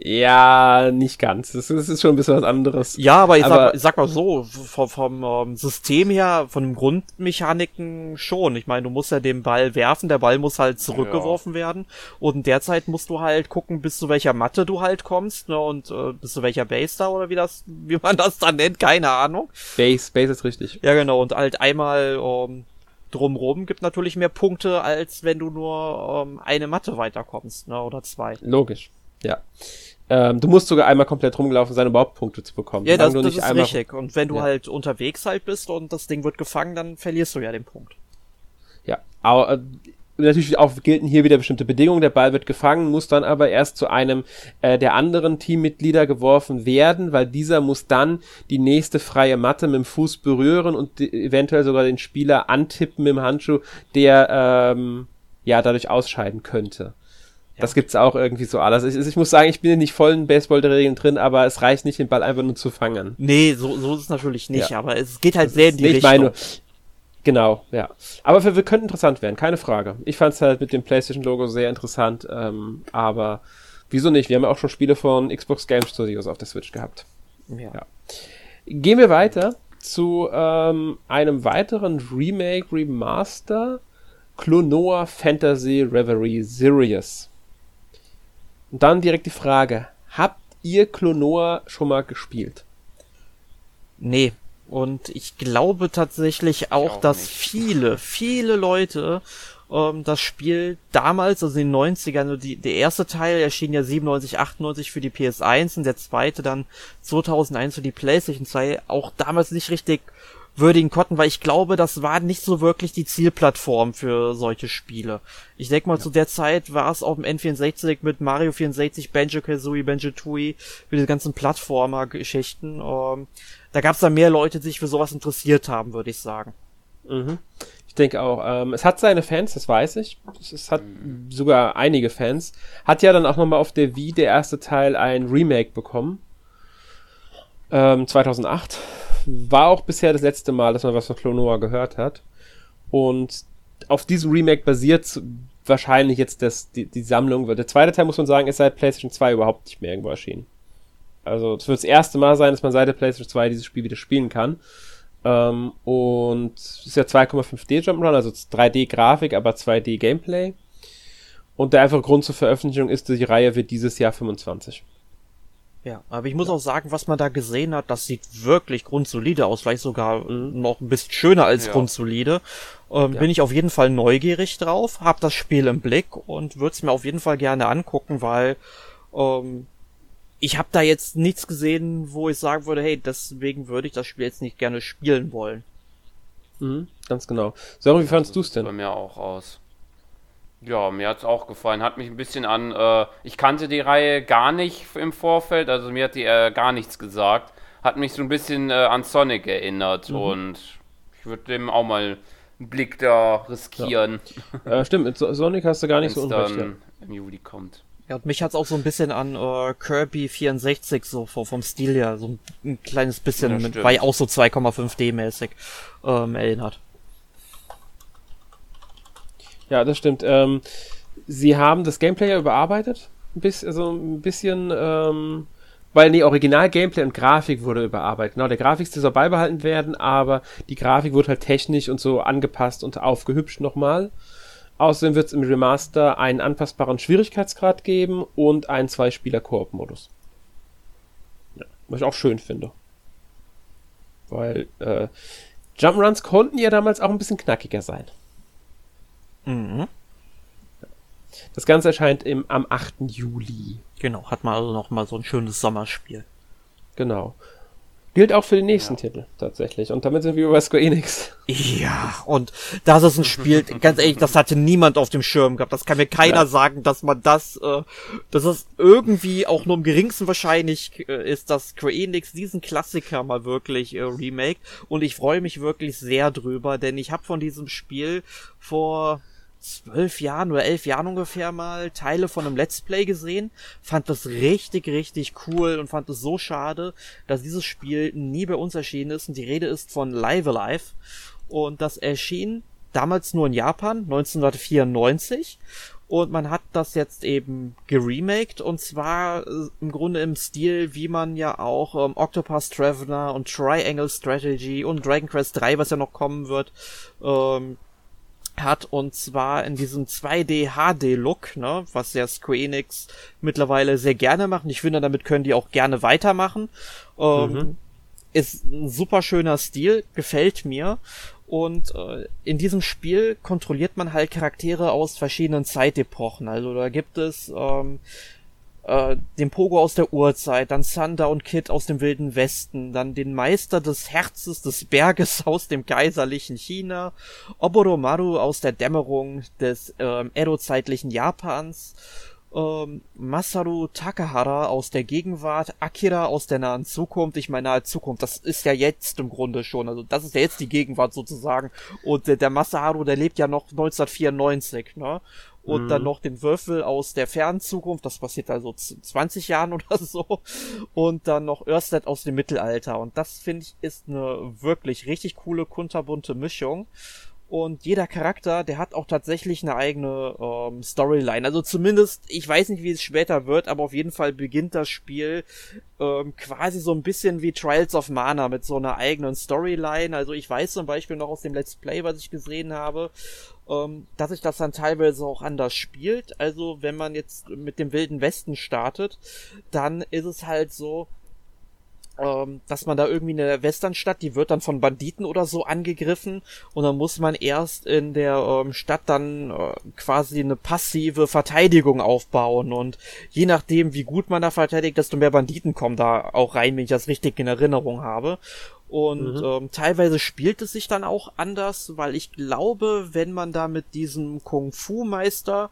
Ja, nicht ganz. Das ist, ist schon ein bisschen was anderes. Ja, aber ich, aber sag, ich sag mal so, vom, vom ähm, System her, von den Grundmechaniken schon. Ich meine, du musst ja den Ball werfen, der Ball muss halt zurückgeworfen ja. werden. Und derzeit musst du halt gucken, bis zu welcher Matte du halt kommst, ne? Und äh, bis zu welcher Base da oder wie das, wie man das dann nennt, keine Ahnung. Base, Base ist richtig. Ja, genau. Und halt einmal ähm, drumrum gibt natürlich mehr Punkte, als wenn du nur ähm, eine Matte weiterkommst, ne? Oder zwei. Logisch. Ja. Ähm, du musst sogar einmal komplett rumgelaufen sein, um überhaupt Punkte zu bekommen. Ja, das, das ist richtig. Und wenn du ja. halt unterwegs halt bist und das Ding wird gefangen, dann verlierst du ja den Punkt. Ja, aber äh, natürlich auch gelten hier wieder bestimmte Bedingungen. Der Ball wird gefangen, muss dann aber erst zu einem äh, der anderen Teammitglieder geworfen werden, weil dieser muss dann die nächste freie Matte mit dem Fuß berühren und eventuell sogar den Spieler antippen mit dem Handschuh, der ähm, ja dadurch ausscheiden könnte. Das gibt's auch irgendwie so alles. Ich, ich muss sagen, ich bin nicht voll in Baseball-Regeln drin, aber es reicht nicht, den Ball einfach nur zu fangen. Nee, so, so ist es natürlich nicht, ja. aber es geht halt sehr in die Richtung. Ich meine, genau, ja. Aber wir, wir könnten interessant werden, keine Frage. Ich fand es halt mit dem PlayStation-Logo sehr interessant, ähm, aber wieso nicht? Wir haben ja auch schon Spiele von Xbox Game Studios auf der Switch gehabt. Ja. ja. Gehen wir weiter zu ähm, einem weiteren Remake, Remaster. Clonoa Fantasy Reverie Sirius. Und dann direkt die Frage, habt ihr Klonoa schon mal gespielt? Nee. Und ich glaube tatsächlich auch, auch dass nicht. viele, viele Leute ähm, das Spiel damals, also in den 90ern, die, der erste Teil erschien ja 97, 98 für die PS1 und der zweite dann 2001 für die PlayStation 2, auch damals nicht richtig würdigen konnten, weil ich glaube, das war nicht so wirklich die Zielplattform für solche Spiele. Ich denke mal, ja. zu der Zeit war es auf dem N64 mit Mario 64, Banjo-Kazooie, Banjo-Tooie, für diese ganzen Plattformer-Geschichten. Ähm, da gab es da mehr Leute, die sich für sowas interessiert haben, würde ich sagen. Mhm. Ich denke auch. Ähm, es hat seine Fans, das weiß ich. Es, es hat mhm. sogar einige Fans. Hat ja dann auch nochmal auf der Wii der erste Teil ein Remake bekommen. Ähm, 2008 war auch bisher das letzte Mal, dass man was von Clonoa gehört hat. Und auf diesem Remake basiert wahrscheinlich jetzt das, die, die Sammlung. Der zweite Teil, muss man sagen, ist seit PlayStation 2 überhaupt nicht mehr irgendwo erschienen. Also es wird das erste Mal sein, dass man seit der PlayStation 2 dieses Spiel wieder spielen kann. Ähm, und es ist ja 2,5D Jump'n'Run, also 3D-Grafik, aber 2D-Gameplay. Und der einfache Grund zur Veröffentlichung ist, die Reihe wird dieses Jahr 25. Ja, aber ich muss ja. auch sagen, was man da gesehen hat, das sieht wirklich grundsolide aus, vielleicht sogar mhm. noch ein bisschen schöner als ja. grundsolide. Ähm, ja. Bin ich auf jeden Fall neugierig drauf, hab das Spiel im Blick und würde es mir auf jeden Fall gerne angucken, weil ähm, ich habe da jetzt nichts gesehen, wo ich sagen würde, hey, deswegen würde ich das Spiel jetzt nicht gerne spielen wollen. Mhm, ganz genau. Sören, wie fandest du es denn? Bei mir auch aus. Ja, mir hat es auch gefallen. Hat mich ein bisschen an. Äh, ich kannte die Reihe gar nicht im Vorfeld, also mir hat die äh, gar nichts gesagt. Hat mich so ein bisschen äh, an Sonic erinnert mhm. und ich würde dem auch mal einen Blick da riskieren. Ja. stimmt, mit Sonic hast du gar nicht so unrecht. Dann ja. im Juli kommt. Ja, und mich hat's auch so ein bisschen an äh, Kirby 64 so vom Stil her, so ein, ein kleines bisschen, ja, mit, war ja auch so 2,5D mäßig ähm, erinnert. Ja, das stimmt. Ähm, sie haben das Gameplay ja überarbeitet. Ein bisschen, also ein bisschen, ähm, weil die Original-Gameplay und Grafik wurde überarbeitet. Genau, der Grafikstil soll beibehalten werden, aber die Grafik wurde halt technisch und so angepasst und aufgehübscht nochmal. Außerdem wird es im Remaster einen anpassbaren Schwierigkeitsgrad geben und einen Zwei-Spieler-Koop-Modus. Ja, was ich auch schön finde. Weil äh, Jump'n'Runs konnten ja damals auch ein bisschen knackiger sein. Mhm. Das Ganze erscheint im, am 8. Juli. Genau, hat man also noch mal so ein schönes Sommerspiel. Genau. Gilt auch für den nächsten ja. Titel tatsächlich. Und damit sind wir über Square Enix. Ja, und das ist ein Spiel, ganz ehrlich, das hatte niemand auf dem Schirm gehabt. Das kann mir keiner ja. sagen, dass man das, äh, dass es irgendwie auch nur im geringsten wahrscheinlich äh, ist, dass Square Enix diesen Klassiker mal wirklich äh, remake. Und ich freue mich wirklich sehr drüber, denn ich habe von diesem Spiel vor zwölf Jahren oder elf Jahren ungefähr mal Teile von einem Let's Play gesehen, fand das richtig, richtig cool und fand es so schade, dass dieses Spiel nie bei uns erschienen ist und die Rede ist von Live Alive. Und das erschien damals nur in Japan 1994 und man hat das jetzt eben geremaked und zwar äh, im Grunde im Stil, wie man ja auch ähm, Octopus Traveler und Triangle Strategy und Dragon Quest 3, was ja noch kommen wird, ähm, hat und zwar in diesem 2D HD Look, ne, was ja Square Enix mittlerweile sehr gerne machen. Ich finde, damit können die auch gerne weitermachen. Ähm, mhm. Ist ein super schöner Stil, gefällt mir. Und äh, in diesem Spiel kontrolliert man halt Charaktere aus verschiedenen Zeitepochen. Also da gibt es ähm, äh, den Pogo aus der Urzeit, dann Thunder und Kid aus dem Wilden Westen, dann den Meister des Herzes des Berges aus dem kaiserlichen China, Oboromaru aus der Dämmerung des ähm, Edo-zeitlichen Japans, ähm, Masaru Takahara aus der Gegenwart, Akira aus der nahen Zukunft. Ich meine nahe Zukunft, das ist ja jetzt im Grunde schon, also das ist ja jetzt die Gegenwart sozusagen. Und äh, der Masaharu, der lebt ja noch 1994, ne? Und mhm. dann noch den Würfel aus der fernen Zukunft, das passiert also 20 Jahren oder so, und dann noch Örsted aus dem Mittelalter. Und das finde ich ist eine wirklich richtig coole, kunterbunte Mischung. Und jeder Charakter, der hat auch tatsächlich eine eigene ähm, Storyline. Also zumindest, ich weiß nicht, wie es später wird, aber auf jeden Fall beginnt das Spiel ähm, quasi so ein bisschen wie Trials of Mana mit so einer eigenen Storyline. Also ich weiß zum Beispiel noch aus dem Let's Play, was ich gesehen habe, ähm, dass sich das dann teilweise auch anders spielt. Also wenn man jetzt mit dem Wilden Westen startet, dann ist es halt so, ähm, dass man da irgendwie in der Westernstadt, die wird dann von Banditen oder so angegriffen und dann muss man erst in der ähm, Stadt dann äh, quasi eine passive Verteidigung aufbauen und je nachdem, wie gut man da verteidigt, desto mehr Banditen kommen da auch rein, wenn ich das richtig in Erinnerung habe. Und mhm. ähm, teilweise spielt es sich dann auch anders, weil ich glaube, wenn man da mit diesem Kung-Fu-Meister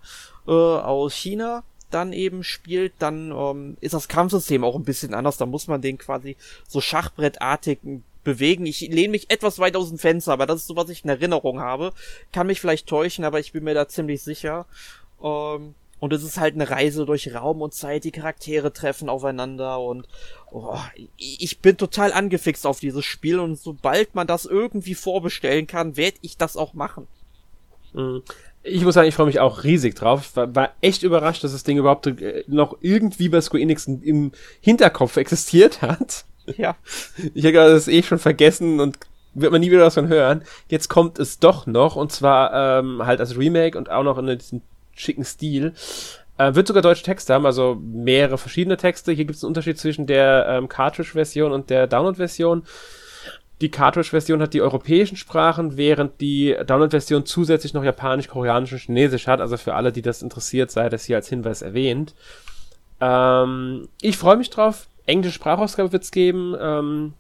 äh, aus China dann eben spielt, dann ähm, ist das Kampfsystem auch ein bisschen anders. Da muss man den quasi so schachbrettartig bewegen. Ich lehne mich etwas weit aus dem Fenster, aber das ist so, was ich in Erinnerung habe. Kann mich vielleicht täuschen, aber ich bin mir da ziemlich sicher. Ähm, und es ist halt eine Reise durch Raum und Zeit, die Charaktere treffen aufeinander und oh, ich bin total angefixt auf dieses Spiel und sobald man das irgendwie vorbestellen kann, werde ich das auch machen. Ich muss sagen, ich freue mich auch riesig drauf. War, war echt überrascht, dass das Ding überhaupt äh, noch irgendwie bei Square Enix im Hinterkopf existiert hat. Ja. Ich habe das eh schon vergessen und wird man nie wieder was von hören. Jetzt kommt es doch noch und zwar ähm, halt als Remake und auch noch in diesem schicken Stil. Äh, wird sogar deutsche Texte haben, also mehrere verschiedene Texte. Hier gibt es einen Unterschied zwischen der ähm, Cartridge-Version und der Download-Version. Die Cartridge-Version hat die europäischen Sprachen, während die Download-Version zusätzlich noch Japanisch, Koreanisch und Chinesisch hat. Also für alle, die das interessiert, sei das hier als Hinweis erwähnt. Ähm, ich freue mich drauf. Englische Sprachausgabe wird's geben. Ähm,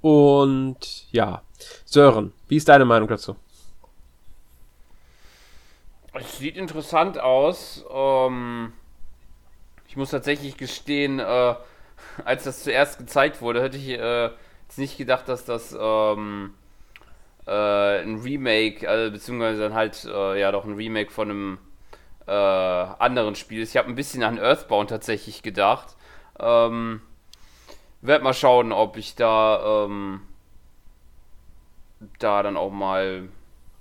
und ja, Sören, wie ist deine Meinung dazu? Es sieht interessant aus. Ähm, ich muss tatsächlich gestehen, äh, als das zuerst gezeigt wurde, hätte ich äh, jetzt nicht gedacht, dass das ähm, äh, ein Remake, also, beziehungsweise dann halt äh, ja doch ein Remake von einem äh, anderen Spiel ist. Ich habe ein bisschen an Earthbound tatsächlich gedacht. Ähm, werd mal schauen, ob ich da ähm, da dann auch mal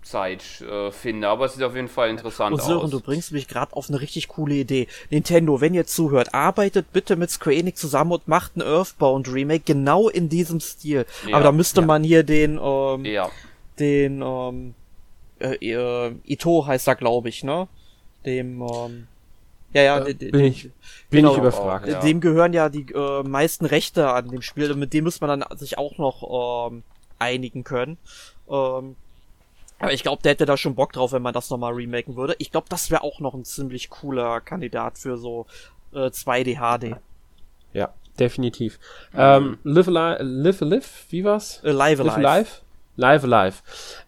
Zeit äh, finde. Aber es sieht auf jeden Fall interessant Und Sören, aus. du bringst mich gerade auf eine richtig coole Idee. Nintendo, wenn ihr zuhört, arbeitet bitte mit Square Enix zusammen und macht ein Earthbound Remake genau in diesem Stil. Ja, Aber da müsste ja. man hier den, ähm, ja. den, ähm, äh, äh, Ito heißt er, glaube ich, ne? Dem, ähm, ja, ja, Äh, bin de- ich- Bin genau, ich überfragt. Ja. Dem gehören ja die äh, meisten Rechte an dem Spiel und mit dem muss man dann sich auch noch ähm, einigen können. Ähm, aber ich glaube, der hätte da schon Bock drauf, wenn man das nochmal remaken würde. Ich glaube, das wäre auch noch ein ziemlich cooler Kandidat für so äh, 2D HD. Ja, definitiv. Ähm, live, Alive, live, live, wie war's? Äh, live Live Alive. Alive? Live Alive.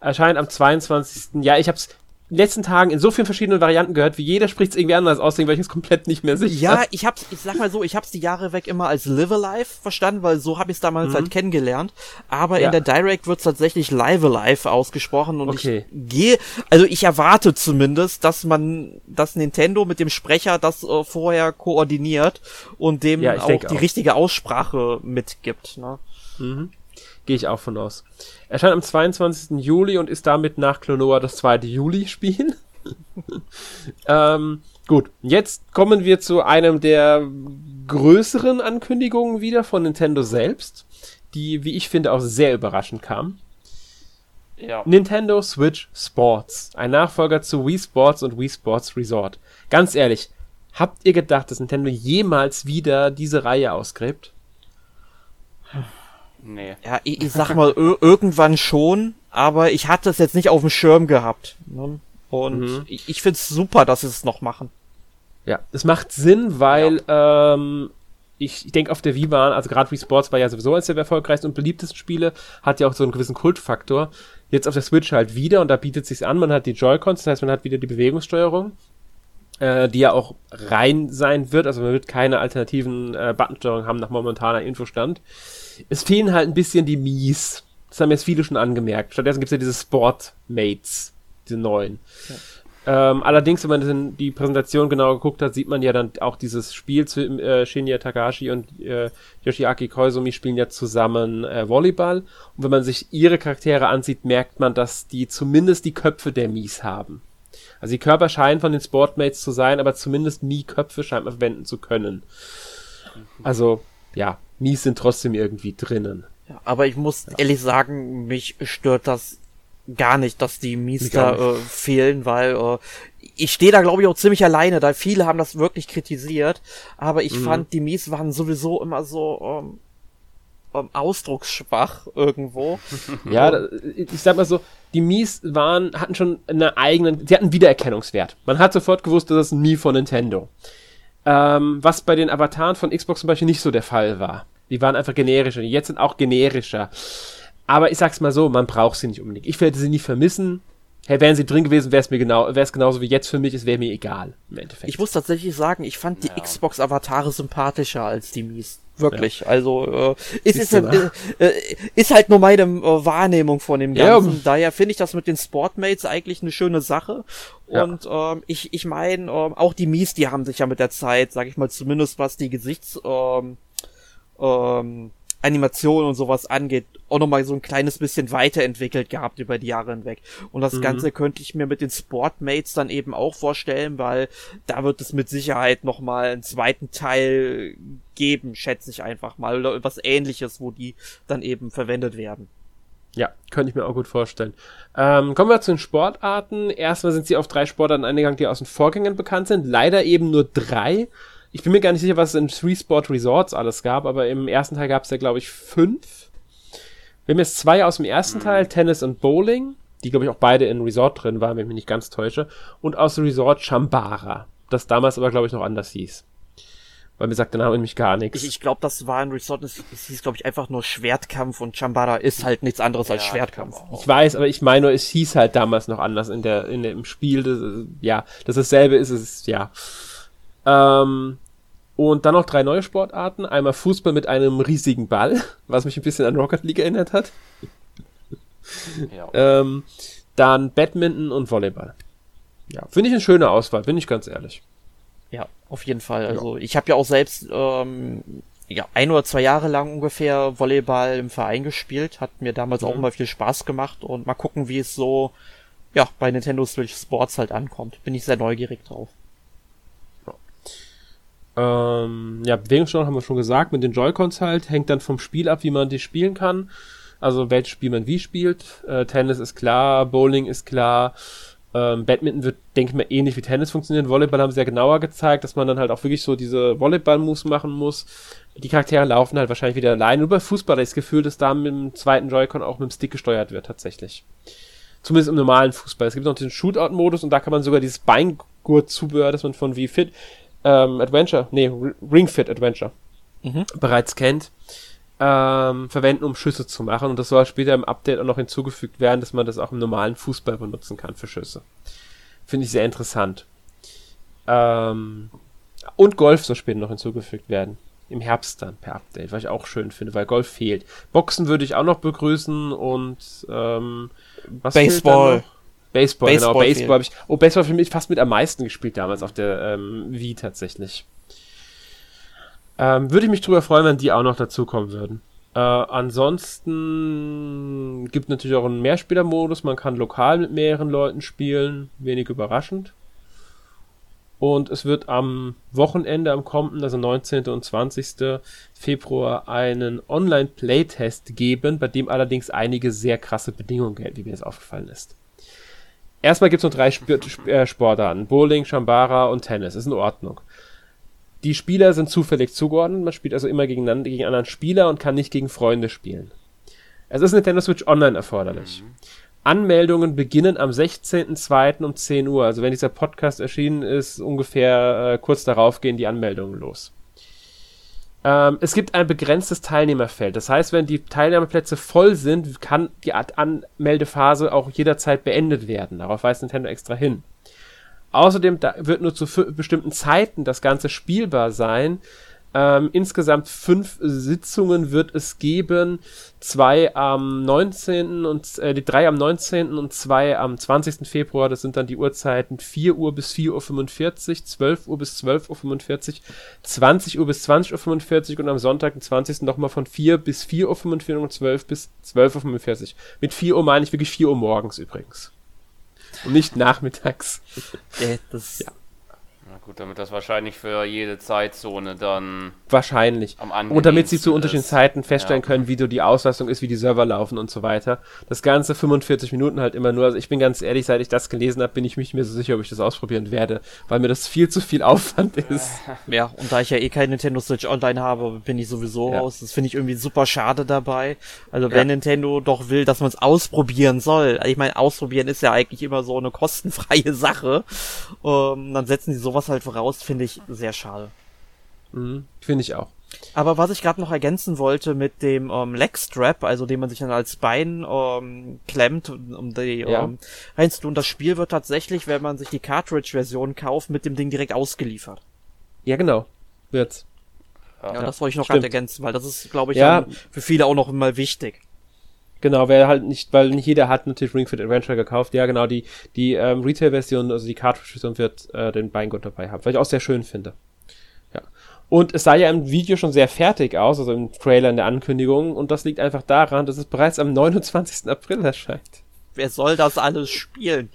Erscheint am 22. Ja, ich hab's in den letzten Tagen in so vielen verschiedenen Varianten gehört, wie jeder spricht es irgendwie anders aus, war ich jetzt komplett nicht mehr sicher. Ja, ich hab's, ich sag mal so, ich hab's die Jahre weg immer als Live Alive verstanden, weil so habe ich es damals halt kennengelernt. Aber Mhm. Ja. in der Direct wird's tatsächlich Live Alive ausgesprochen und Okay. ich gehe, also ich erwarte zumindest, dass man, dass Nintendo mit dem Sprecher das äh, vorher koordiniert und dem Ja, auch die auch. richtige Aussprache mitgibt. Ne? Gehe ich auch von aus. Erscheint am 22. Juli und ist damit nach Klonoa das zweite Juli-Spiel. ähm, gut, jetzt kommen wir zu einem der größeren Ankündigungen wieder von Nintendo selbst, die, wie ich finde, auch sehr überraschend kam. Ja. Nintendo Switch Sports, ein Nachfolger zu Wii Sports und Wii Sports Resort. Ganz ehrlich, habt ihr gedacht, dass Nintendo jemals wieder diese Reihe ausgräbt? Nee. Ja, ich, ich sag mal, irgendwann schon, aber ich hatte es jetzt nicht auf dem Schirm gehabt. Ne? Und Mhm. ich, ich find's super, dass sie es noch machen. Ja, es macht Sinn, weil ähm, ich, ich denke auf der Wii waren, also gerade Wii Sports war ja sowieso eines der erfolgreichsten und beliebtesten Spiele, hat ja auch so einen gewissen Kultfaktor. Jetzt auf der Switch halt wieder und da bietet sich's an, man hat die Joy-Cons, das heißt, man hat wieder die Bewegungssteuerung, äh, die ja auch rein sein wird, also man wird keine alternativen äh, Buttonsteuerung haben nach momentaner Infostand. Es fehlen halt ein bisschen die Mies. Das haben jetzt viele schon angemerkt. Stattdessen gibt's ja diese Sport-Mates, diese neuen. Ähm, allerdings, wenn man die Präsentation genau geguckt hat, sieht man ja dann auch dieses Spiel zu äh, Shinya Takashi und äh, Yoshiaki Koizumi spielen ja zusammen äh, Volleyball. Und wenn man sich ihre Charaktere ansieht, merkt man, dass die zumindest die Köpfe der Mies haben. Also die Körper scheinen von den Sportmates zu sein, aber zumindest Mii-Köpfe scheint man verwenden zu können. Also, ja, Mies sind trotzdem irgendwie drinnen. Ja, aber ich muss ehrlich sagen, mich stört das gar nicht, dass die Miester auch äh, fehlen, weil äh, ich stehe da glaube ich auch ziemlich alleine, da viele haben das wirklich kritisiert, aber Mhm. ich fand die Mies waren sowieso immer so ähm, ausdrucksschwach irgendwo. Ja, ich sag mal so, die Mies waren, hatten schon einen eigenen, die hatten Wiedererkennungswert. Man hat sofort gewusst, das ist ein Mii von Nintendo. Ähm, was bei den Avataren von Xbox zum Beispiel nicht so der Fall war. Die waren einfach generischer. Die jetzt sind auch generischer. Aber ich sag's mal so, man braucht sie nicht unbedingt. Ich werde sie nie vermissen. Hey, wären sie drin gewesen, wäre es mir genau, wäre es genauso wie jetzt für mich, es wäre mir egal, im Endeffekt. Ich muss tatsächlich sagen, ich fand die Ja. Xbox-Avatare sympathischer als die Mies. Wirklich. Also, äh, es ist, Siehst du äh, ist halt nur meine äh, Wahrnehmung von dem Ja. Ganzen. Daher finde ich das mit den Sportmates eigentlich eine schöne Sache. Ja. Und ähm, ich, ich meine, ähm, auch die Mies, die haben sich ja mit der Zeit, sag ich mal, zumindest was die Gesichts... Ähm, ähm, Animation und sowas angeht, auch nochmal so ein kleines bisschen weiterentwickelt gehabt über die Jahre hinweg. Und das Mhm. Ganze könnte ich mir mit den Sportmates dann eben auch vorstellen, weil da wird es mit Sicherheit nochmal einen zweiten Teil geben, schätze ich einfach mal, oder was ähnliches, wo die dann eben verwendet werden. Ja, könnte ich mir auch gut vorstellen. Ähm, kommen wir zu den Sportarten. Erstmal sind sie auf drei Sportarten eingegangen, die aus den Vorgängern bekannt sind. Leider eben nur drei. Ich bin mir gar nicht sicher, was es in Three Sport Resorts alles gab, aber im ersten Teil gab es ja, glaube ich, fünf. Wir haben jetzt zwei aus dem ersten Teil, Tennis und Bowling, die, glaube ich, auch beide in Resort drin waren, wenn ich mich nicht ganz täusche. Und aus dem Resort Chambara, das damals aber, glaube ich, noch anders hieß. Weil mir sagt der Name nämlich gar nichts. Ich, ich glaube, das war ein Resort, es, es hieß, glaube ich, einfach nur Schwertkampf und Chambara ist halt nichts anderes als Ja, Schwertkampf. ich glaub Ich weiß, aber ich meine, es hieß halt damals noch anders in der, in dem Spiel. Das, ja, dass dasselbe ist, ist, ja. Ähm, und dann noch drei neue Sportarten. Einmal Fußball mit einem riesigen Ball, was mich ein bisschen an Rocket League erinnert hat. Ja. Ähm, dann Badminton und Volleyball. Ja, finde ich eine schöne Auswahl, bin ich ganz ehrlich. Ja, auf jeden Fall. Also ich habe ja auch selbst ähm, ja, ein oder zwei Jahre lang ungefähr Volleyball im Verein gespielt. Hat mir damals auch Mhm. immer viel Spaß gemacht und mal gucken, wie es so ja bei Nintendo Switch Sports halt ankommt. Bin ich sehr neugierig drauf. Ähm, ja, Bewegungssteuerung haben wir schon gesagt, mit den Joy-Cons halt, hängt dann vom Spiel ab, wie man die spielen kann. Also welches Spiel man wie spielt. Äh, Tennis ist klar, Bowling ist klar. Ähm, Badminton wird, denke ich mal, ähnlich wie Tennis funktionieren. Volleyball haben sie ja genauer gezeigt, dass man dann halt auch wirklich so diese Volleyball-Moves machen muss. Die Charaktere laufen halt wahrscheinlich wieder allein. Nur bei Fußball habe ich das Gefühl, dass da mit dem zweiten Joy-Con auch mit dem Stick gesteuert wird, tatsächlich. Zumindest im normalen Fußball. Es gibt noch diesen Shootout-Modus und da kann man sogar dieses Beingurt-Zubehör, das man von Wii Fit ähm, Adventure, nee, Ring Fit Adventure Mhm. bereits kennt, ähm, verwenden, um Schüsse zu machen. Und das soll später im Update auch noch hinzugefügt werden, dass man das auch im normalen Fußball benutzen kann für Schüsse. Finde ich sehr interessant. Ähm, und Golf soll später noch hinzugefügt werden. Im Herbst dann per Update, was ich auch schön finde, weil Golf fehlt. Boxen würde ich auch noch begrüßen und ähm, was fehlt dann Baseball. Baseball, genau. Baseball Baseball habe ich. Oh, Baseball für mich fast mit am meisten gespielt damals auf der ähm, Wii tatsächlich. Ähm, würde ich mich drüber freuen, wenn die auch noch dazukommen würden. Äh, ansonsten gibt natürlich auch einen Mehrspielermodus. Man kann lokal mit mehreren Leuten spielen. Wenig überraschend. Und es wird am Wochenende, am kommenden, also 19. und 20. Februar, einen Online-Playtest geben, bei dem allerdings einige sehr krasse Bedingungen gelten, wie mir jetzt aufgefallen ist. Erstmal gibt es nur drei Sp Sp äh, Sportarten. Bowling, Shambara und Tennis. Ist in Ordnung. Die Spieler sind zufällig zugeordnet. Man spielt also immer gegeneinander, gegen anderen Spieler und kann nicht gegen Freunde spielen. Es ist Nintendo Switch Online erforderlich. Anmeldungen beginnen am 16.02. um 10 Uhr. Also wenn dieser Podcast erschienen ist, ungefähr äh, kurz darauf gehen die Anmeldungen los. Ähm, es gibt ein begrenztes Teilnehmerfeld. Das heißt, wenn die Teilnehmerplätze voll sind, kann die Anmeldephase auch jederzeit beendet werden. Darauf weist Nintendo extra hin. Außerdem wird nur zu bestimmten Zeiten das Ganze spielbar sein. Ähm, insgesamt fünf Sitzungen wird es geben. Zwei am 19. und äh, die drei am 19. und zwei am 20. Februar. Das sind dann die Uhrzeiten 4 Uhr bis 4.45 Uhr, 12 Uhr bis 12.45 Uhr, 20 Uhr bis 20.45 Uhr und am Sonntag, den 20. nochmal von 4 bis 4.45 Uhr und 12 bis 12.45 Uhr. Mit 4 Uhr meine ich wirklich 4 Uhr morgens übrigens. Und nicht nachmittags. Äh, das, Ja. Gut, damit das wahrscheinlich für jede Zeitzone dann Wahrscheinlich. am Und damit sie zu unterschiedlichen ist. Zeiten feststellen Ja. können, wie du die Auslastung ist, wie die Server laufen und so weiter. Das Ganze 45 Minuten halt immer nur. Also ich bin ganz ehrlich, seit ich das gelesen habe, bin ich mich nicht mehr so sicher, ob ich das ausprobieren werde, weil mir das viel zu viel Aufwand ist. ja, und da ich ja eh kein Nintendo Switch Online habe, bin ich sowieso Ja. raus. Das finde ich irgendwie super schade dabei. Also Ja. wenn Nintendo doch will, dass man es ausprobieren soll. Ich meine, ausprobieren ist ja eigentlich immer so eine kostenfreie Sache. Ähm, dann setzen sie sowas halt voraus, finde ich sehr schade. Mhm, Finde ich auch. Aber was ich gerade noch ergänzen wollte mit dem ähm, Legstrap, also den man sich dann als Bein ähm, klemmt, um die Ja. ähm, reinzutun, das Spiel wird tatsächlich, wenn man sich die Cartridge-Version kauft, mit dem Ding direkt ausgeliefert. Ja, genau. Wird's. Ja, Ja, das wollte ich noch gerade ergänzen, weil das ist, glaube ich, Ja. für viele auch noch mal wichtig. Genau, wer halt nicht, weil nicht jeder hat natürlich Ring Fit Adventure gekauft. Ja, genau, die, die ähm, Retail-Version, also die Cartridge-Version wird äh, den Beingurt dabei haben, was ich auch sehr schön finde. Ja. Und es sah ja im Video schon sehr fertig aus, also im Trailer in der Ankündigung. Und das liegt einfach daran, dass es bereits am 29. April erscheint. Wer soll das alles spielen?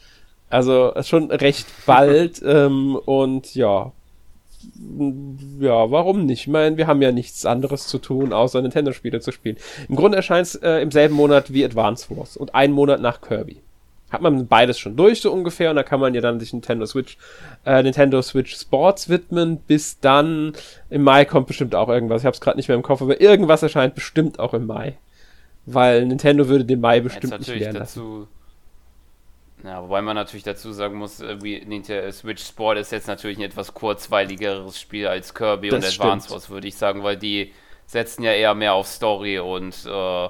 Also schon recht bald ähm, und ja. Ja, warum nicht? Ich meine, wir haben ja nichts anderes zu tun, außer Nintendo-Spiele zu spielen. Im Grunde erscheint es äh, im selben Monat wie Advance Wars und einen Monat nach Kirby. Hat man beides schon durch, so ungefähr, und da kann man ja dann sich Nintendo Switch, äh, Nintendo Switch Sports widmen. Bis dann, im Mai kommt bestimmt auch irgendwas. Ich habe es gerade nicht mehr im Kopf, aber irgendwas erscheint bestimmt auch im Mai. Weil Nintendo würde den Mai Jetzt bestimmt nicht natürlich leer lassen. dazu Ja, wobei man natürlich dazu sagen muss, äh, Nintendo Switch Sport ist jetzt natürlich ein etwas kurzweiligeres Spiel als Kirby Das und Advance. Wars, würde ich sagen, weil die setzen ja eher mehr auf Story und äh,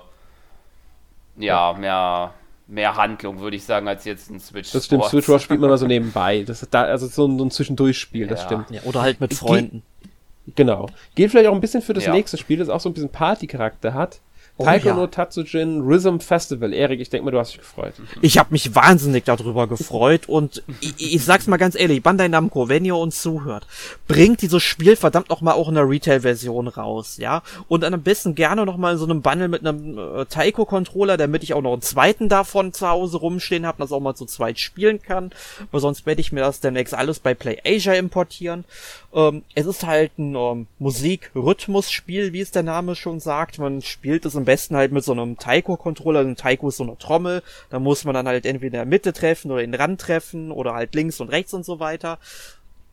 ja, mehr, mehr Handlung, würde ich sagen, als jetzt ein Switch Das stimmt, Sport. Switch Wars spielt man mal so nebenbei. Das ist da, also so ein, so ein Zwischendurchspiel, das Ja. stimmt. Ja, oder halt mit Ge- Freunden. Genau. Geht vielleicht auch ein bisschen für das Ja. nächste Spiel, das auch so ein bisschen Party-Charakter hat. Oh Taiko ja. no Tatsujin Rhythm Festival. Erik, ich denke mal, du hast dich gefreut. Ich habe mich wahnsinnig darüber gefreut und ich, ich sag's mal ganz ehrlich, Bandai Namco, wenn ihr uns zuhört, bringt dieses Spiel verdammt noch mal auch in der Retail-Version raus, ja? Und dann am besten gerne noch mal in so einem Bundle mit einem äh, Taiko-Controller, damit ich auch noch einen zweiten davon zu Hause rumstehen habe, das auch mal zu zweit spielen kann, weil sonst werde ich mir das demnächst alles bei Play Asia importieren. Ähm, es ist halt ein ähm, Musik-Rhythmus-Spiel, wie es der Name schon sagt. Man spielt es am besten halt mit so einem Taiko-Controller. Ein Taiko ist so eine Trommel. Da muss man dann halt entweder in der Mitte treffen oder den Rand treffen oder halt links und rechts und so weiter.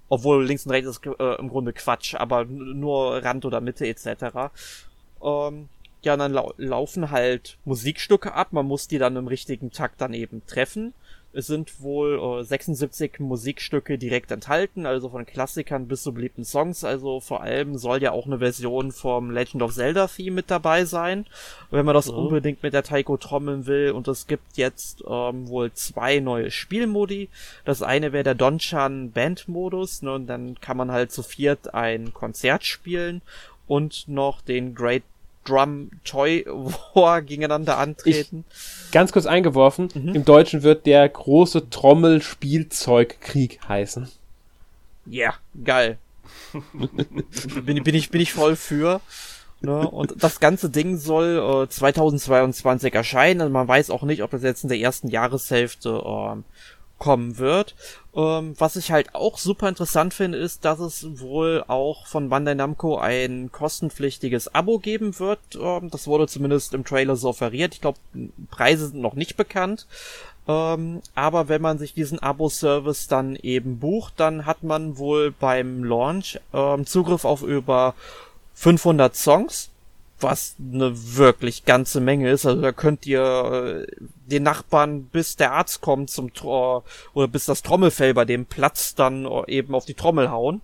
Obwohl links und rechts ist äh, im Grunde Quatsch, aber nur Rand oder Mitte etc. Ähm, ja, dann lau laufen halt Musikstücke ab. Man muss die dann im richtigen Takt dann eben treffen. Es sind wohl äh, 76 Musikstücke direkt enthalten, also von Klassikern bis zu beliebten Songs. Also vor allem soll ja auch eine Version vom Legend of Zelda Theme mit dabei sein, wenn man das Mhm. unbedingt mit der Taiko trommeln will. Und es gibt jetzt ähm, wohl zwei neue Spielmodi. Das eine wäre der Donchan Band Modus, ne, und dann kann man halt zu viert ein Konzert spielen und noch den Great Drum Toy War gegeneinander antreten. Ganz kurz eingeworfen, Mhm. im Deutschen wird der große Trommel-Spielzeugkrieg heißen. Ja, geil. bin, bin, ich, bin ich voll für. Ne? Und das ganze Ding soll äh, 2022 erscheinen. Also man weiß auch nicht, ob das jetzt in der ersten Jahreshälfte ähm, kommen wird. Ähm, was ich halt auch super interessant finde, ist, dass es wohl auch von Bandai Namco ein kostenpflichtiges Abo geben wird. Ähm, das wurde zumindest im Trailer so offeriert. Ich glaube, Preise sind noch nicht bekannt. Ähm, aber wenn man sich diesen Abo-Service dann eben bucht, dann hat man wohl beim Launch ähm, Zugriff auf über 500 Songs, was eine wirklich ganze Menge ist. Also da könnt ihr äh, den Nachbarn, bis der Arzt kommt zum Tro oder bis das Trommelfell bei dem platzt, dann äh, eben auf die Trommel hauen.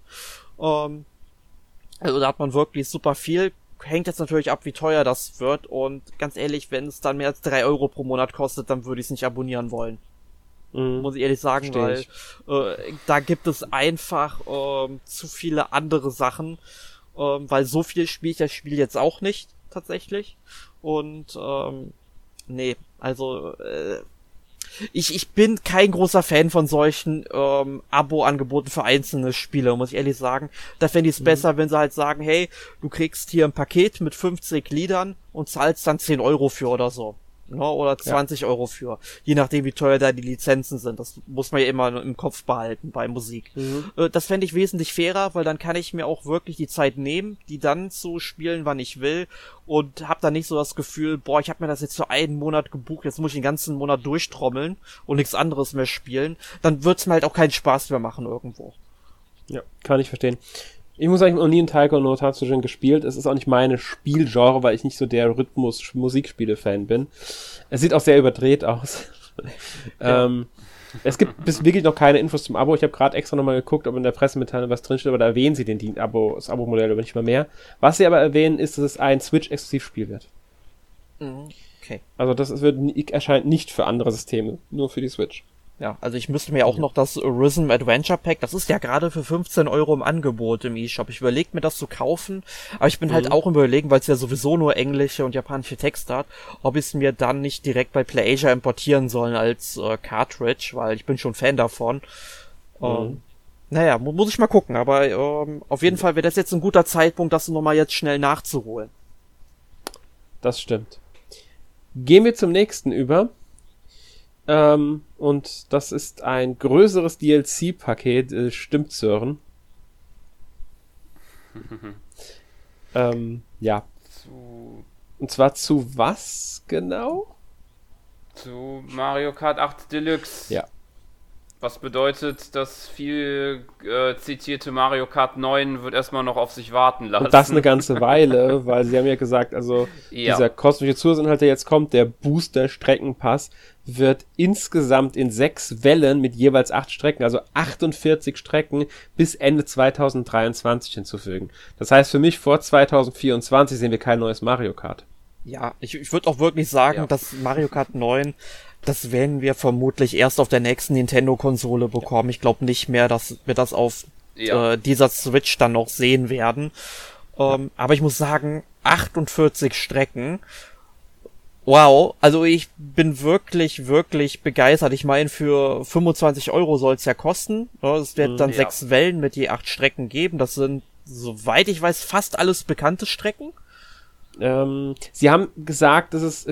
Ähm, also da hat man wirklich super viel. Hängt jetzt natürlich ab, wie teuer das wird. Und ganz ehrlich, wenn es dann mehr als drei Euro pro Monat kostet, dann würde ich es nicht abonnieren wollen. Mhm. Muss ich ehrlich sagen, Versteh weil ich. äh, da gibt es einfach ähm, zu viele andere Sachen. Ähm, weil so viel spiele ich das Spiel jetzt auch nicht, tatsächlich. Und ähm, nee, also äh, ich, ich bin kein großer Fan von solchen ähm, Abo-Angeboten für einzelne Spiele, muss ich ehrlich sagen. Da fände ich es besser, wenn sie halt sagen, hey, du kriegst hier ein Paket mit 50 Liedern und zahlst dann 10 Euro für oder so. Ne, oder 20 Euro für. Je nachdem, wie teuer da die Lizenzen sind. Das muss man ja immer im Kopf behalten bei Musik. Äh, Das fände ich wesentlich fairer, weil dann kann ich mir auch wirklich die Zeit nehmen, die dann zu spielen, wann ich will. Und hab dann nicht so das Gefühl, boah, ich habe mir das jetzt für einen Monat gebucht, jetzt muss ich den ganzen Monat durchtrommeln und nichts anderes mehr spielen. Dann wird's mir halt auch keinen Spaß mehr machen irgendwo. Ja, kann ich verstehen. Ich muss sagen, ich habe noch nie in Taiko no Tatsujin gespielt. Es ist auch nicht meine Spielgenre, weil ich nicht so der Rhythmus-Musikspiele-Fan bin. Es sieht auch sehr überdreht aus. ähm, es gibt bis wirklich noch keine Infos zum Abo. Ich habe gerade extra nochmal geguckt, ob in der Pressemitteilung was drinsteht, aber da erwähnen sie den Abo, das Abo-Modell aber nicht mal mehr. Was sie aber erwähnen, ist, dass es ein Switch-Exklusivspiel wird. Okay. Also das wird, erscheint nicht für andere Systeme, nur für die Switch. Ja, also ich müsste mir auch noch das Rhythm Adventure Pack, das ist ja gerade für 15 Euro im Angebot im eShop. Ich überlege mir das zu kaufen, aber ich bin halt auch im Überlegen, weil es ja sowieso nur englische und japanische Texte hat, ob ich es mir dann nicht direkt bei PlayAsia importieren sollen als äh, Cartridge, weil ich bin schon Fan davon. Ähm, naja, mu muss ich mal gucken, aber ähm, auf jeden Fall wäre das jetzt ein guter Zeitpunkt, das nochmal jetzt schnell nachzuholen. Das stimmt. Gehen wir zum nächsten über. Ähm, und das ist ein größeres DLC-Paket, äh, stimmt Sören. ähm, ja. Zu, Und zwar zu was genau? zu Mario Kart 8 Deluxe. Ja. Was bedeutet, das viel äh, zitierte Mario Kart 9 wird erstmal noch auf sich warten lassen. Und das eine ganze Weile, weil sie haben ja gesagt, also ja. dieser kosmische Zusatzinhalt, der jetzt kommt, der Booster Streckenpass, wird insgesamt in sechs Wellen mit jeweils acht Strecken, also 48 Strecken bis Ende 2023 hinzufügen. Das heißt für mich vor 2024 sehen wir kein neues Mario Kart. Ja, ich, ich würde auch wirklich sagen, ja. dass Mario Kart 9 das werden wir vermutlich erst auf der nächsten Nintendo-Konsole bekommen. Ich glaube nicht mehr, dass wir das auf ja. äh, dieser Switch dann noch sehen werden. Ähm, aber ich muss sagen, 48 Strecken. Wow, also ich bin wirklich, wirklich begeistert. Ich meine, für 25 Euro soll es ja kosten. Es wird mhm, dann ja. sechs Wellen mit je acht Strecken geben. Das sind, soweit ich weiß, fast alles bekannte Strecken. Ähm, sie haben gesagt, dass es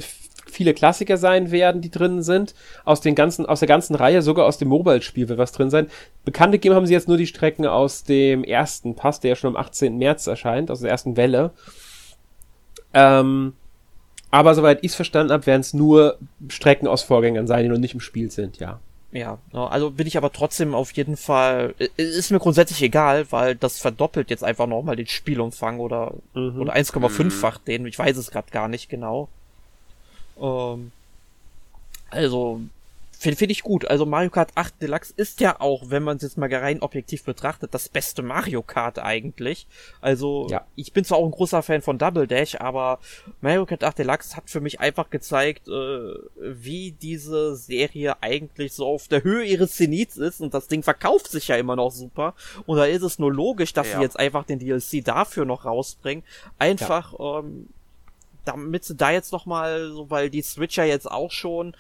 viele Klassiker sein werden, die drin sind. Aus den ganzen, aus der ganzen Reihe, sogar aus dem Mobile-Spiel wird was drin sein. Bekannt gegeben haben sie jetzt nur die Strecken aus dem ersten Pass, der ja schon am 18. März erscheint, aus der ersten Welle. Ähm, aber soweit ich es verstanden habe, werden es nur Strecken aus Vorgängern sein, die noch nicht im Spiel sind, ja. Ja, also bin ich aber trotzdem auf jeden Fall, ist mir grundsätzlich egal, weil das verdoppelt jetzt einfach nochmal den Spielumfang oder, mhm. oder 1,5-fach mhm. den, ich weiß es gerade gar nicht genau. Ähm, also, finde find ich gut. Also Mario Kart 8 Deluxe ist ja auch, wenn man es jetzt mal rein objektiv betrachtet, das beste Mario Kart eigentlich. Also ja. ich bin zwar auch ein großer Fan von Double Dash, aber Mario Kart 8 Deluxe hat für mich einfach gezeigt, äh, wie diese Serie eigentlich so auf der Höhe ihres Zenits ist und das Ding verkauft sich ja immer noch super. Und da ist es nur logisch, dass ja. sie jetzt einfach den DLC dafür noch rausbringen. Einfach, ja. ähm, damit sie da jetzt nochmal, so, weil die Switcher jetzt auch schon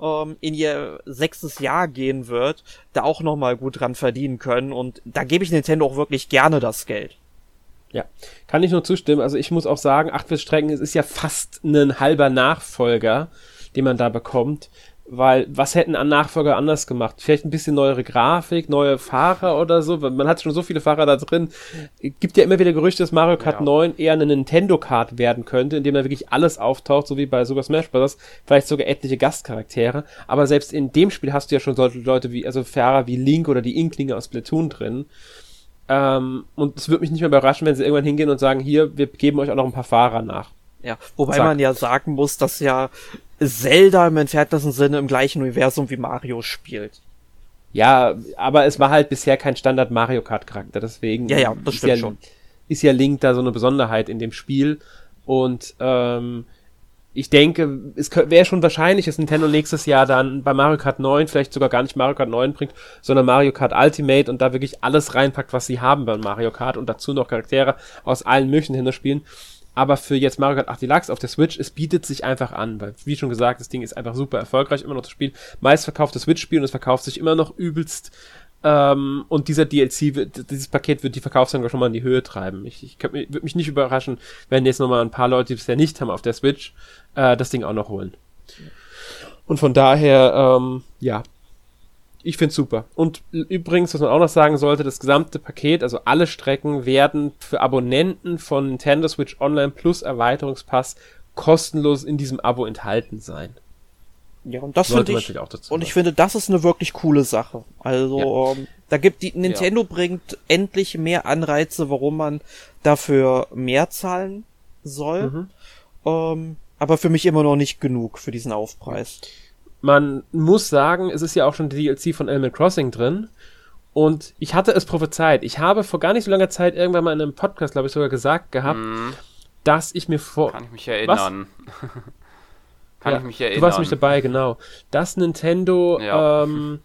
ähm, in ihr sechstes Jahr gehen wird, da auch nochmal gut dran verdienen können. Und da gebe ich Nintendo auch wirklich gerne das Geld. Ja, kann ich nur zustimmen. Also ich muss auch sagen, 8-Bit-Strecken ist ja fast ein halber Nachfolger, den man da bekommt weil was hätten an Nachfolger anders gemacht? Vielleicht ein bisschen neuere Grafik, neue Fahrer oder so. Man hat schon so viele Fahrer da drin. Gibt ja immer wieder Gerüchte, dass Mario Kart ja. 9 eher eine Nintendo Kart werden könnte, in dem da wirklich alles auftaucht, so wie bei Super Smash Bros. Vielleicht sogar etliche Gastcharaktere. Aber selbst in dem Spiel hast du ja schon solche Leute wie, also Fahrer wie Link oder die Inklinge aus Platoon drin. Ähm, und es würde mich nicht mehr überraschen, wenn sie irgendwann hingehen und sagen, hier, wir geben euch auch noch ein paar Fahrer nach. Ja, wobei Zack. man ja sagen muss, dass ja Zelda im entferntesten Sinne im gleichen Universum wie Mario spielt. Ja, aber es war halt bisher kein Standard Mario Kart Charakter, deswegen ja, ja, das ist, ja, schon. ist ja Link da so eine Besonderheit in dem Spiel und ähm, ich denke, es wäre schon wahrscheinlich, dass Nintendo nächstes Jahr dann bei Mario Kart 9 vielleicht sogar gar nicht Mario Kart 9 bringt, sondern Mario Kart Ultimate und da wirklich alles reinpackt, was sie haben bei Mario Kart und dazu noch Charaktere aus allen möglichen Hinterspielen. spielen aber für jetzt Mario Kart 8 Deluxe auf der Switch, es bietet sich einfach an, weil, wie schon gesagt, das Ding ist einfach super erfolgreich, immer noch das Spiel, meistverkauftes Switch-Spiel und es verkauft sich immer noch übelst. Ähm, und dieser DLC, dieses Paket wird die Verkaufszahlen schon mal in die Höhe treiben. Ich, ich würde mich nicht überraschen, wenn jetzt nochmal ein paar Leute, die es ja nicht haben auf der Switch, äh, das Ding auch noch holen. Und von daher, ähm, ja, ich finde super. Und übrigens, was man auch noch sagen sollte, das gesamte Paket, also alle Strecken werden für Abonnenten von Nintendo Switch Online Plus Erweiterungspass kostenlos in diesem Abo enthalten sein. Ja, und das finde ich, auch dazu und ich finde, das ist eine wirklich coole Sache. Also, ja. ähm, da gibt die, Nintendo ja. bringt endlich mehr Anreize, warum man dafür mehr zahlen soll. Mhm. Ähm, aber für mich immer noch nicht genug für diesen Aufpreis man muss sagen, es ist ja auch schon die DLC von Animal Crossing drin. Und ich hatte es prophezeit. Ich habe vor gar nicht so langer Zeit irgendwann mal in einem Podcast, glaube ich, sogar gesagt gehabt, mm. dass ich mir vor. Kann ich mich erinnern. Kann ja, ich mich erinnern. Du warst mich dabei, genau. Dass Nintendo ja. ähm,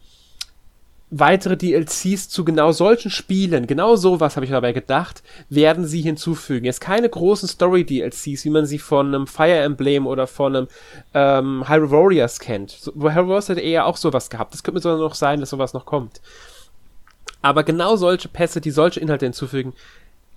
weitere DLCs zu genau solchen Spielen, genau sowas habe ich dabei gedacht, werden sie hinzufügen. Jetzt keine großen Story-DLCs, wie man sie von einem Fire Emblem oder von einem ähm, Hyrule Warriors kennt. So, Hyrule Warriors hat eher auch sowas gehabt. Das könnte mir sogar noch sein, dass sowas noch kommt. Aber genau solche Pässe, die solche Inhalte hinzufügen,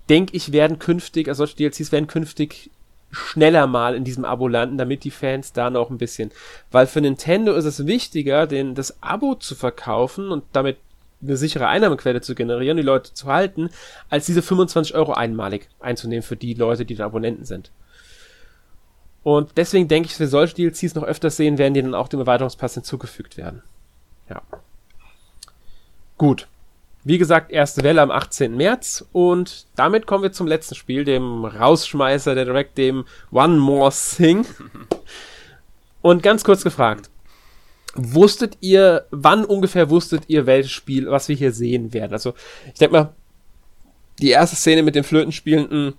denke ich, werden künftig, also solche DLCs werden künftig schneller mal in diesem Abo landen, damit die Fans da noch ein bisschen. Weil für Nintendo ist es wichtiger, den, das Abo zu verkaufen und damit eine sichere Einnahmequelle zu generieren, die Leute zu halten, als diese 25 Euro einmalig einzunehmen für die Leute, die da Abonnenten sind. Und deswegen denke ich, wir solche DLCs noch öfters sehen werden, die dann auch dem Erweiterungspass hinzugefügt werden. Ja. Gut. Wie gesagt, erste Welle am 18. März und damit kommen wir zum letzten Spiel, dem Rausschmeißer der Direct, dem One More Thing. Und ganz kurz gefragt, wusstet ihr, wann ungefähr wusstet ihr, welches Spiel, was wir hier sehen werden? Also, ich denke mal, die erste Szene mit dem Flötenspielenden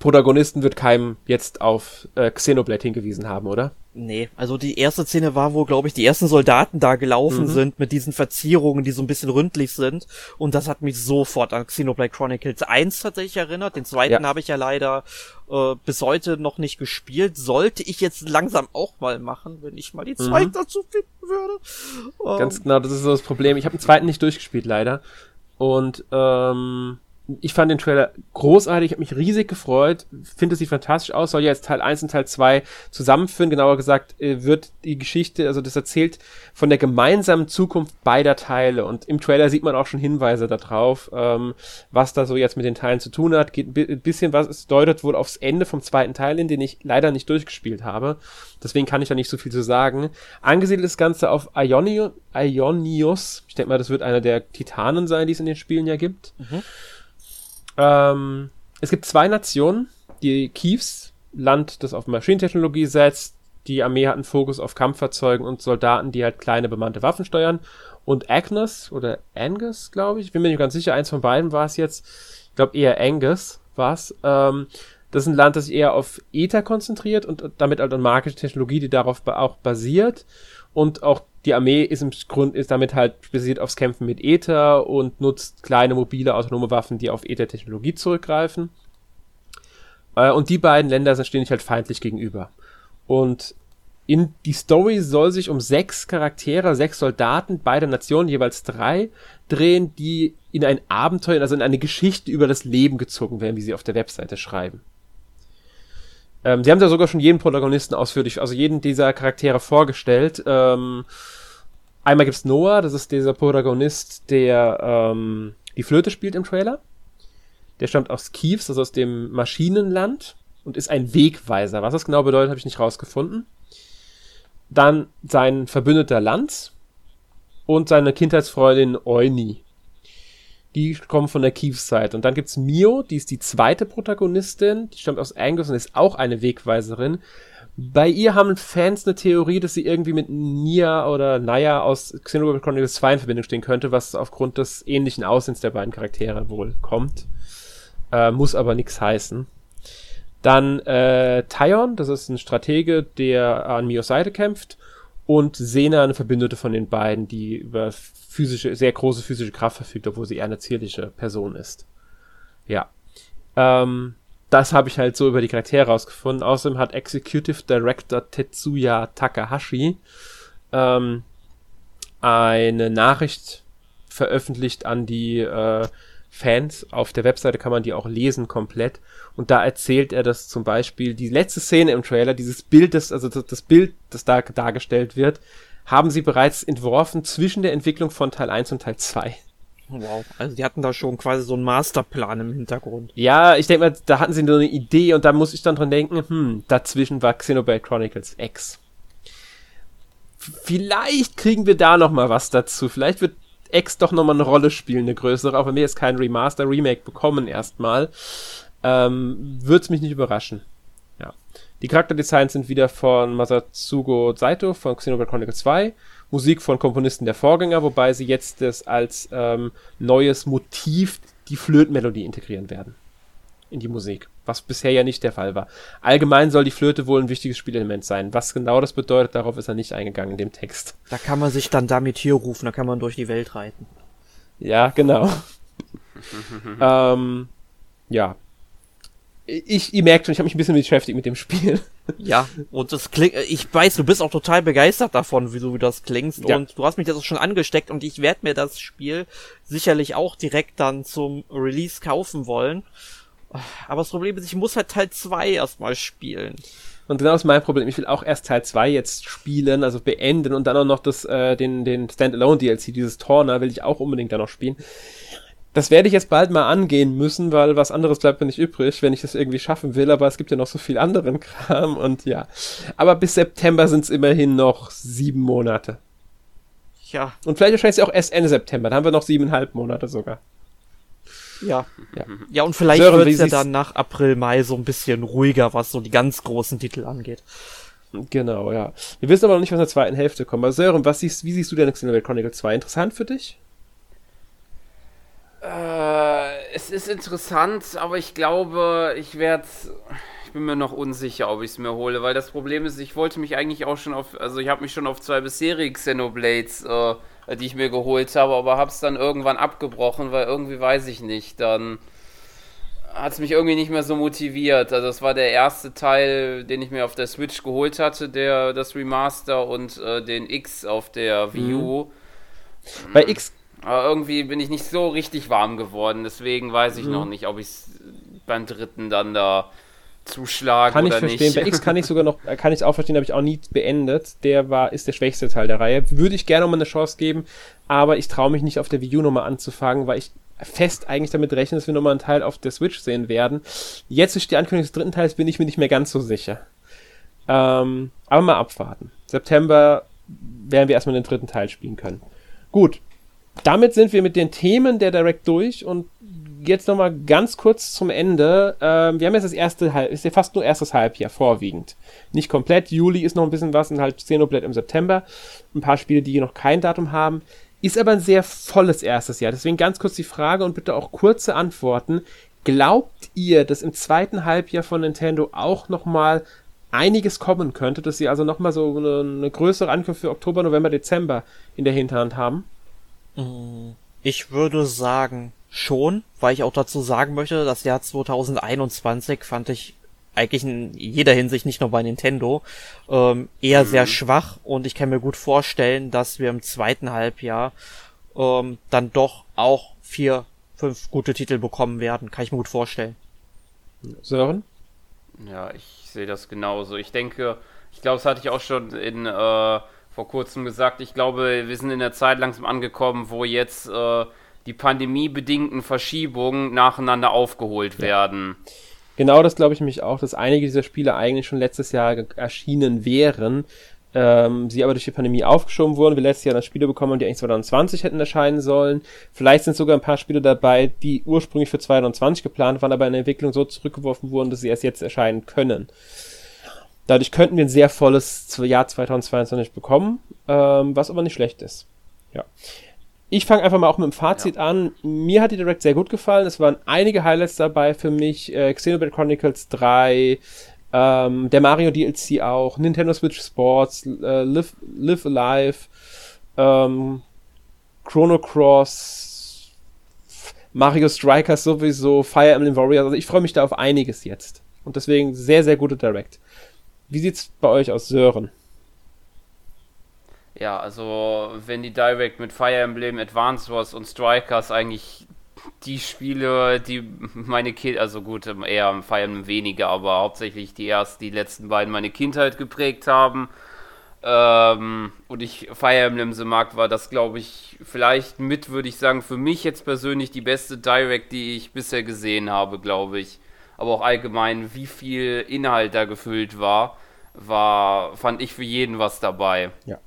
Protagonisten wird keinem jetzt auf äh, Xenoblade hingewiesen haben, oder? Nee, also die erste Szene war, wo, glaube ich, die ersten Soldaten da gelaufen mhm. sind mit diesen Verzierungen, die so ein bisschen ründlich sind. Und das hat mich sofort an Xenoblade Chronicles 1 tatsächlich erinnert. Den zweiten ja. habe ich ja leider äh, bis heute noch nicht gespielt. Sollte ich jetzt langsam auch mal machen, wenn ich mal die Zeit mhm. dazu finden würde. Ganz ähm. genau, das ist so das Problem. Ich habe den zweiten nicht durchgespielt, leider. Und ähm, ich fand den Trailer großartig, habe mich riesig gefreut, finde sieht fantastisch aus, soll ja jetzt Teil 1 und Teil 2 zusammenführen, genauer gesagt äh, wird die Geschichte, also das erzählt von der gemeinsamen Zukunft beider Teile und im Trailer sieht man auch schon Hinweise darauf, ähm, was da so jetzt mit den Teilen zu tun hat, geht ein bisschen was, es deutet wohl aufs Ende vom zweiten Teil hin, den ich leider nicht durchgespielt habe, deswegen kann ich da nicht so viel zu sagen. Angesiedelt das Ganze auf Ionios, Ionios ich denke mal, das wird einer der Titanen sein, die es in den Spielen ja gibt. Mhm. Ähm, es gibt zwei Nationen, die Kiefs, Land, das auf Maschinentechnologie setzt. Die Armee hat einen Fokus auf Kampffahrzeugen und Soldaten, die halt kleine bemannte Waffen steuern. Und Agnes oder Angus, glaube ich, bin mir nicht ganz sicher, eins von beiden war es jetzt. Ich glaube eher Angus war es. Ähm, das ist ein Land, das sich eher auf Ether konzentriert und damit halt an magische Technologie, die darauf auch basiert. Und auch die Armee ist im Grund, ist damit halt basiert aufs Kämpfen mit Ether und nutzt kleine mobile autonome Waffen, die auf Ether-Technologie zurückgreifen. Äh, und die beiden Länder stehen sich halt feindlich gegenüber. Und in die Story soll sich um sechs Charaktere, sechs Soldaten beider Nationen, jeweils drei, drehen, die in ein Abenteuer, also in eine Geschichte über das Leben gezogen werden, wie sie auf der Webseite schreiben. Ähm, sie haben da sogar schon jeden Protagonisten ausführlich, also jeden dieser Charaktere vorgestellt. Ähm, einmal gibt's Noah, das ist dieser Protagonist, der ähm, die Flöte spielt im Trailer. Der stammt aus Kievs, also aus dem Maschinenland und ist ein Wegweiser. Was das genau bedeutet, habe ich nicht rausgefunden. Dann sein Verbündeter Lanz und seine Kindheitsfreundin Euni die kommen von der Keith-Seite. Und dann gibt's Mio, die ist die zweite Protagonistin, die stammt aus Angus und ist auch eine Wegweiserin. Bei ihr haben Fans eine Theorie, dass sie irgendwie mit Nia oder Naya aus Xenoblade Chronicles 2 in Verbindung stehen könnte, was aufgrund des ähnlichen Aussehens der beiden Charaktere wohl kommt. Äh, muss aber nichts heißen. Dann äh, Tyon, das ist ein Stratege, der an Mios Seite kämpft. Und Sena, eine Verbündete von den beiden, die über physische, sehr große physische Kraft verfügt, obwohl sie eher eine zierliche Person ist. Ja. Ähm, das habe ich halt so über die Charaktere rausgefunden. Außerdem hat Executive Director Tetsuya Takahashi ähm, eine Nachricht veröffentlicht an die äh, Fans. Auf der Webseite kann man die auch lesen komplett. Und da erzählt er, dass zum Beispiel die letzte Szene im Trailer, dieses Bild, das, also das Bild, das da dargestellt wird, haben sie bereits entworfen zwischen der Entwicklung von Teil 1 und Teil 2. Wow, also die hatten da schon quasi so einen Masterplan im Hintergrund. Ja, ich denke mal, da hatten sie nur eine Idee und da muss ich dann dran denken, hm, dazwischen war Xenoblade Chronicles X. Vielleicht kriegen wir da noch mal was dazu. Vielleicht wird X doch noch mal eine Rolle spielen, eine größere, auch wenn wir jetzt kein Remaster, Remake bekommen erstmal. Ähm, Würde es mich nicht überraschen. Die Charakterdesigns sind wieder von Masatsugo Saito von Xenoblade Chronicles 2. Musik von Komponisten der Vorgänger, wobei sie jetzt das als ähm, neues Motiv die Flötenmelodie integrieren werden. In die Musik. Was bisher ja nicht der Fall war. Allgemein soll die Flöte wohl ein wichtiges Spielelement sein. Was genau das bedeutet, darauf ist er nicht eingegangen in dem Text. Da kann man sich dann damit hier rufen, da kann man durch die Welt reiten. Ja, genau. ähm, ja, ich, ihr merkt schon, ich habe mich ein bisschen beschäftigt mit dem Spiel. Ja, und das klingt, ich weiß, du bist auch total begeistert davon, wie du das klingst. Ja. Und du hast mich das auch schon angesteckt und ich werde mir das Spiel sicherlich auch direkt dann zum Release kaufen wollen. Aber das Problem ist, ich muss halt Teil 2 erstmal spielen. Und genau das ist mein Problem. Ich will auch erst Teil 2 jetzt spielen, also beenden und dann auch noch das, äh, den, den Standalone DLC, dieses Torna, will ich auch unbedingt dann noch spielen das werde ich jetzt bald mal angehen müssen, weil was anderes bleibt mir nicht übrig, wenn ich das irgendwie schaffen will, aber es gibt ja noch so viel anderen Kram und ja. Aber bis September sind es immerhin noch sieben Monate. Ja. Und vielleicht erscheint sie auch erst Ende September. Da haben wir noch siebeneinhalb Monate sogar. Ja. Ja. Ja, und vielleicht wird es ja dann nach April, Mai so ein bisschen ruhiger, was so die ganz großen Titel angeht. Genau, ja. Wir wissen aber noch nicht, was in der zweiten Hälfte kommt. Aber Sören, was siehst, wie siehst du denn Xenoblade Chronicles 2? Interessant für dich? Äh, es ist interessant, aber ich glaube, ich werde. Ich bin mir noch unsicher, ob ich es mir hole, weil das Problem ist, ich wollte mich eigentlich auch schon auf. Also, ich habe mich schon auf zwei bisherige Xenoblades, äh, die ich mir geholt habe, aber habe es dann irgendwann abgebrochen, weil irgendwie weiß ich nicht. Dann hat es mich irgendwie nicht mehr so motiviert. Also, das war der erste Teil, den ich mir auf der Switch geholt hatte, der das Remaster und äh, den X auf der Wii U. Bei X, Aber irgendwie bin ich nicht so richtig warm geworden, deswegen weiß ich Mhm. noch nicht, ob ich es beim dritten dann da zuschlage kann ich oder verstehen. nicht. Bei X kann ich sogar noch, kann ich auch verstehen, habe ich auch nie beendet. Der war, ist der schwächste Teil der Reihe. Würde ich gerne mal eine Chance geben, aber ich traue mich nicht auf der Wii U nochmal anzufangen, weil ich fest eigentlich damit rechne, dass wir nochmal einen Teil auf der Switch sehen werden. Jetzt durch die Ankündigung des dritten Teils bin ich mir nicht mehr ganz so sicher. Ähm, aber mal abwarten. September werden wir erstmal den dritten Teil spielen können. Gut. Damit sind wir mit den Themen der Direct durch und jetzt nochmal ganz kurz zum Ende. Ähm, wir haben jetzt das erste Halb, ist ja fast nur erstes Halbjahr vorwiegend. Nicht komplett. Juli ist noch ein bisschen was und halt Xenoblade im September. Ein paar Spiele, die noch kein Datum haben. Ist aber ein sehr volles erstes Jahr. Deswegen ganz kurz die Frage und bitte auch kurze Antworten. Glaubt ihr, dass im zweiten Halbjahr von Nintendo auch nochmal einiges kommen könnte, dass sie also nochmal so eine, eine größere Ankündigung für Oktober, November, Dezember in der Hinterhand haben? Ich würde sagen, schon, weil ich auch dazu sagen möchte, das Jahr 2021 fand ich eigentlich in jeder Hinsicht, nicht nur bei Nintendo, ähm, eher sehr schwach und ich kann mir gut vorstellen, dass wir im zweiten Halbjahr ähm, dann doch auch vier, fünf gute Titel bekommen werden. Kann ich mir gut vorstellen. Sören? Ja, ich sehe das genauso. Ich denke, ich glaube, das hatte ich auch schon in äh, vor kurzem gesagt. Ich glaube, wir sind in der Zeit langsam angekommen, wo jetzt äh, die pandemiebedingten Verschiebungen nacheinander aufgeholt werden. Genau das glaube ich mich auch, dass einige dieser Spiele eigentlich schon letztes Jahr erschienen wären, ähm, sie aber durch die Pandemie aufgeschoben wurden. Wir letztes Jahr dann Spiele bekommen, haben, die eigentlich 2020 hätten erscheinen sollen. Vielleicht sind sogar ein paar Spiele dabei, die ursprünglich für 2020 geplant waren, aber in der Entwicklung so zurückgeworfen wurden, dass sie erst jetzt erscheinen können. Dadurch könnten wir ein sehr volles Jahr 2022 bekommen, ähm, was aber nicht schlecht ist. Ja. Ich fange einfach mal auch mit dem Fazit an. Mir hat die Direct sehr gut gefallen. Es waren einige Highlights dabei für mich. Äh, Xenoblade Chronicles 3, ähm, der Mario DLC auch, Nintendo Switch Sports, äh, Live, Live Alive, ähm, Chrono Cross, Mario Strikers sowieso, Fire Emblem Warriors. Also ich freue mich da auf einiges jetzt. Und deswegen sehr, sehr gute Direct. Wie sieht's bei euch aus, Sören? Ja, also wenn die Direct mit Fire Emblem, Advance Wars und Strikers eigentlich die Spiele, die meine Kind, also gut, ähm, eher Fire Emblem weniger, aber hauptsächlich die erst die letzten beiden meine Kindheit geprägt haben. Ähm, und ich Fire Emblem so mag, war das, glaube ich, vielleicht mit, würde ich sagen, für mich jetzt persönlich die beste Direct, die ich bisher gesehen habe, glaube ich. Aber auch allgemein, wie viel Inhalt da gefüllt war, war, fand ich für jeden was dabei. Ja,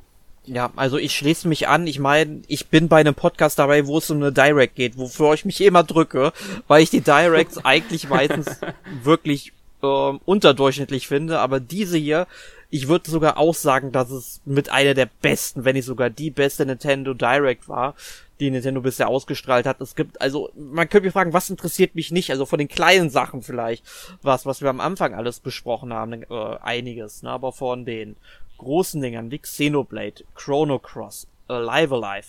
also ich schließe mich an. Ich meine, ich bin bei einem Podcast dabei, wo es um eine Direct geht, wofür ich mich immer drücke, weil ich die Directs eigentlich meistens wirklich ähm, unterdurchschnittlich finde. Aber diese hier, ich würde sogar auch sagen, dass es mit einer der besten, wenn nicht sogar die beste Nintendo Direct war, die Nintendo bisher ausgestrahlt hat. Es gibt, also, man könnte mich fragen, was interessiert mich nicht? Also von den kleinen Sachen vielleicht, was, was wir am Anfang alles besprochen haben, äh, einiges, ne? Aber von den großen Dingern wie Xenoblade, Chrono Cross, Alive Alive,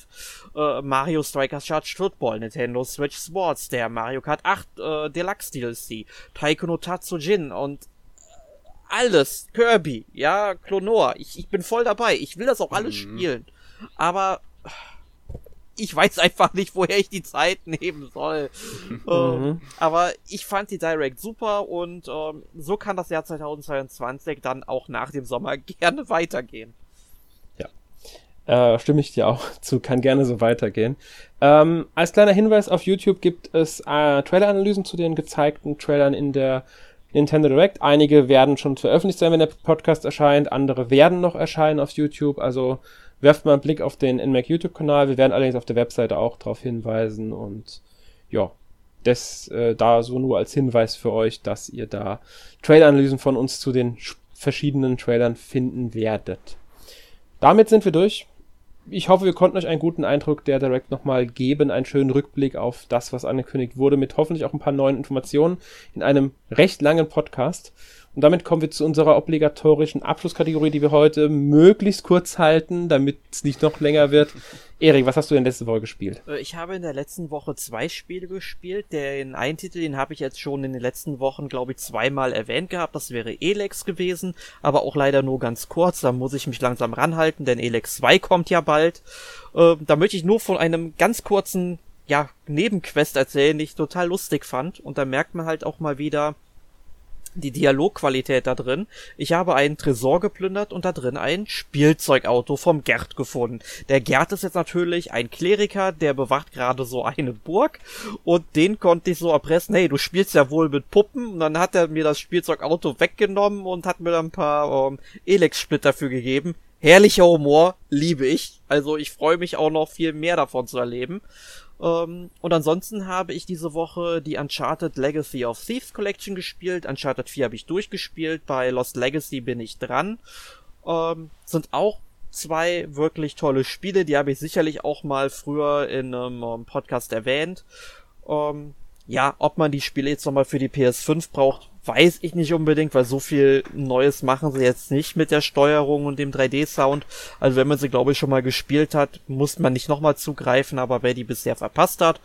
äh, Mario Strikers Charged Football, Nintendo Switch Sports, der Mario Kart 8 äh, Deluxe DLC, Taiko no Tatsujin und alles, Kirby, ja, Clonor, ich, ich bin voll dabei, ich will das auch alles spielen, aber ich weiß einfach nicht, woher ich die Zeit nehmen soll. ähm, aber ich fand die Direct super und ähm, so kann das Jahr 2022 dann auch nach dem Sommer gerne weitergehen. Äh, stimme ich dir auch zu, kann gerne so weitergehen. Ähm, als kleiner Hinweis auf YouTube gibt es äh, Trailer-Analysen zu den gezeigten Trailern in der Nintendo Direct. Einige werden schon veröffentlicht sein, wenn der Podcast erscheint, andere werden noch erscheinen auf YouTube. Also werft mal einen Blick auf den NMAC YouTube-Kanal. Wir werden allerdings auf der Webseite auch darauf hinweisen und ja, das äh, da so nur als Hinweis für euch, dass ihr da Trailer-Analysen von uns zu den verschiedenen Trailern finden werdet. Damit sind wir durch. Ich hoffe, wir konnten euch einen guten Eindruck der Direct nochmal geben, einen schönen Rückblick auf das, was angekündigt wurde, mit hoffentlich auch ein paar neuen Informationen in einem recht langen Podcast. Und damit kommen wir zu unserer obligatorischen Abschlusskategorie, die wir heute möglichst kurz halten, damit es nicht noch länger wird. Erik, was hast du denn letzte Woche gespielt? Äh, ich habe in der letzten Woche zwei Spiele gespielt. Den einen Titel, den habe ich jetzt schon in den letzten Wochen, glaube ich, zweimal erwähnt gehabt. Das wäre Elex gewesen, aber auch leider nur ganz kurz. Da muss ich mich langsam ranhalten, denn Elex 2 kommt ja bald. Äh, da möchte ich nur von einem ganz kurzen ja, Nebenquest erzählen, die ich total lustig fand. Und da merkt man halt auch mal wieder, die Dialogqualität da drin. Ich habe einen Tresor geplündert und da drin ein Spielzeugauto vom Gerd gefunden. Der Gerd ist jetzt natürlich ein Kleriker, der bewacht gerade so eine Burg und den konnte ich so erpressen, hey, du spielst ja wohl mit Puppen und dann hat er mir das Spielzeugauto weggenommen und hat mir dann ein paar ähm, Elex-Splitter dafür gegeben. Herrlicher Humor, liebe ich. Also ich freue mich auch noch viel mehr davon zu erleben. Ähm, und ansonsten habe ich diese Woche die Uncharted Legacy of Thieves Collection gespielt. Uncharted 4 habe ich durchgespielt. Bei Lost Legacy bin ich dran. Ähm, sind auch zwei wirklich tolle Spiele. Die habe ich sicherlich auch mal früher in einem ähm, Podcast erwähnt. Ähm, ja, ob man die Spiele jetzt nochmal für die PS5 braucht, weiß ich nicht unbedingt, weil so viel Neues machen sie jetzt nicht mit der Steuerung und dem 3D-Sound. Also wenn man sie, glaube ich, schon mal gespielt hat, muss man nicht nochmal zugreifen, aber wer die bisher verpasst hat,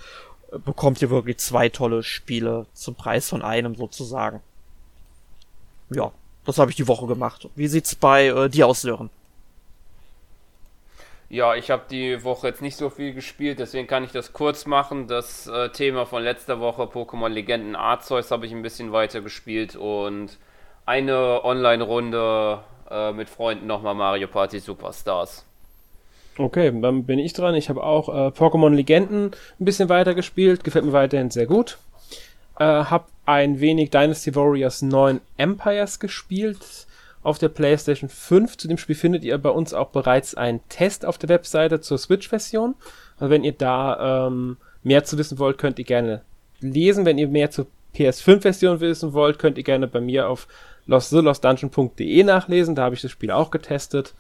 bekommt ihr wirklich zwei tolle Spiele zum Preis von einem sozusagen. Ja, das habe ich die Woche gemacht. Wie sieht's bei äh, dir aus, Sören? Ja, ich habe die Woche jetzt nicht so viel gespielt, deswegen kann ich das kurz machen. Das äh, Thema von letzter Woche, Pokémon Legenden Arceus, habe ich ein bisschen weiter gespielt und eine Online-Runde äh, mit Freunden nochmal Mario Party Superstars. Okay, dann bin ich dran. Ich habe auch äh, Pokémon Legenden ein bisschen weiter gespielt, gefällt mir weiterhin sehr gut. Äh, habe ein wenig Dynasty Warriors 9 Empires gespielt auf der PlayStation 5. Zu dem Spiel findet ihr bei uns auch bereits einen Test auf der Webseite zur Switch-Version. Also wenn ihr da ähm, mehr zu wissen wollt, könnt ihr gerne lesen. Wenn ihr mehr zur PS5-Version wissen wollt, könnt ihr gerne bei mir auf lostthelostdungeon.de nachlesen. Da habe ich das Spiel auch getestet.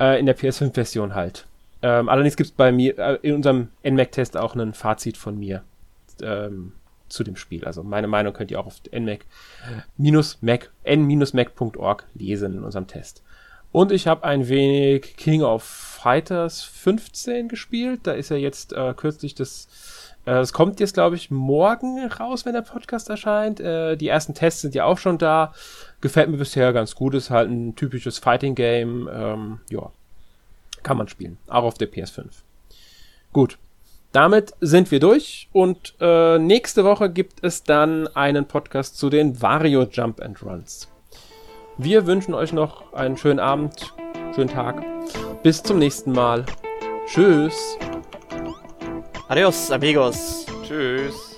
Äh, in der PS5-Version halt. Ähm, allerdings gibt es bei mir äh, in unserem NMAC-Test auch ein Fazit von mir. Ähm, zu dem Spiel. Also meine Meinung könnt ihr auch auf n-mac.org lesen in unserem Test. Und ich habe ein wenig King of Fighters 15 gespielt. Da ist ja jetzt äh, kürzlich das äh, es kommt jetzt, glaube ich, morgen raus, wenn der Podcast erscheint. Äh, die ersten Tests sind ja auch schon da. Gefällt mir bisher ganz gut. Ist halt ein typisches Fighting-Game. Ähm, ja, kann man spielen. Auch auf der PS5. Gut, damit sind wir durch und äh, nächste Woche gibt es dann einen Podcast zu den Vario Jump and Runs. Wir wünschen euch noch einen schönen Abend, schönen Tag. Bis zum nächsten Mal. Tschüss. Adios, amigos. Tschüss.